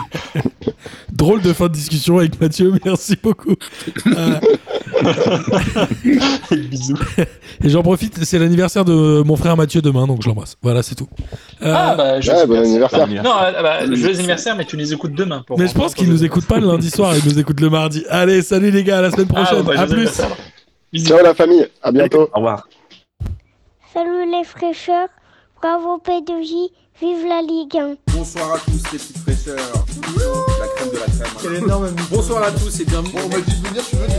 Drôle de fin de discussion avec Mathieu, merci beaucoup. Euh, Bisous. et j'en profite, c'est l'anniversaire de mon frère Mathieu demain, donc je l'embrasse. Voilà, c'est tout. Euh, Ah, bah, je Ouais, bon anniversaire. Non, euh, bah, joyeux anniversaire, mais tu les écoutes demain. Pour mais je pense qu'il nous écoute pas le lundi soir, il nous écoute le mardi. Allez, salut les gars, à la semaine Ah, prochaine. bah, à plus. Ciao la famille. À bientôt. Au revoir. Salut les fraîcheurs, bravo P2J, vive la Ligue 1. Bonsoir à tous les petites fraîcheurs. La crème de la crème. Quel énorme Bonsoir à tous et bienvenue. on m'a dit de venir, je suis venu.